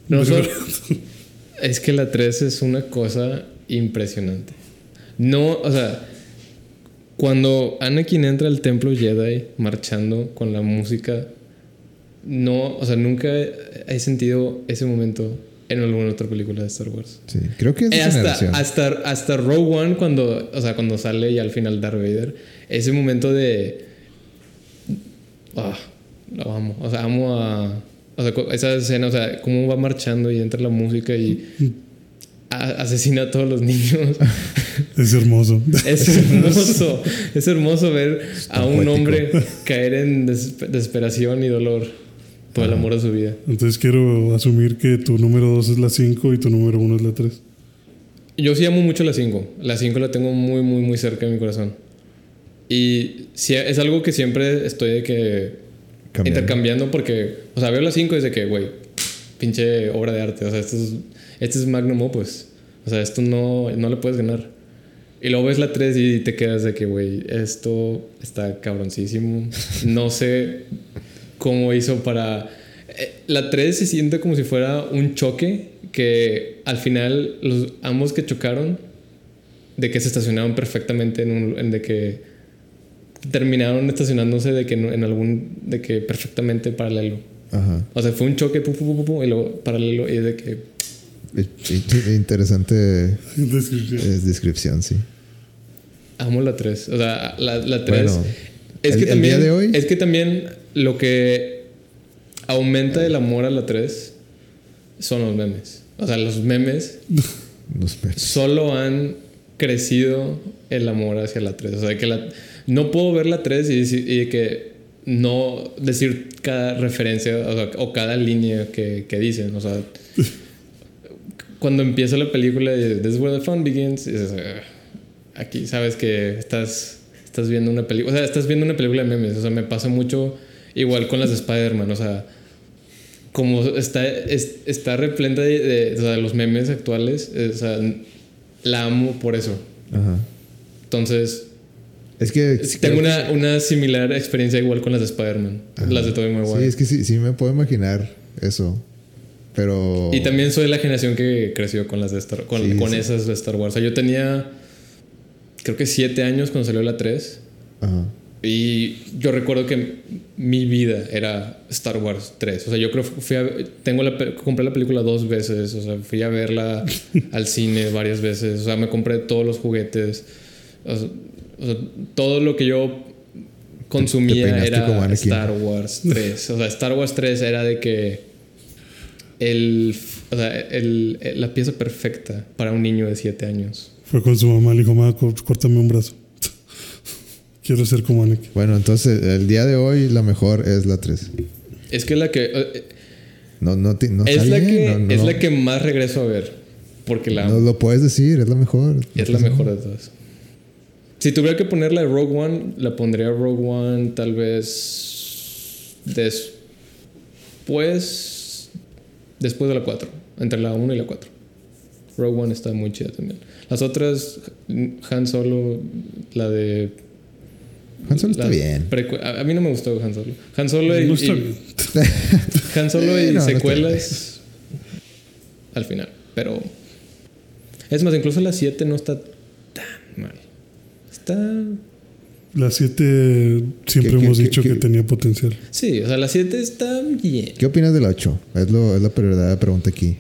No, solo- es que la 3 es una cosa impresionante. No, o sea, cuando Anakin entra al templo Jedi marchando con la música, no, o sea, nunca he sentido ese momento en alguna otra película de Star Wars. Sí, creo que es de Eh, hasta, hasta, hasta Rogue One, cuando, o sea, cuando sale y al final Darth Vader, ese momento de. Ah, lo amo. O sea, amo a. O sea, esa escena, o sea, cómo va marchando y entra la música y asesina a todos los niños. Es hermoso. Es hermoso. es hermoso ver a un poético. hombre caer en des- desesperación y dolor por el amor de su vida. Entonces quiero asumir que tu número 2 es la 5 y tu número 1 es la 3. Yo sí amo mucho la 5. La 5 la tengo muy, muy, muy cerca de mi corazón. Y sí, es algo que siempre estoy de que Cambiando. intercambiando porque, o sea, veo la 5 y es de que, güey, pinche obra de arte. O sea, esto es, este es magnum opus. O sea, esto no, no le puedes ganar. Y luego ves la 3 y te quedas de que, güey, esto está cabroncísimo. No sé cómo hizo para... Eh, La 3 se siente como si fuera un choque que al final los ambos que chocaron de que se estacionaron perfectamente en un en de que terminaron estacionándose de que en, algún de que perfectamente paralelo. Ajá. O sea, fue un choque pu, pu, pu, y luego paralelo y de que Interesante Descripción. eh, descripción, sí. amo la 3. O sea, la, la 3 Bueno, es el- que el también día de hoy- es que también lo que aumenta el amor a la 3 son los memes. O sea, los memes Los pe- solo han crecido el amor hacia la 3. O sea, que la, no puedo ver la 3 y, decir- y que no decir cada referencia o, sea, o cada línea que, que dicen. O sea, cuando empieza la película y This is where the fun begins, y dices, "Ah, aquí sabes que estás, estás viendo una película. O sea, estás viendo una película de memes. O sea, me pasa mucho igual con las de Spider-Man. O sea, como está, es- está repleta de, de- o sea, de los memes actuales, eh, o sea, la amo por eso. Ajá. Entonces, Es que. tengo una, una similar experiencia igual con las de Spider-Man, las de Tobey Maguire. Sí, es que sí, sí me puedo imaginar eso. Pero. Y también soy la generación que creció con las de Star, con, Sí, con sí. esas de Star Wars. O sea, yo tenía, creo que siete años cuando salió la 3. Ajá. Y yo recuerdo que mi vida era Star Wars 3. O sea, yo creo que fui a, tengo la, compré la película dos veces. O sea, fui a verla al cine varias veces. O sea, me compré todos los juguetes. O sea, o sea, todo lo que yo consumía era. Star Wars 3. O sea, Star Wars 3 era de que el, o sea, el- el- la pieza perfecta para un niño de 7 años. Fue con su mamá, le dijo, mamá, cór- córtame un brazo. Quiero ser como Anakin. Bueno, entonces el día de hoy la mejor es la 3. Es que la que... eh, No, no, ti- no es, la que, no, no, es la que más regreso a ver. Porque la No lo puedes decir, es la mejor. es la mejor de todas. Si tuviera que ponerla de Rogue One, la pondría Rogue One tal vez después después de la 4, entre la 1 y la 4. Rogue One está muy chida también. Las otras Han Solo, la de Han Solo está bien. a, a mí no me gustó Han Solo. Han Solo y, y- bien. Han Solo y no secuelas al final. Pero es más, incluso la 7 no está tan mal. Está. La 7 siempre ¿Qué- hemos qué- dicho qué- que tenía potencial. Sí, o sea, la 7 está bien. ¿Qué opinas del 8? Es, lo, es la verdadera pregunta aquí.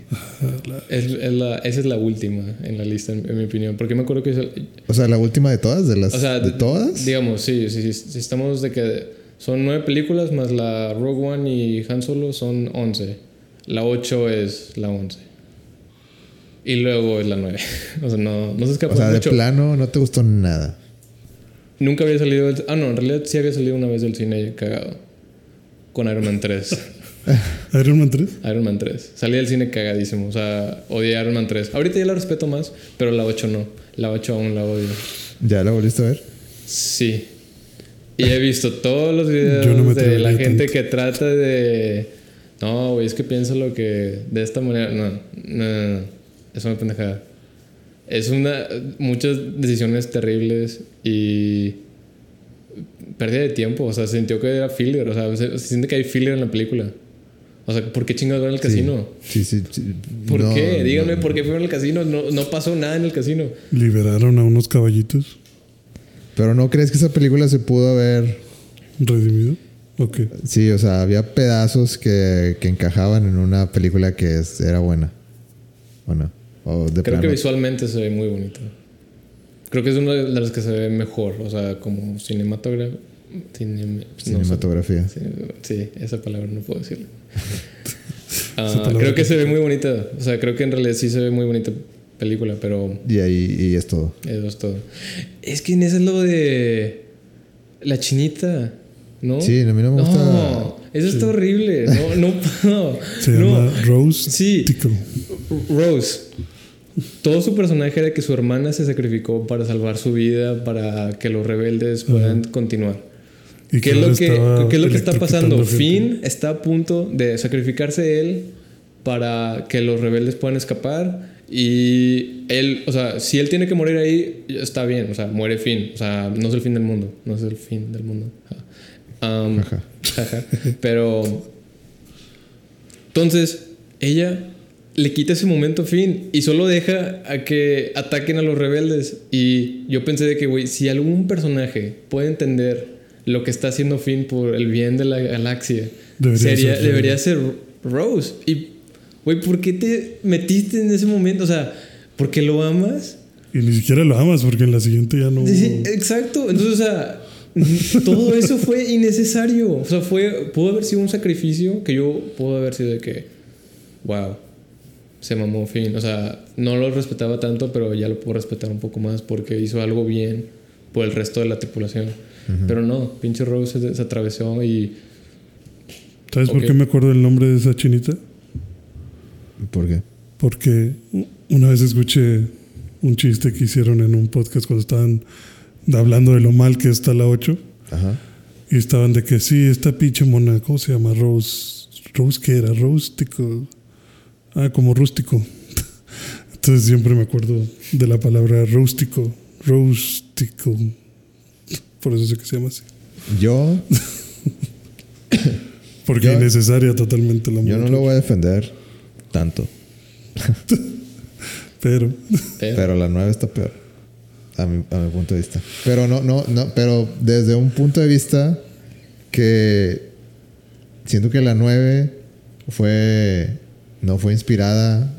Es, es la, esa es la última en la lista, en, en mi opinión. Porque me acuerdo que. es el- O sea, la última de todas, de las O sea, de todas. Digamos, sí, sí, sí, sí, estamos de que son nueve películas más la Rogue One y Han Solo son 11. La 8 es la 11. Y luego es la 9. o sea, no, no se escapa O sea, de mucho. plano no te gustó nada. Nunca había salido. del- Ah, no, en realidad sí había salido una vez del cine cagado. Con Iron Man 3. Iron Man 3. Iron Man 3. Salí del cine cagadísimo. O sea, odié Iron Man 3. Ahorita ya la respeto más, pero la 8 no. La 8 aún la odio. ¿Ya la volviste a ver? Sí. Y he visto todos los videos no me de la gente tanto. que trata de. No, güey, es que piensa lo que. De esta manera. No, no, no, no. Es una pendejada. Es una. Muchas decisiones terribles y. Pérdida de tiempo. O sea, se sintió que era filler. O sea, se, se siente que hay filler en la película. O sea, ¿por qué chingados van al casino? Sí, sí, sí. ¿Por No, qué? no, Díganme no. por qué fueron al casino. No, no pasó nada en el casino. Liberaron a unos caballitos Pero ¿no crees que esa película se pudo haber... redimido. Ok. Sí, o sea, había pedazos que, que encajaban en una película que es- era buena. Bueno, o de Creo plano. que visualmente se ve muy bonito. Creo que es una de las que se ve mejor. O sea, como cinematógrafo. Cinematografía. Sí, sí, esa palabra no puedo decirla. Ah, creo que se ve muy bonita. O sea, creo que en realidad sí se ve muy bonita película, pero Y ahí y es todo. eso es todo. Es que en ese es lo de la chinita, ¿no? Sí, a mí no me gusta. No, eso está horrible. No, no puedo. Se No. llama Rose Sí. Tickle. Rose. Todo su personaje era que su hermana se sacrificó para salvar su vida, para que los rebeldes puedan continuar. Y ¿Qué es, lo que, qué es lo que está pasando? Finn está a punto de sacrificarse él para que los rebeldes puedan escapar. Y él, o sea, si él tiene que morir ahí, está bien. O sea, muere Finn. O sea, no es el fin del mundo. No es el fin del mundo. Um, Ajá. Pero. Entonces, ella le quita ese momento a Finn y solo deja a que ataquen a los rebeldes. Y yo pensé de que, güey, si algún personaje puede entender lo que está haciendo Finn por el bien de la galaxia, Debería sería, ser debería ser Rose. Y, güey, ¿por qué te metiste en ese momento? O sea, ¿por qué lo amas? Y ni siquiera lo amas porque en la siguiente ya no. Sí, exacto. Entonces, o sea, todo eso fue innecesario. O sea, fue, pudo haber sido un sacrificio que yo pudo haber sido de que, wow, se mamó Finn. O sea, no lo respetaba tanto, pero ya lo puedo respetar un poco más porque hizo algo bien por el resto de la tripulación. Pero no, pinche Rose se, se atravesó y ¿Sabes por qué me acuerdo el nombre de esa chinita? ¿Por qué? Porque una vez escuché un chiste que hicieron en un podcast cuando estaban hablando de lo mal que está la 8. Ajá. Y estaban de que sí, esta pinche mona, ¿cómo se llama? Rose. ¿Rose qué era? Rústico. Ah, como rústico. Entonces siempre me acuerdo de la palabra rústico. Rústico. Por eso sé que se llama así. Yo, Porque Yo- innecesaria totalmente la yo no lo voy a defender tanto. Pero pero, la 9 está peor. A mi, a mi punto de vista. Pero no, no, no, pero desde un punto de vista que siento que la 9 fue. No fue inspirada.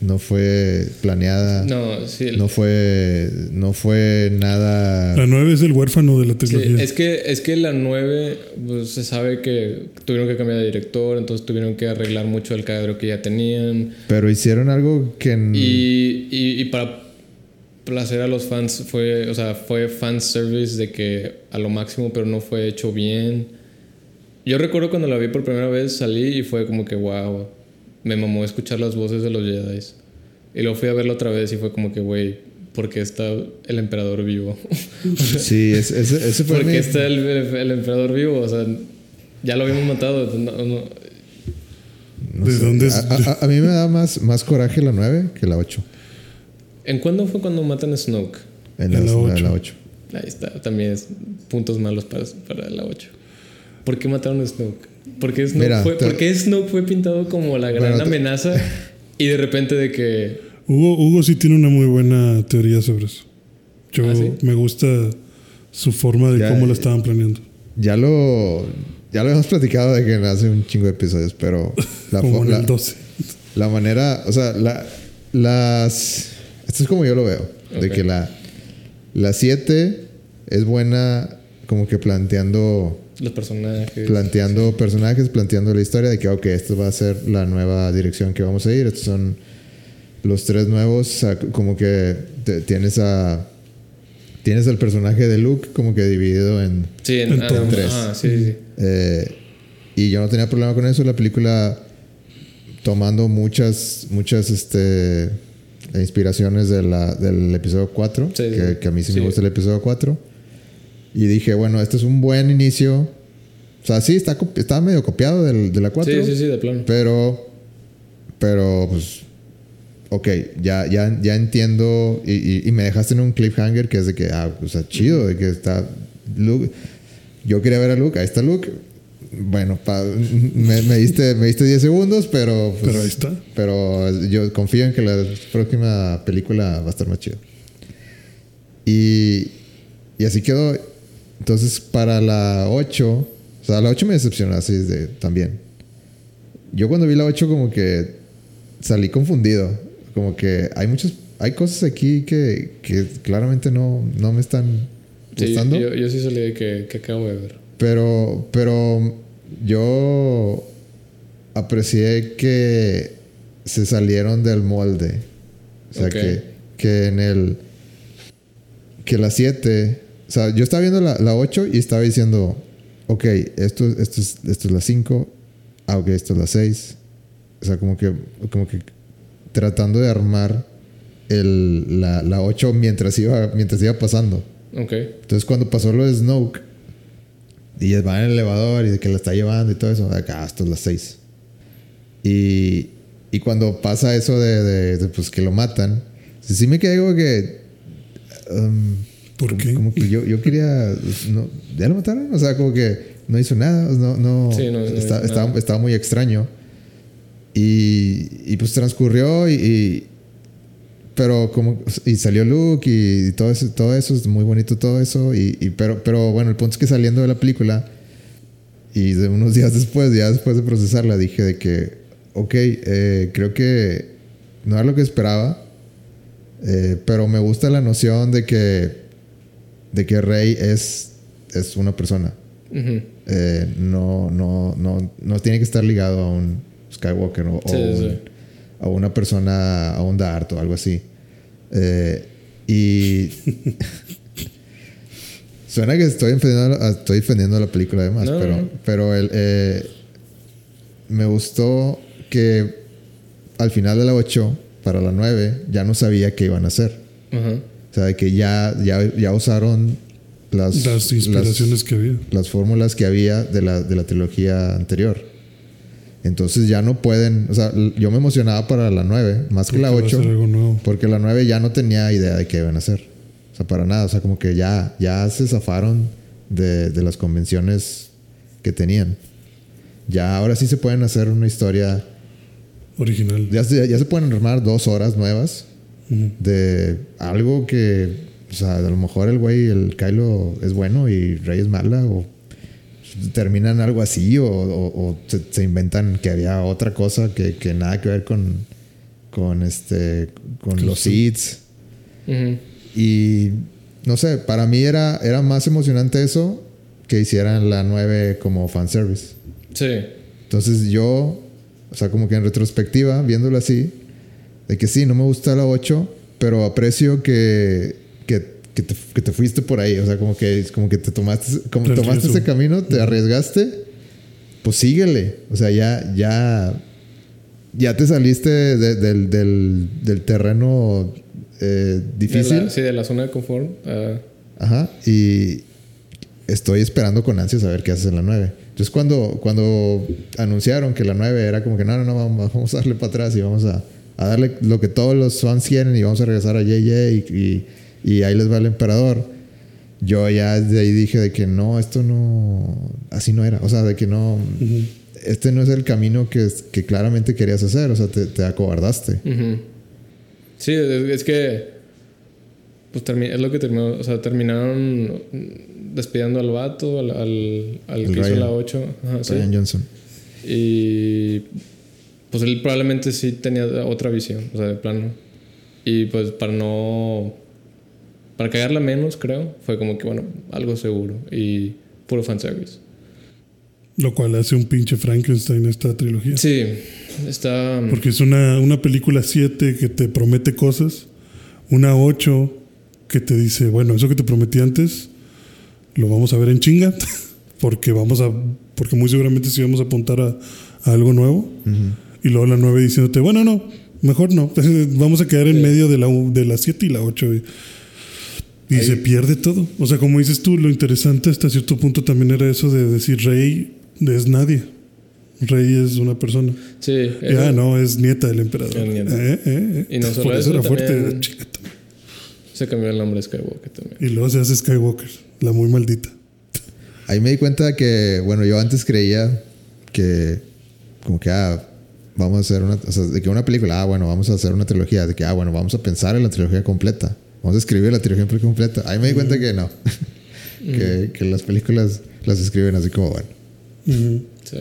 No fue planeada. No, no, sí. el- fue. No fue nada. la 9 es el huérfano de la Sí, trilogía. es que es que la 9 pues, se sabe que tuvieron que cambiar de director, entonces tuvieron que arreglar mucho el cadro que ya tenían. Pero hicieron algo que. y, y para placer a los fans fue, o sea, fue fan service de que a lo máximo, pero no fue hecho bien. Yo recuerdo cuando la vi por primera vez, salí y fue como que wow, me mamó escuchar las voces de los Jedi. Y luego fui a verla otra vez y fue como que, güey, ¿por qué está el emperador vivo? Sí, ese, ese, fue ¿Por mi- qué está el, el emperador vivo? O sea, ya lo habíamos matado. no- no- no ¿De sé. dónde es? A, a- a mí me da más, más coraje la 9 que la 8. ¿En cuándo fue cuando matan a Snoke? En la, En la en ocho. la 8. Ahí está, también es puntos malos para, para la 8. ¿Por qué mataron a Snoke? ¿Por qué Snoke, Mira, fue, te- por qué Snoke fue pintado como la gran Bueno, te- amenaza y de repente de que... Hugo, Hugo sí tiene una muy buena teoría sobre eso. Yo ¿Ah, sí? me gusta su forma de Ya, cómo la eh, estaban planeando. Ya lo. Ya lo hemos platicado de que hace un chingo de episodios, pero. La, como en la, el 12. la manera. O sea, la, las. Esto es como yo lo veo. De que la. La 7 es buena, como que planteando. Los personajes... Planteando personajes, planteando la historia de que, ok, esto va a ser la nueva dirección que vamos a ir. Estos son los tres nuevos. o sea, como que te- tienes a. Tienes al personaje de Luke como que dividido en Sí, en, En ah. Tres. Ah, sí, sí. Eh, y yo no tenía problema con eso. La película tomando muchas, muchas este, inspiraciones de la, del episodio 4, Sí, que, sí. que a mí sí, Sí. me gusta el episodio 4. Y dije, bueno, este es un buen inicio. O sea, sí, está, copi- está medio copiado del, de la 4. Sí, sí, sí, de plano. Pero, pero, pues, ok, ya, ya, ya entiendo. Y, y- y me dejaste en un cliffhanger que es de que, ah, o sea, chido, de que está Luke. Yo quería ver a Luke, ahí está Luke. Bueno, pa- me, me diste, me diste 10 segundos, pero. pues, Pero ahí está. Pero yo confío en que la próxima película va a estar más chida. Y, y así quedó. Entonces, para la 8, o sea, la 8 me decepcionó así de, también. Yo cuando vi la 8 como que salí confundido. Como que hay muchas, hay cosas aquí que, que claramente no, no me están Sí, gustando. yo, yo sí salí de que, que acabo de ver. Pero, pero yo aprecié que se salieron del molde. O sea, que, que en el. Que la 7. O sea, yo estaba viendo la, la 8 y estaba diciendo, ok, esto, esto, es, esto es la 5. Ah, ok, esto es la 6. O sea, como que, como que tratando de armar el, la, la 8 mientras iba, mientras iba pasando. Ok. Entonces cuando pasó lo de Snoke y va en el elevador y de que la está llevando y todo eso, acá esto es las 6. Y, y cuando pasa eso de, de- de, pues que lo matan, sí, sí me quedé como que... um, ¿Por qué? como que yo, yo quería... no, ¿Ya lo mataron? O sea, como que no hizo nada. No, no, Sí, no- no está- hizo estaba, nada. estaba muy extraño. Y, y pues transcurrió y, y- pero como y salió Luke y, todo eso todo eso es muy bonito todo eso y, y- pero pero bueno el punto es que saliendo de la película y de unos días después ya después de procesarla dije de que ok eh, creo que no era lo que esperaba eh, pero me gusta la noción de que de que Rey es es una persona Ujú. eh, no, no, no, no tiene que estar ligado a un Skywalker o, o Sí, un- sí. a una persona, a un Dart o algo así. Eh, y suena que estoy defendiendo, estoy defendiendo la película además, No, pero, no. pero el, eh, me gustó que al final de la 8, para la 9, ya no sabía qué iban a hacer. Ajá. O sea, de que ya, ya, ya usaron las, Las inspiraciones las- que había. las fórmulas que había de la, de la trilogía anterior. Entonces ya no pueden, o sea, yo me emocionaba para la 9, más que la Porque va a 8, ser algo nuevo. porque la 9 ya no tenía idea de qué iban a hacer. O sea, para nada, o sea, como que ya, ya se zafaron de, de las convenciones que tenían. Ya ahora sí se pueden hacer una historia, Original. ya se, ya se pueden armar dos horas nuevas De algo que, o sea, a lo mejor el güey, el Kylo es bueno y Rey es mala, o terminan algo así, o, o- o se, se inventan que había otra cosa que, que nada que ver con, con, este, con los seeds. Y no sé, para mí era, era más emocionante eso que hicieran la 9 como fanservice. Sí. Entonces yo, o sea, como que en retrospectiva, viéndolo así, de que sí, no me gusta la 8, pero aprecio que, que, que te, que te fuiste por ahí. O sea, como que, como que te tomaste, como tomaste ese camino, te arriesgaste, pues síguele. O sea, ya, ya, ya te saliste de- del, del, del terreno eh, De difícil. la, sí, de la zona de confort. ah, Ajá. Y estoy esperando con ansias a ver qué haces en la 9. Entonces, cuando, cuando anunciaron que la 9 era como que no, no, no, vamos, vamos a darle para atrás y vamos a, a darle lo que todos los fans quieren y vamos a regresar a JJ y, y, y ahí les va el emperador. Yo ya de ahí dije de que no, esto no, así no era. O sea, de que no, Ujú. este no es el camino que, que claramente querías hacer. O sea, te, te acobardaste. ujú. Sí, es, que. Pues es lo que terminó. O sea, terminaron despidiendo al vato, al, al, al que hizo Ryan. la 8. Ajá, sí. Ryan Johnson. Y pues él probablemente sí tenía otra visión, o sea, de plano. Y pues para no. Para cagarla menos, creo, fue como que, bueno, algo seguro y puro fanservice. Lo cual hace un pinche Frankenstein esta trilogía. Sí, está. Porque es una, una película 7 que te promete cosas, una 8 que te dice, bueno, eso que te prometí antes, lo vamos a ver en chinga, porque vamos a, porque muy seguramente sí vamos a apuntar a, a algo nuevo. Y luego la 9 diciéndote, bueno, no, mejor no, vamos a quedar en medio de la, de la 7 y la 8. Y, y se pierde todo. O sea, como dices tú, lo interesante hasta cierto punto también era eso de decir, Rey es nadie. Rey es una persona. Sí, Ya, no, es nieta del emperador. Es nieta. Eh, eh, eh. Y no solo Por eso eso, era fuerte. también- chica, se cambió el nombre de Skywalker también. Y luego se hace Skywalker, la muy maldita. Ahí me di cuenta que, bueno, yo antes creía que, como que, ah, vamos a hacer una, o sea, de que una película, ah, bueno, vamos a hacer una trilogía, de que, ah, bueno, vamos a pensar en la trilogía completa, vamos a escribir la trilogía completa. Ahí me di cuenta que no, que, que las películas las escriben así como, bueno. Ujú. Sí.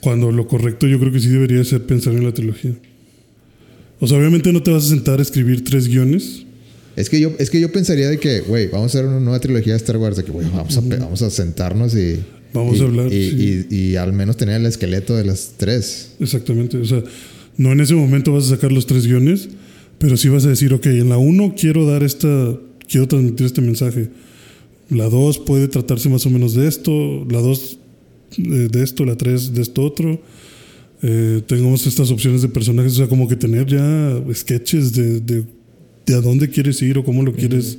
Cuando lo correcto yo creo que sí debería ser pensar en la trilogía. O sea, obviamente no te vas a sentar a escribir tres guiones. Es que yo, es que yo pensaría de que, güey, vamos a hacer una nueva trilogía de Star Wars, de que, güey, vamos, a, vamos a sentarnos y... Vamos y- a hablar, Y, sí. y- y al menos tener el esqueleto de las tres. Exactamente. O sea, no en ese momento vas a sacar los tres guiones, pero sí vas a decir, ok, en la uno quiero dar esta, quiero transmitir este mensaje. La dos puede tratarse más o menos de esto, la dos eh, de esto, la tres de esto otro. Eh, tengamos estas opciones de personajes, o sea, como que tener ya sketches de, de, de a dónde quieres ir o cómo lo quieres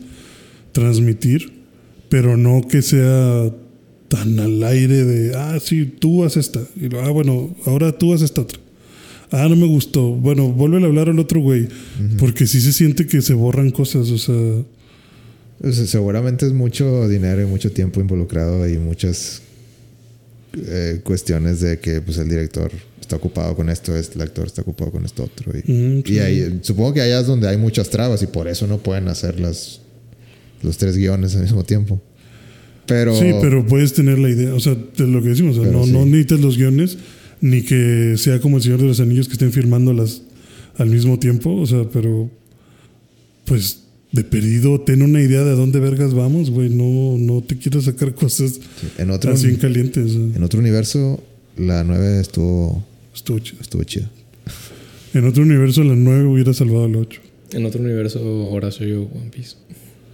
transmitir, pero no que sea tan al aire de, ah, sí, tú haz esta. Y lo, ah, bueno, ahora tú haz esta otra. Ah, no me gustó. Bueno, vuelve a hablar al otro güey. Porque sí se siente que se borran cosas, o sea. O sea, seguramente es mucho dinero y mucho tiempo involucrado y muchas eh, cuestiones de que pues el director está ocupado con esto, el actor está ocupado con esto otro. Y, Mm, y ahí, supongo que allá es donde hay muchas trabas y por eso no pueden hacer las, los tres guiones al mismo tiempo. Pero, Sí, pero puedes tener la idea, o sea, de lo que decimos, o sea, no, sí. no necesitas los guiones, ni que sea como el Señor de los Anillos que estén firmando las al mismo tiempo, o sea, pero pues de perdido, ten una idea de a dónde vergas vamos, güey, no, no te quiero sacar cosas sí, en, otro, así en calientes. en otro universo la 9 estuvo, estuvo estuvo chida. En otro universo la 9 hubiera salvado al 8. En otro universo, Horacio yo One Piece.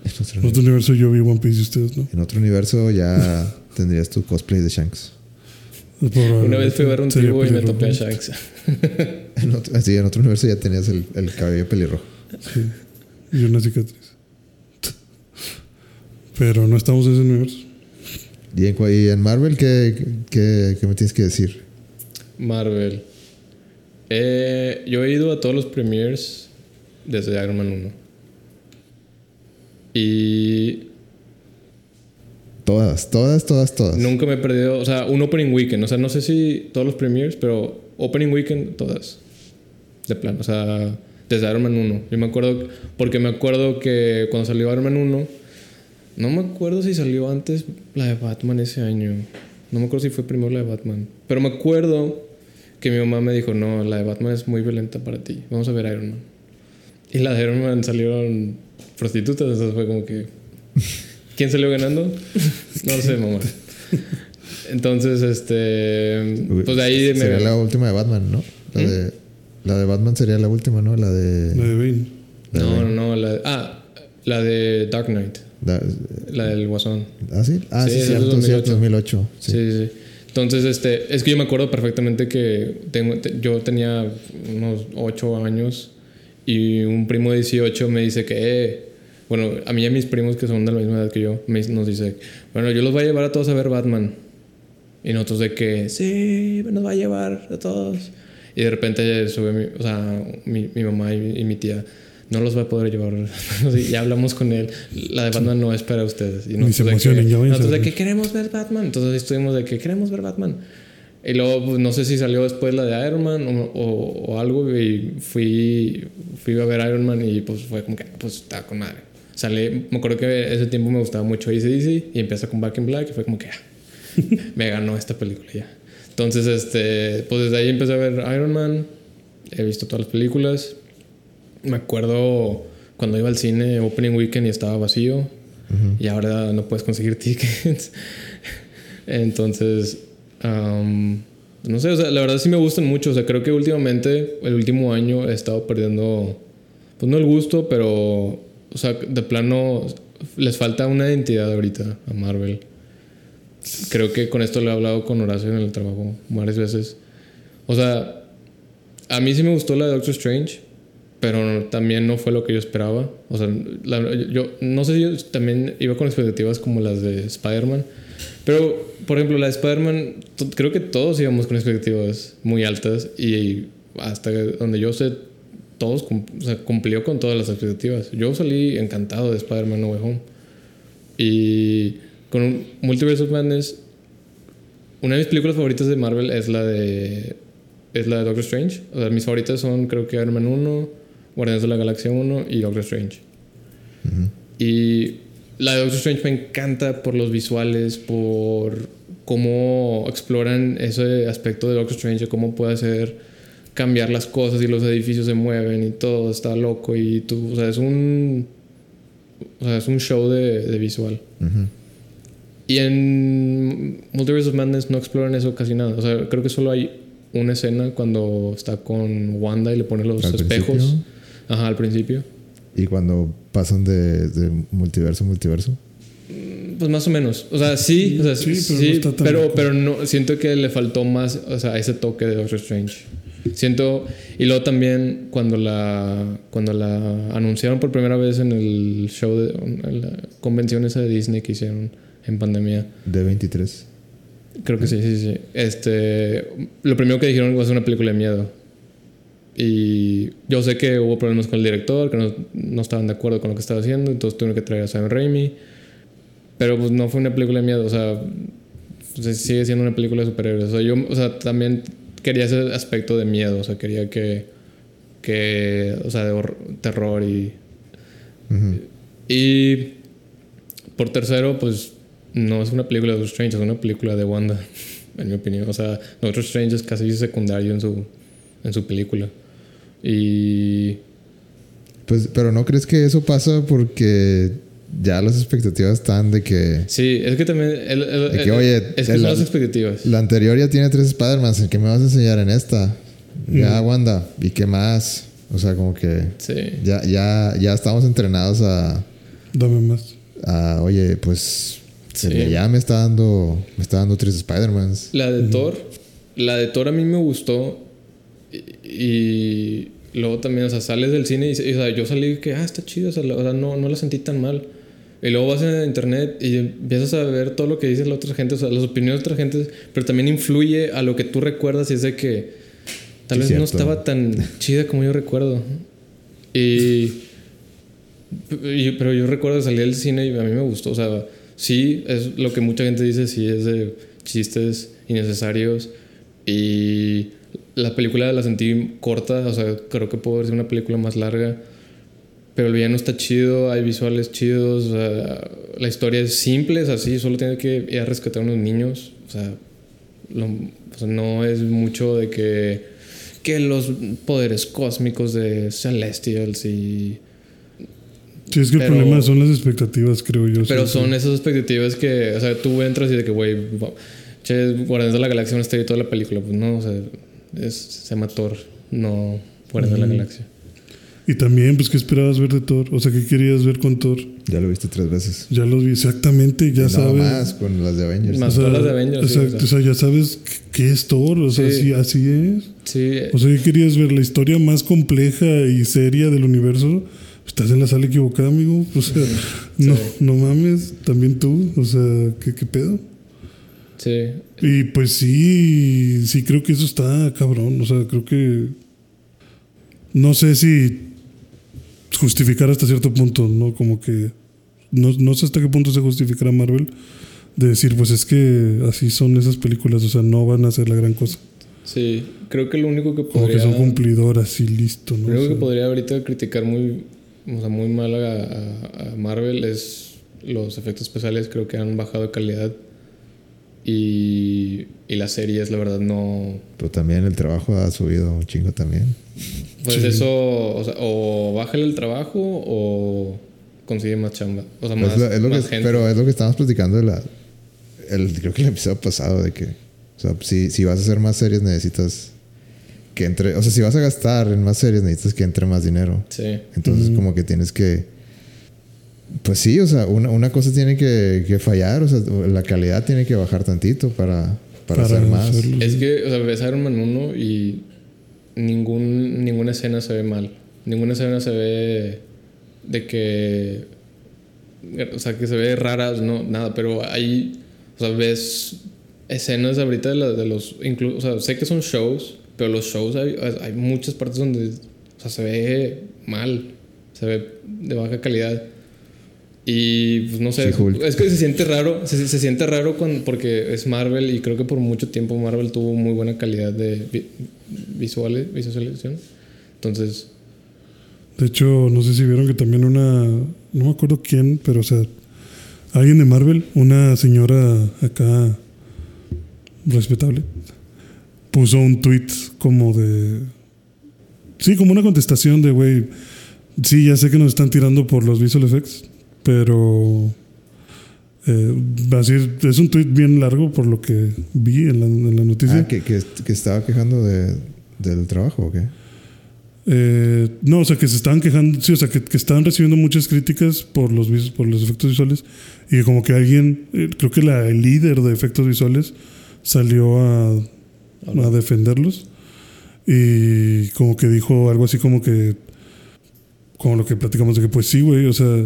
En otro, En otro universo yo vi One Piece y ustedes, ¿no? en otro universo ya tendrías tu cosplay de Shanks. Una vez fui a ver un tribu y me topé a Shanks. En otro, sí, en otro universo ya tenías el, el cabello pelirrojo. Sí. Y una cicatriz. Pero no estamos en ese universo. ¿Y en, y en Marvel qué, qué, qué me tienes que decir? Marvel. Eh, yo he ido a todos los premiers desde Iron Man 1. Y Todas, todas, todas, todas. nunca me he perdido, o sea, un opening weekend. O sea, no sé si todos los premiers, pero opening weekend todas. De plan, o sea, desde Iron Man 1. Yo me acuerdo, porque me acuerdo que cuando salió Iron Man 1, no me acuerdo si salió antes la de Batman ese año. No me acuerdo si fue primero la de Batman. Pero me acuerdo que mi mamá me dijo, no, la de Batman es muy violenta para ti. Vamos a ver Iron Man. Y la de Iron Man salieron prostitutas, entonces fue como que... ¿Quién salió ganando? no lo sé, mamá. Entonces, este... Pues de ahí me... Sería la última de Batman, ¿no? La, ¿Mm? de, la de Batman sería la última, ¿no? La de. La de Bane. No, no, no. La, ah, la de Dark Knight. la- La del Guasón. ¿Ah, sí? Ah, Sí, sí, cierto, 2008. cierto, 2008. Sí. Sí, sí. Entonces, este, es que yo me acuerdo perfectamente que tengo, te- yo tenía unos 8 años y un primo de 18 me dice que, eh, bueno, a mí y a mis primos que son de la misma edad que yo, me, nos dice, bueno, yo los voy a llevar a todos a ver Batman. Y nosotros de que, sí, nos va a llevar a todos. Y de repente sube mi, o sea, mi, mi mamá y, y mi tía, no los va a poder llevar. Ya hablamos con él. La de Batman no es para ustedes. Y Ni se nosotros de que- ya nosotros de que queremos ver Batman. Entonces estuvimos de que queremos ver Batman. Y luego, pues, no sé si salió después la de Iron Man o, o- o algo. Y fui, fui a ver Iron Man y pues fue como que, pues está con madre. Salí, me acuerdo que ese tiempo me gustaba mucho AC/DC y empieza con Back in Black y fue como que, ah, me ganó esta película ya. Entonces, este, pues desde ahí empecé a ver Iron Man. He visto todas las películas. Me acuerdo cuando iba al cine, Opening Weekend y estaba vacío. Y ahora no puedes conseguir tickets. Entonces, am, no sé, o sea, la verdad sí me gustan mucho. O sea, creo que últimamente, el último año, he estado perdiendo, pues no el gusto, pero, o sea, de plano, les falta una identidad ahorita a Marvel. Creo que con esto lo he hablado con Horacio en el trabajo varias veces. O sea, a mí sí me gustó la de Doctor Strange, pero también no fue lo que yo esperaba. O sea, la- yo no sé si yo también iba con expectativas como las de Spider-Man. Pero, por ejemplo, la de Spider-Man, creo que todos íbamos con expectativas muy altas y hasta donde yo sé, todos o sea, cumplió con todas las expectativas. Yo salí encantado de Spider-Man No Way Home. Y con Multiverse of Madness, una de mis películas favoritas de Marvel es la de es la de Doctor Strange. O sea, mis favoritas son creo que Iron Man 1, Guardianes de la Galaxia 1 y Doctor Strange. Y la de Doctor Strange me encanta por los visuales, por cómo exploran ese aspecto de Doctor Strange, cómo puede hacer cambiar las cosas y los edificios se mueven y todo está loco y tú, o sea, es un, o sea, es un show de, de visual. Y en Multiverse of Madness no exploran eso casi nada. O sea, creo que solo hay una escena cuando está con Wanda y le pone los ¿Al espejos. principio? Ajá, al principio. Y cuando pasan de, de multiverso a multiverso. Pues más o menos. O sea, sí, o sea, Sí, sí, pero no está tan pero, pero no, siento que le faltó más, o sea, ese toque de Doctor Strange. Siento, y luego también cuando la, cuando la anunciaron por primera vez en el show de, en la convención esa de Disney que hicieron en pandemia, De 23. Creo que sí, sí, sí. Este, lo primero que dijeron ser una película de miedo. Y yo sé que hubo problemas con el director, que no, no estaban de acuerdo con lo que estaba haciendo, entonces tuvieron que traer a Sam Raimi. Pero pues no fue una película de miedo, o sea, pues, sigue siendo una película de superhéroes. O sea, yo, o sea, también quería ese aspecto de miedo, o sea, quería que, que o sea, de terror y, Ujú. y por tercero, pues no es una película de Doctor Strange, es una película de Wanda, en mi opinión. O sea, Doctor Strange es casi secundario en su, en su película. Y Pues, pero ¿no crees que eso pasa porque ya las expectativas están de que sí, es que también. el- el- De que, el- oye, es que el- son las expectativas. la anterior ya tiene tres Spider-Man, ¿qué me vas a enseñar en esta? Ya, Wanda, ¿y qué más? O sea, como que Sí. ya, ya, ya estamos entrenados a, Dame más. a, oye, pues Sí. ya me está dando, me está dando tres Spider-Mans. La de Thor, la de Thor a mí me gustó. Y, y luego también, o sea, sales del cine y, y, o sea, yo salí que, ah, está chido, o sea, la- o sea, no, no la sentí tan mal. Y luego vas a internet y empiezas a ver todo lo que dice la otra gente, o sea, las opiniones de otra gente, pero también influye a lo que tú recuerdas y es de que tal Sí, vez no cierto. estaba tan chida como yo recuerdo. Y, y- pero yo recuerdo salir del cine y a mí me gustó, o sea, sí, es lo que mucha gente dice, sí, es de chistes innecesarios y la película la sentí corta, o sea, creo que pudo haber sido una película más larga, pero el villano está chido, hay visuales chidos, sea, la historia es simple, es así, solo tiene que ir a rescatar a unos niños, o sea, lo- o sea, no es mucho de que que los poderes cósmicos de Celestials y Sí, es que Pero- el problema son las expectativas, creo yo. Pero sí, son sí. esas expectativas que, o sea, tú entras y de que, güey, che, Guardianes de la Galaxia no está ahí toda la película. Pues no, o sea, es, se llama Thor, no Guardianes de la Galaxia. Y también, pues, ¿qué esperabas ver de Thor? O sea, ¿qué querías ver con Thor? Ya lo viste tres veces. Ya los vi exactamente, ya no sabes. más con las de Avengers. Más O sea, las de Avengers, sí, exacto, o sea. o sea, ya sabes qué es Thor, o sea, Sí. sí, así es. Sí, O sea, ¿qué querías ver? ¿La historia más compleja y seria del universo? Estás en la sala equivocada, amigo. O sea, no, no mames, también tú. O sea, ¿qué, qué pedo? sí. Y pues sí, sí creo que eso está cabrón. O sea, creo que... No sé si justificar hasta cierto punto, ¿no? Como que... No, no sé hasta qué punto se justificará Marvel de decir, pues es que así son esas películas, o sea, no van a ser la gran cosa. Sí, creo que lo único que Como podría... que son cumplidoras y listo, ¿no? Creo O que podría ahorita criticar muy, o sea, muy mal a, a- a Marvel es los efectos especiales. Creo que han bajado de calidad. Y, y las series, la verdad, no... Pero también el trabajo ha subido un chingo también. Pues Sí. eso, o, sea, o bájale el trabajo o consigue más chamba. O sea, Pues más, lo- es lo más que- gente. pero es lo que estábamos platicando de la, el, creo que el episodio pasado de que, o sea, si, si vas a hacer más series necesitas que entre, o sea, si vas a gastar en más series necesitas que entre más dinero. Sí. Entonces como que tienes que, pues sí, o sea, una, una cosa tiene que, que fallar, o sea, la calidad tiene que bajar tantito para, para, Para hacer más. hacerlo. Es que, o sea, ves Iron Man 1 y ningún, ninguna escena se ve mal. Ninguna escena se ve de que. O sea, que se ve rara, no, nada, pero hay. O sea, ves escenas ahorita de, la- de los. inclu- o sea, sé que son shows, pero los shows hay, hay muchas partes donde. O sea, se ve mal. Se ve de baja calidad. Y pues no sé, She-Hulk. es que se siente raro, se, se siente raro cuando, porque es Marvel y creo que por mucho tiempo Marvel tuvo muy buena calidad de vi- visuales, visualización. Entonces, De hecho, no sé si vieron que también una. No me acuerdo quién, pero o sea. Alguien de Marvel, una señora acá. respetable. Puso un tweet como de. Sí, como una contestación de, güey. Sí, ya sé que nos están tirando por los visual effects, pero. eh, así, es un tweet bien largo por lo que vi en la, en la noticia. Ah, que, que, que estaba quejando de, del trabajo, ¿o qué? Eh, no, o sea, que se estaban quejando, sí, o sea, que, que estaban recibiendo muchas críticas por los, por los efectos visuales y como que alguien, eh, creo que la, el líder de efectos visuales salió a, a defenderlos y como que dijo algo así como que, como lo que platicamos de que pues sí, güey, o sea,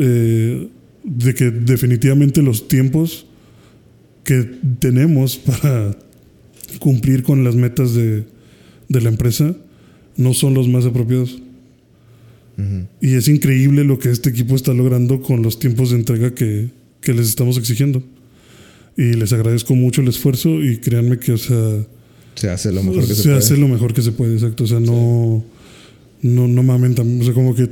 eh, de que definitivamente los tiempos que tenemos para cumplir con las metas de, de la empresa no son los más apropiados. Y es increíble lo que este equipo está logrando con los tiempos de entrega que, que les estamos exigiendo. Y les agradezco mucho el esfuerzo y créanme que, o sea, Se hace lo mejor que se, se puede. hace lo mejor que se puede, exacto. O sea, no, no, no mamen, o sea, como que,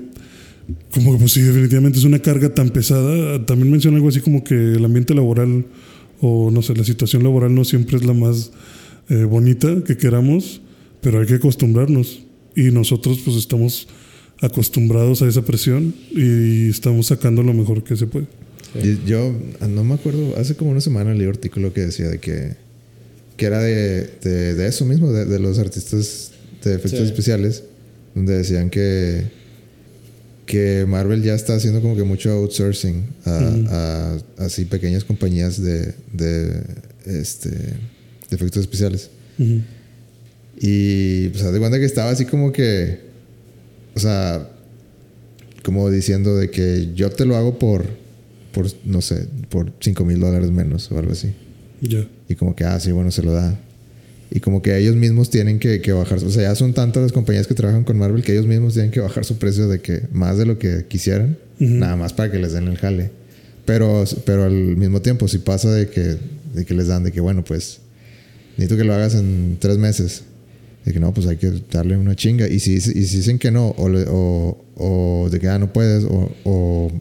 como que, pues sí, definitivamente es una carga tan pesada. También menciona algo así como que el ambiente laboral o no sé, la situación laboral no siempre es la más eh, bonita que queramos, pero hay que acostumbrarnos. Y nosotros, pues, estamos acostumbrados a esa presión y estamos sacando lo mejor que se puede. Y Yo ah, no me acuerdo, hace como una semana leí un artículo que decía de que, que era de, de, de eso mismo, de, de los artistas de efectos Sí. especiales, donde decían que, que Marvel ya está haciendo como que mucho outsourcing a, a así pequeñas compañías de, de, este, de efectos especiales. Y pues haz de cuenta que estaba así como que, o sea, como diciendo de que yo te lo hago por, por no sé, por 5 mil dólares menos o algo así. Y como que, ah, sí, bueno, se lo da. Y como que ellos mismos tienen que, que bajar, o sea, ya son tantas las compañías que trabajan con Marvel que ellos mismos tienen que bajar su precio de que más de lo que quisieran, nada más para que les den el jale. Pero, pero al mismo tiempo, si pasa de que, de que les dan, de que, bueno, pues, necesito que lo hagas en tres meses. De que no, pues hay que darle una chinga. Y si, y si dicen que no, o, o, o de que ah, no puedes, o, o,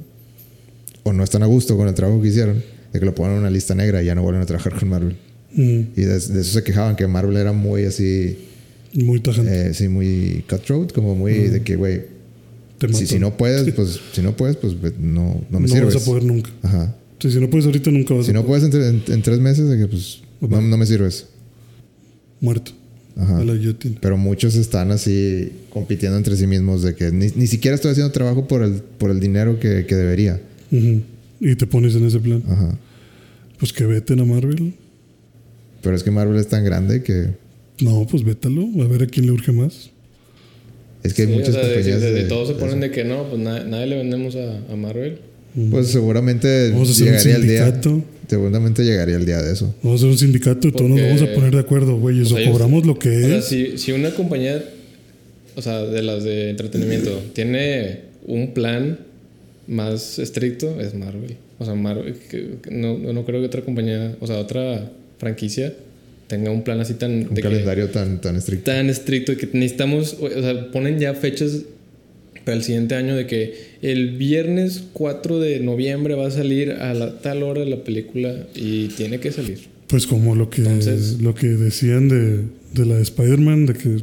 o no están a gusto con el trabajo que hicieron, de que lo pongan en una lista negra y ya no vuelven a trabajar con Marvel. Ujú. Y de, de eso se quejaban, que Marvel era muy así, Muy tajante. eh, sí, muy cutthroat, como muy de que, güey, si, si no puedes, pues, si no puedes, pues no, no me no sirves. vas a poder nunca. Ajá. Sí, si no puedes ahorita, nunca vas Si a no poder. puedes en, tre- en- en tres meses, de que pues no, no me sirves. Muerto. Ajá. A la guillotina. Pero muchos están así compitiendo entre sí mismos de que ni, ni siquiera estoy haciendo trabajo por el, por el dinero que, que debería. Ujú. Y te pones en ese plan. Ajá. Pues que veten a Marvel. Pero es que Marvel es tan grande que No, pues vétalo. A ver a quién le urge más. es que hay o muchas sea, de, compañías. de- de de- todos se de ponen eso. de que no, pues na- nadie le vendemos a, a Marvel. Pues seguramente Vamos a hacer un llegaría el día. sindicato. Seguramente llegaría el día de eso. Vamos a hacer un sindicato y todos nos vamos a poner de acuerdo, güey. Eso O sea, cobramos lo que O sea, es. si, si una compañía, o sea, de las de entretenimiento, tiene un plan más estricto, es Marvel. O sea, Marvel, que- que no, no creo que otra compañía, o sea, otra franquicia tenga un plan así tan... Un de que- calendario tan, tan estricto. tan estricto y que necesitamos, o sea, ponen ya fechas para el siguiente año de que el viernes 4 de noviembre va a salir a la tal hora de la película y tiene que salir. Pues como lo que, Entonces- lo que decían de, de la de Spider-Man, de que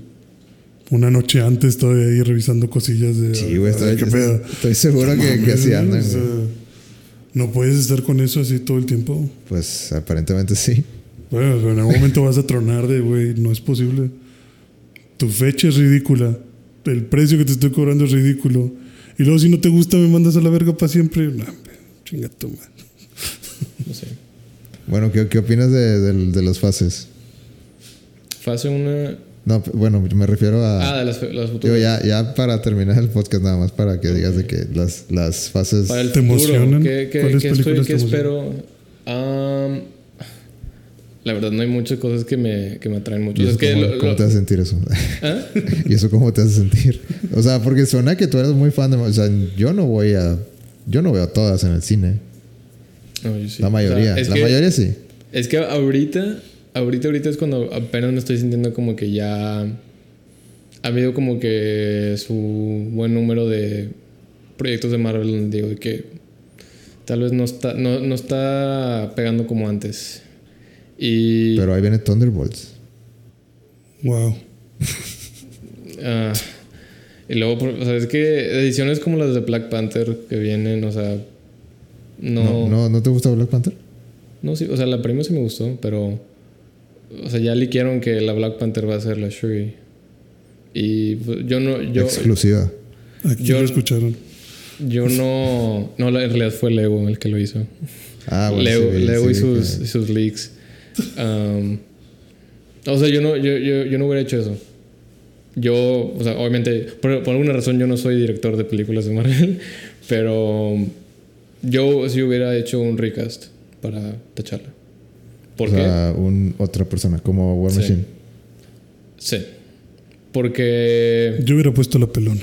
una noche antes todavía ahí revisando cosillas de... Sí, güey, estoy, ¿Qué pedo? estoy seguro que, que así andan. O sea, güey. no puedes estar con eso así todo el tiempo. Pues aparentemente sí. Bueno, pero en algún momento vas a tronar de, güey, no es posible. Tu fecha es ridícula. El precio que te estoy cobrando es ridículo. Y luego si no te gusta me mandas a la verga para siempre. No, chinga tu madre. No sé. Bueno, ¿qué, qué opinas de, del- de las fases? Fase 1... No, bueno, me refiero a. Ah, de las, las Digo, futuras. ya, ya para terminar el podcast, nada más para que digas de que las, las fases. Para el ¿Te emocionan? ¿qué, qué, ¿Cuáles qué estoy- películas qué espero? Am, la verdad, no hay muchas cosas que me, que me atraen mucho. ¿Y Es eso que cómo, lo- cómo lo- te hace sentir eso? ¿Ah? ¿Y eso cómo te hace sentir? O sea, porque suena que tú eres muy fan de. O sea, yo no voy a Yo no veo todas en el cine. No, yo sí. La O sea, mayoría. la que- mayoría sí. Es que ahorita, ahorita, ahorita es cuando apenas me estoy sintiendo como que ya ha habido como que su buen número de proyectos de Marvel donde digo que tal vez no está, no, no está pegando como antes. Y Pero ahí viene Thunderbolts. Wow. ah, y luego, o sea, es que ediciones como las de Black Panther que vienen, o sea, No, no, no, ¿no te gusta Black Panther? No, sí, o sea, la primera sí me gustó, pero. O sea, ya liquearon que la Black Panther va a ser la Shuri. Y pues, yo no. Yo, Exclusiva. Aquí Yo- lo escucharon. yo no. No, en realidad fue Lego el que lo hizo. Ah, bueno. Lego, sí Lego sí y vi sus, y sus leaks. Um, o sea, yo no, yo, yo, yo no hubiera hecho eso. Yo, o sea, obviamente, por, por alguna razón yo no soy director de películas de Marvel, pero yo sí hubiera hecho un recast para tacharla. ¿Por o qué? sea, un, otra persona, como War Sí. Machine. Sí. Porque Yo hubiera puesto la pelona.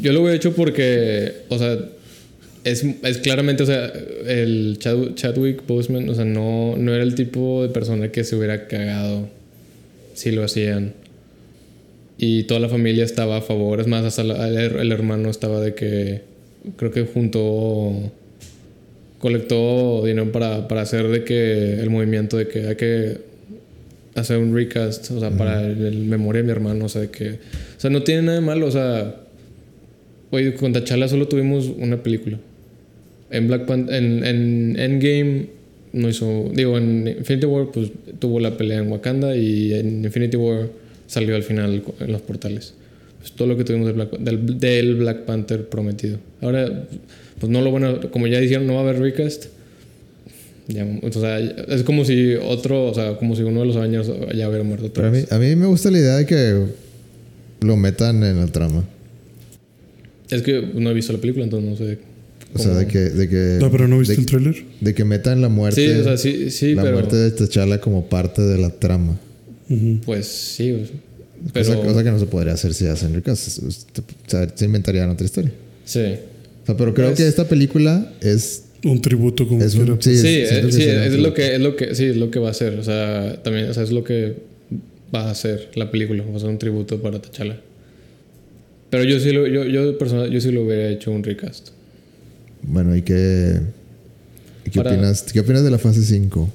yo lo hubiera hecho porque, o sea, es, es claramente, o sea, el Chad- Chadwick Boseman, o sea, no, no era el tipo de persona que se hubiera cagado si lo hacían. Y toda la familia estaba a favor. Es más, hasta la- el, el hermano estaba de que, creo que juntó, colectó dinero para, para hacer de que el movimiento de que hay que hacer un recast, o sea, para el, el memoria de mi hermano, o sea, de que, o sea, no tiene nada de malo, o sea, oye, con T'Challa solo tuvimos una película. En Black Panther, en, en Endgame no hizo, digo, en Infinity War pues tuvo la pelea en Wakanda y en Infinity War salió al final en los portales. Pues todo lo que tuvimos del Black, del, del Black Panther prometido. Ahora, pues no lo bueno, como ya dijeron, no va a haber recast. Ya, o sea, es como si otro, o sea, como si uno de los años ya hubiera muerto. otra Pero a mí, a me gusta la idea de que lo metan en la trama. Es que no he visto la película, entonces no sé. O sea, de que, de que, No, pero no viste de, el tráiler. de que metan la muerte, Sí, o sea, sí, sí, la pero. muerte de T'Challa como parte de la trama. Ujú. Pues sí, pues, pero. Cosa, cosa que no se podría hacer si hacen recast. O sea, se inventarían otra historia. Sí. O sea, pero creo Pues- que esta película es, Un tributo como es quiera. un... Sí, Sí, es, siento eh, que sí, es un- lo que es lo que sí es lo que va a hacer, o sea, también, o sea, es lo que va a hacer la película, va a ser un tributo para T'Challa. Pero yo sí lo yo yo personal yo sí lo hubiera hecho un recast. Bueno, ¿y qué, y qué, Para- opinas, qué opinas de la fase 5?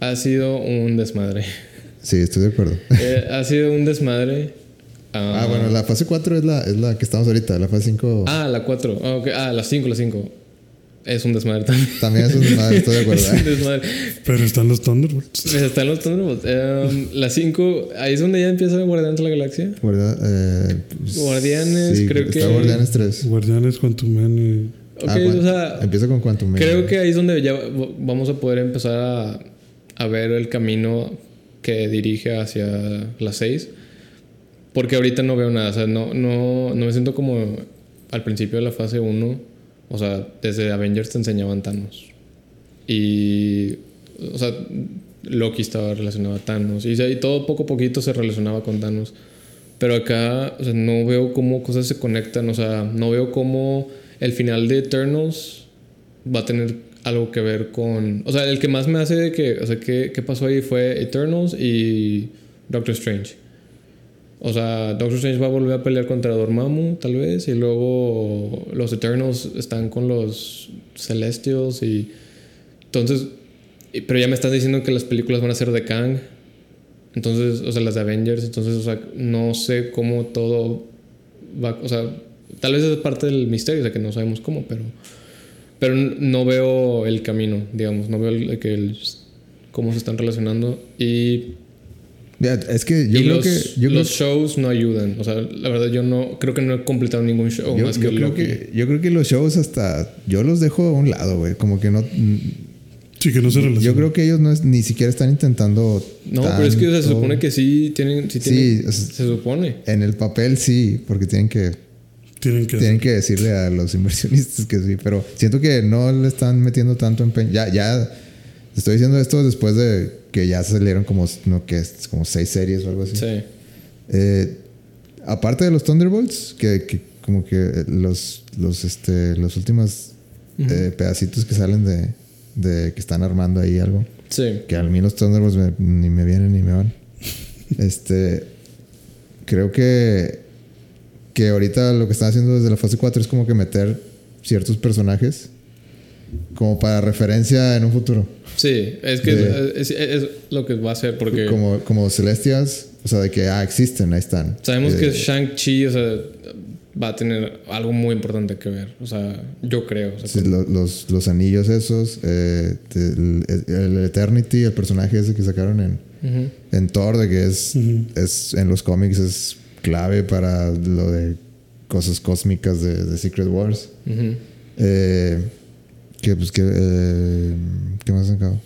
Ha sido un desmadre. Sí, estoy de acuerdo. Eh, ha sido un desmadre. Ah, bueno, la fase 4 es la, es la que estamos ahorita. La fase 5 Ah, la 4. Ah. Ah, la 5, la 5. Es un desmadre también. también es un desmadre, estoy de acuerdo. es un desmadre. Pero están los Thunderbolts. Están los Thunderbolts. Em, la 5, ahí es donde ya empieza Guardianes de la Galaxia. ¿Verdad? Eh, Guardianes, creo está que- Guardianes 3. Guardianes, Quantum Man y... Ok, Ah, bueno, o sea, empieza con Quantum Man. Creo que ahí es donde ya vamos a poder empezar a, a ver el camino que dirige hacia las 6. Porque ahorita no veo nada. O sea, no, no, no me siento como al principio de la fase 1. O sea, desde Avengers te enseñaban Thanos. Y. O sea, Loki estaba relacionado a Thanos. Y, y todo poco a poquito se relacionaba con Thanos. Pero acá, o sea, no veo cómo cosas se conectan. O sea, no veo cómo el final de Eternals va a tener algo que ver con. O sea, el que más me hace de que. O sea, ¿qué, qué pasó ahí fue Eternals y Doctor Strange. O sea, Doctor Strange va a volver a pelear contra Dormammu, tal vez. Y luego los Eternals están con los Celestials. Y. Entonces. Pero ya me están diciendo que las películas van a ser de Kang. Entonces, o sea, las de Avengers. Entonces, o sea, no sé cómo todo va. O sea, tal vez es parte del misterio, o sea, que no sabemos cómo, pero. Pero no veo el camino, digamos. No veo el, que el- cómo se están relacionando. Y, es que yo y creo los, que. Yo creo, los shows no ayudan. O sea, la verdad, yo no. Creo que no he completado ningún show yo, más yo que creo Loki. que yo creo que los shows hasta. Yo los dejo a un lado, güey. Como que no. Sí, que no se relaciona. Yo creo que ellos no es- ni siquiera están intentando. No, pero es que o sea, se tanto. supone que sí tienen. Sí, Sí, tienen- o sea, se supone. En el papel sí, porque tienen que Tienen que... tienen que decirle a los inversionistas que sí, pero siento que no le están metiendo tanto empeño. Ya, ya estoy diciendo esto después de que ya salieron como, no, que es como seis series o algo así. Sí. Eh, aparte de los Thunderbolts, que, que como que los, los, este, los últimos eh, pedacitos que salen de, de que están armando ahí algo. Sí. Que a mí los Thunderbolts me- ni me vienen ni me van. este. Creo que. Que ahorita lo que están haciendo desde la fase 4 es como que meter ciertos personajes. Como para referencia en un futuro. Sí, es que De- es, es- es lo que va a hacer porque Como, como Celestias. O sea, de que, ah, existen, ahí están. sabemos que Shang-Chi, o sea, va a tener algo muy importante que ver. O sea, yo creo. o sea, Sí, lo- los, los anillos esos. eh, el, el Eternity, el personaje ese que sacaron en, Ujú. en Thor, de que es, es en los cómics es clave para lo de cosas cósmicas de, de Secret Wars. Eh, que pues que eh, ¿qué más han sacado?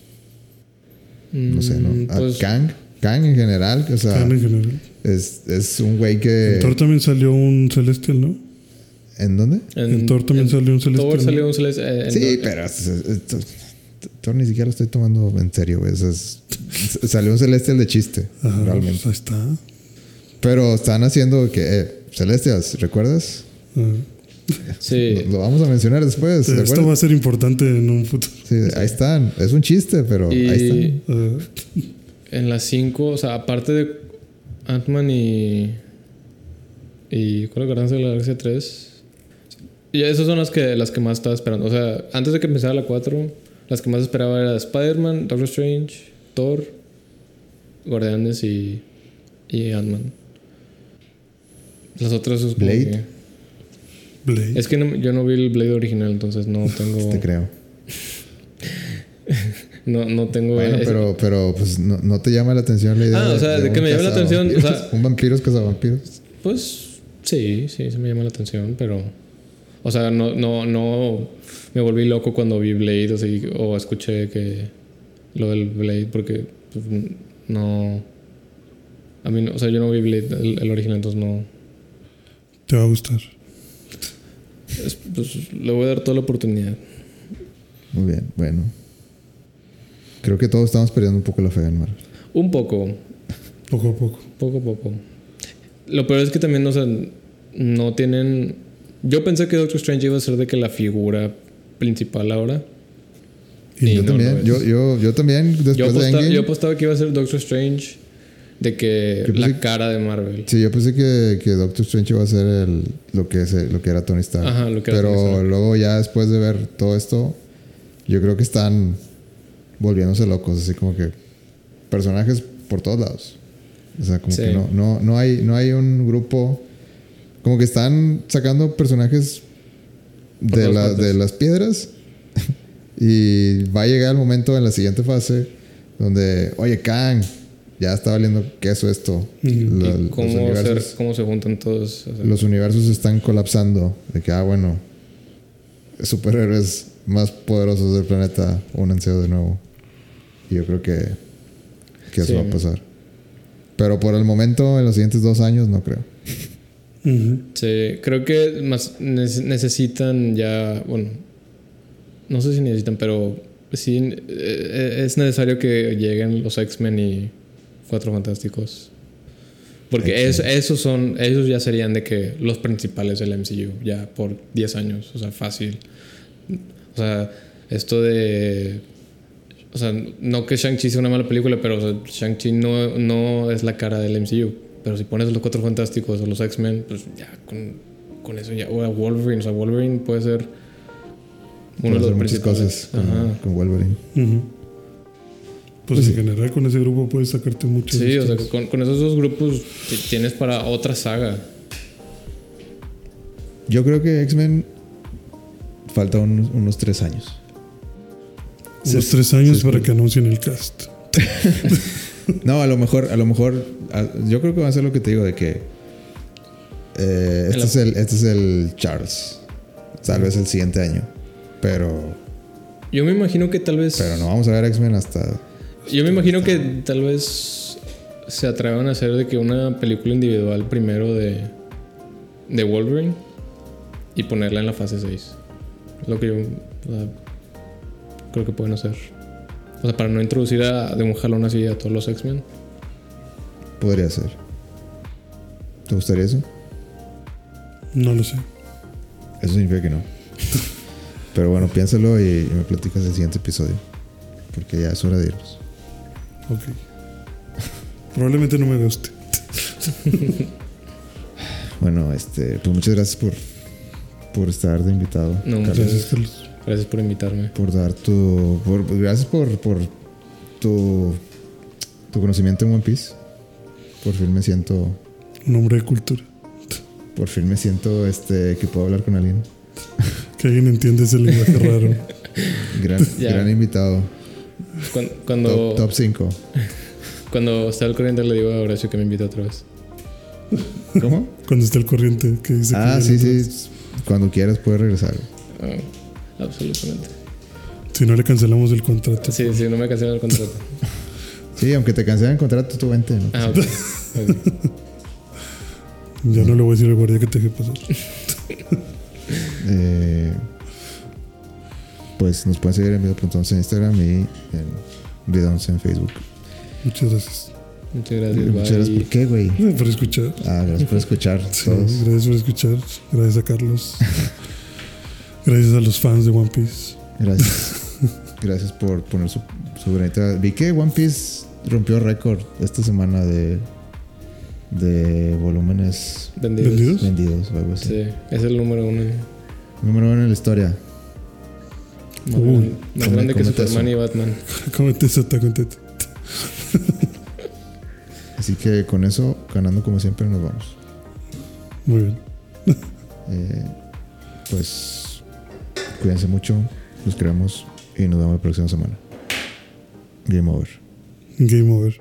No sé, ¿no? Mm, Ah, pues, Kang, Kang en general, o sea, Kang en general. es, es un güey que En Thor también salió un Celestial, ¿no? ¿En dónde? En Thor también salió un Celestial. Thor salió un Celeste. eh, Sí, pero es- es- es- Thor ni siquiera lo estoy tomando en serio, güey. O sea, es- salió un Celestial de chiste, Ajá, realmente. pues ahí está. Pero están haciendo que, eh, Celestials, ¿recuerdas? Ajá. Sí. Lo, lo vamos a mencionar después. ¿te Esto va a ser importante en un futuro. Sí, ahí están. Es un chiste, pero ahí están. Ajá. en las 5, o sea, aparte de Ant-Man y. ¿Y cuál es Guardianes de la Galaxia 3? Y esas son las que, las que más estaba esperando. O sea, antes de que empezara la 4, las que más esperaba era Spider-Man, Doctor Strange, Thor, Guardianes y. y Ant-Man. Las otras es Blade. que- Blade. Es que no- yo no vi el Blade original, entonces no tengo. Te creo. No, no tengo. Bueno, ese- pero, pero pues no, no te llama la atención la idea. Ah, o sea, de que me llame la atención, o sea- un vampiros cazavampiros. Pues sí, sí, se me llama la atención, pero. O sea, no, no, no me volví loco cuando vi Blade o, sea, o escuché que lo del Blade, porque pues, no. A mí, no- o sea, yo no vi Blade, el, el original, entonces no. Te va a gustar. es- pues, le voy a dar toda la oportunidad. Muy bien, bueno. Creo que todos estamos perdiendo un poco la fe en Marvel. Un poco, Poco a poco. poco a poco. Lo peor es que también, o sea, no tienen. Yo pensé que Doctor Strange iba a ser de que la figura principal ahora. Y Y yo no también, yo, yo, yo también, después Yo de Endgame, yo apostaba que iba a ser Doctor Strange de que Yo la que- cara de Marvel. Sí, yo pensé que, que Doctor Strange iba a ser el, lo, que es, lo que era Tony Stark. Ajá, lo que era Pero Tony Stark. luego ya después de ver todo esto, yo creo que están volviéndose locos, así como que personajes por todos lados. O sea, como Sí. que no, no, no, hay, no hay un grupo... Como que están sacando personajes de, la- de las piedras y va a llegar el momento en la siguiente fase donde, oye, Kang, ya está valiendo queso esto. Y los cómo, universos- ser- cómo se juntan todos. o sea, los universos están colapsando. De que, ah, bueno, superhéroes más poderosos del planeta, únanse de nuevo. Y yo creo que, que eso Sí. va a pasar. Pero por el momento, en los siguientes dos años, no creo. Sí, creo que más nece- necesitan ya, bueno, no sé si necesitan, pero sí eh, es necesario que lleguen los X-Men y Cuatro Fantásticos. Porque es- esos son, esos ya serían de que los principales del MCU, ya por 10 años, o sea, fácil. O sea, esto de. O sea, no que Shang-Chi sea una mala película, pero o sea, Shang-Chi no, no es la cara del MCU. Pero si pones los Cuatro Fantásticos o los X-Men, pues ya con, con eso ya. O a Wolverine, o sea, Wolverine puede ser uno Puede de los muchas principales. cosas con, Ajá. con Wolverine. Ujú. Pues, Pues en general con ese grupo puedes sacarte muchas Sí, o sea, con, con esos dos grupos tienes para otra saga. Yo creo que X-Men falta unos, unos tres años. Unos se- tres años para escucha. que anuncien el cast. No, a lo mejor, a lo mejor, a- yo creo que va a ser lo que te digo de que eh, este, es el, este es el Charles. Tal vez el siguiente año. Pero, Yo me imagino que tal vez. pero no vamos a ver X-Men hasta. Yo me imagino que tal vez se atrevan a hacer de que una película individual primero de, de Wolverine y ponerla en la fase 6. Es lo que yo o sea, creo que pueden hacer. O sea, para no introducir a- de un jalón así a todos los X-Men. Podría ser. ¿Te gustaría eso? No lo sé. Eso significa que no. Pero bueno, piénsalo y, y me platicas el siguiente episodio. Porque ya es hora de irnos. Ok. Probablemente no me guste. Bueno, este, pues muchas gracias por, por estar de invitado. No, Carlos. Gracias, Carlos. Gracias por invitarme. por dar tu. por- gracias por, por tu, tu conocimiento en One Piece. Por fin me siento. Un hombre de cultura. Por fin me siento este que puedo hablar con alguien. Que alguien entiende ese lenguaje raro. Gran invitado. Cuando, cuando, Top 5. cuando está al corriente le digo a Horacio que me invite otra vez. ¿Cómo? Cuando está el corriente que dice que ah, sí, sí. Cuando quieras puedes regresar. Ah, absolutamente. Si no le cancelamos el contrato. Sí, sí, no me cancelan el contrato. Sí, aunque te cancelen el contrato, tú vente. ¿no? Ah, ok. Ok. Ya no le voy a decir al guardia que te deje pasar. Eh, pues nos pueden seguir en video.11 en Instagram y en video11 en Facebook. Muchas gracias. Muchas gracias. Muchas gracias. ¿Por qué, güey? Por escuchar. Ah, gracias por escuchar Sí, todos. gracias por escuchar. Gracias a Carlos. gracias a los fans de One Piece. Gracias. Gracias por poner su, su granita. Vi que One Piece rompió récord esta semana de, de volúmenes Vendidos. ¿Vendidos? vendidos o algo así. Sí, es el número uno. Número uno en la historia. Más, Uy, grande, más come- grande que cómete Superman eso. y Batman. Cómete eso, está contento. Así que con eso, ganando como siempre, nos vamos. Muy bien. Eh, pues cuídense mucho, los queremos y nos vemos la próxima semana. Game over. Game over.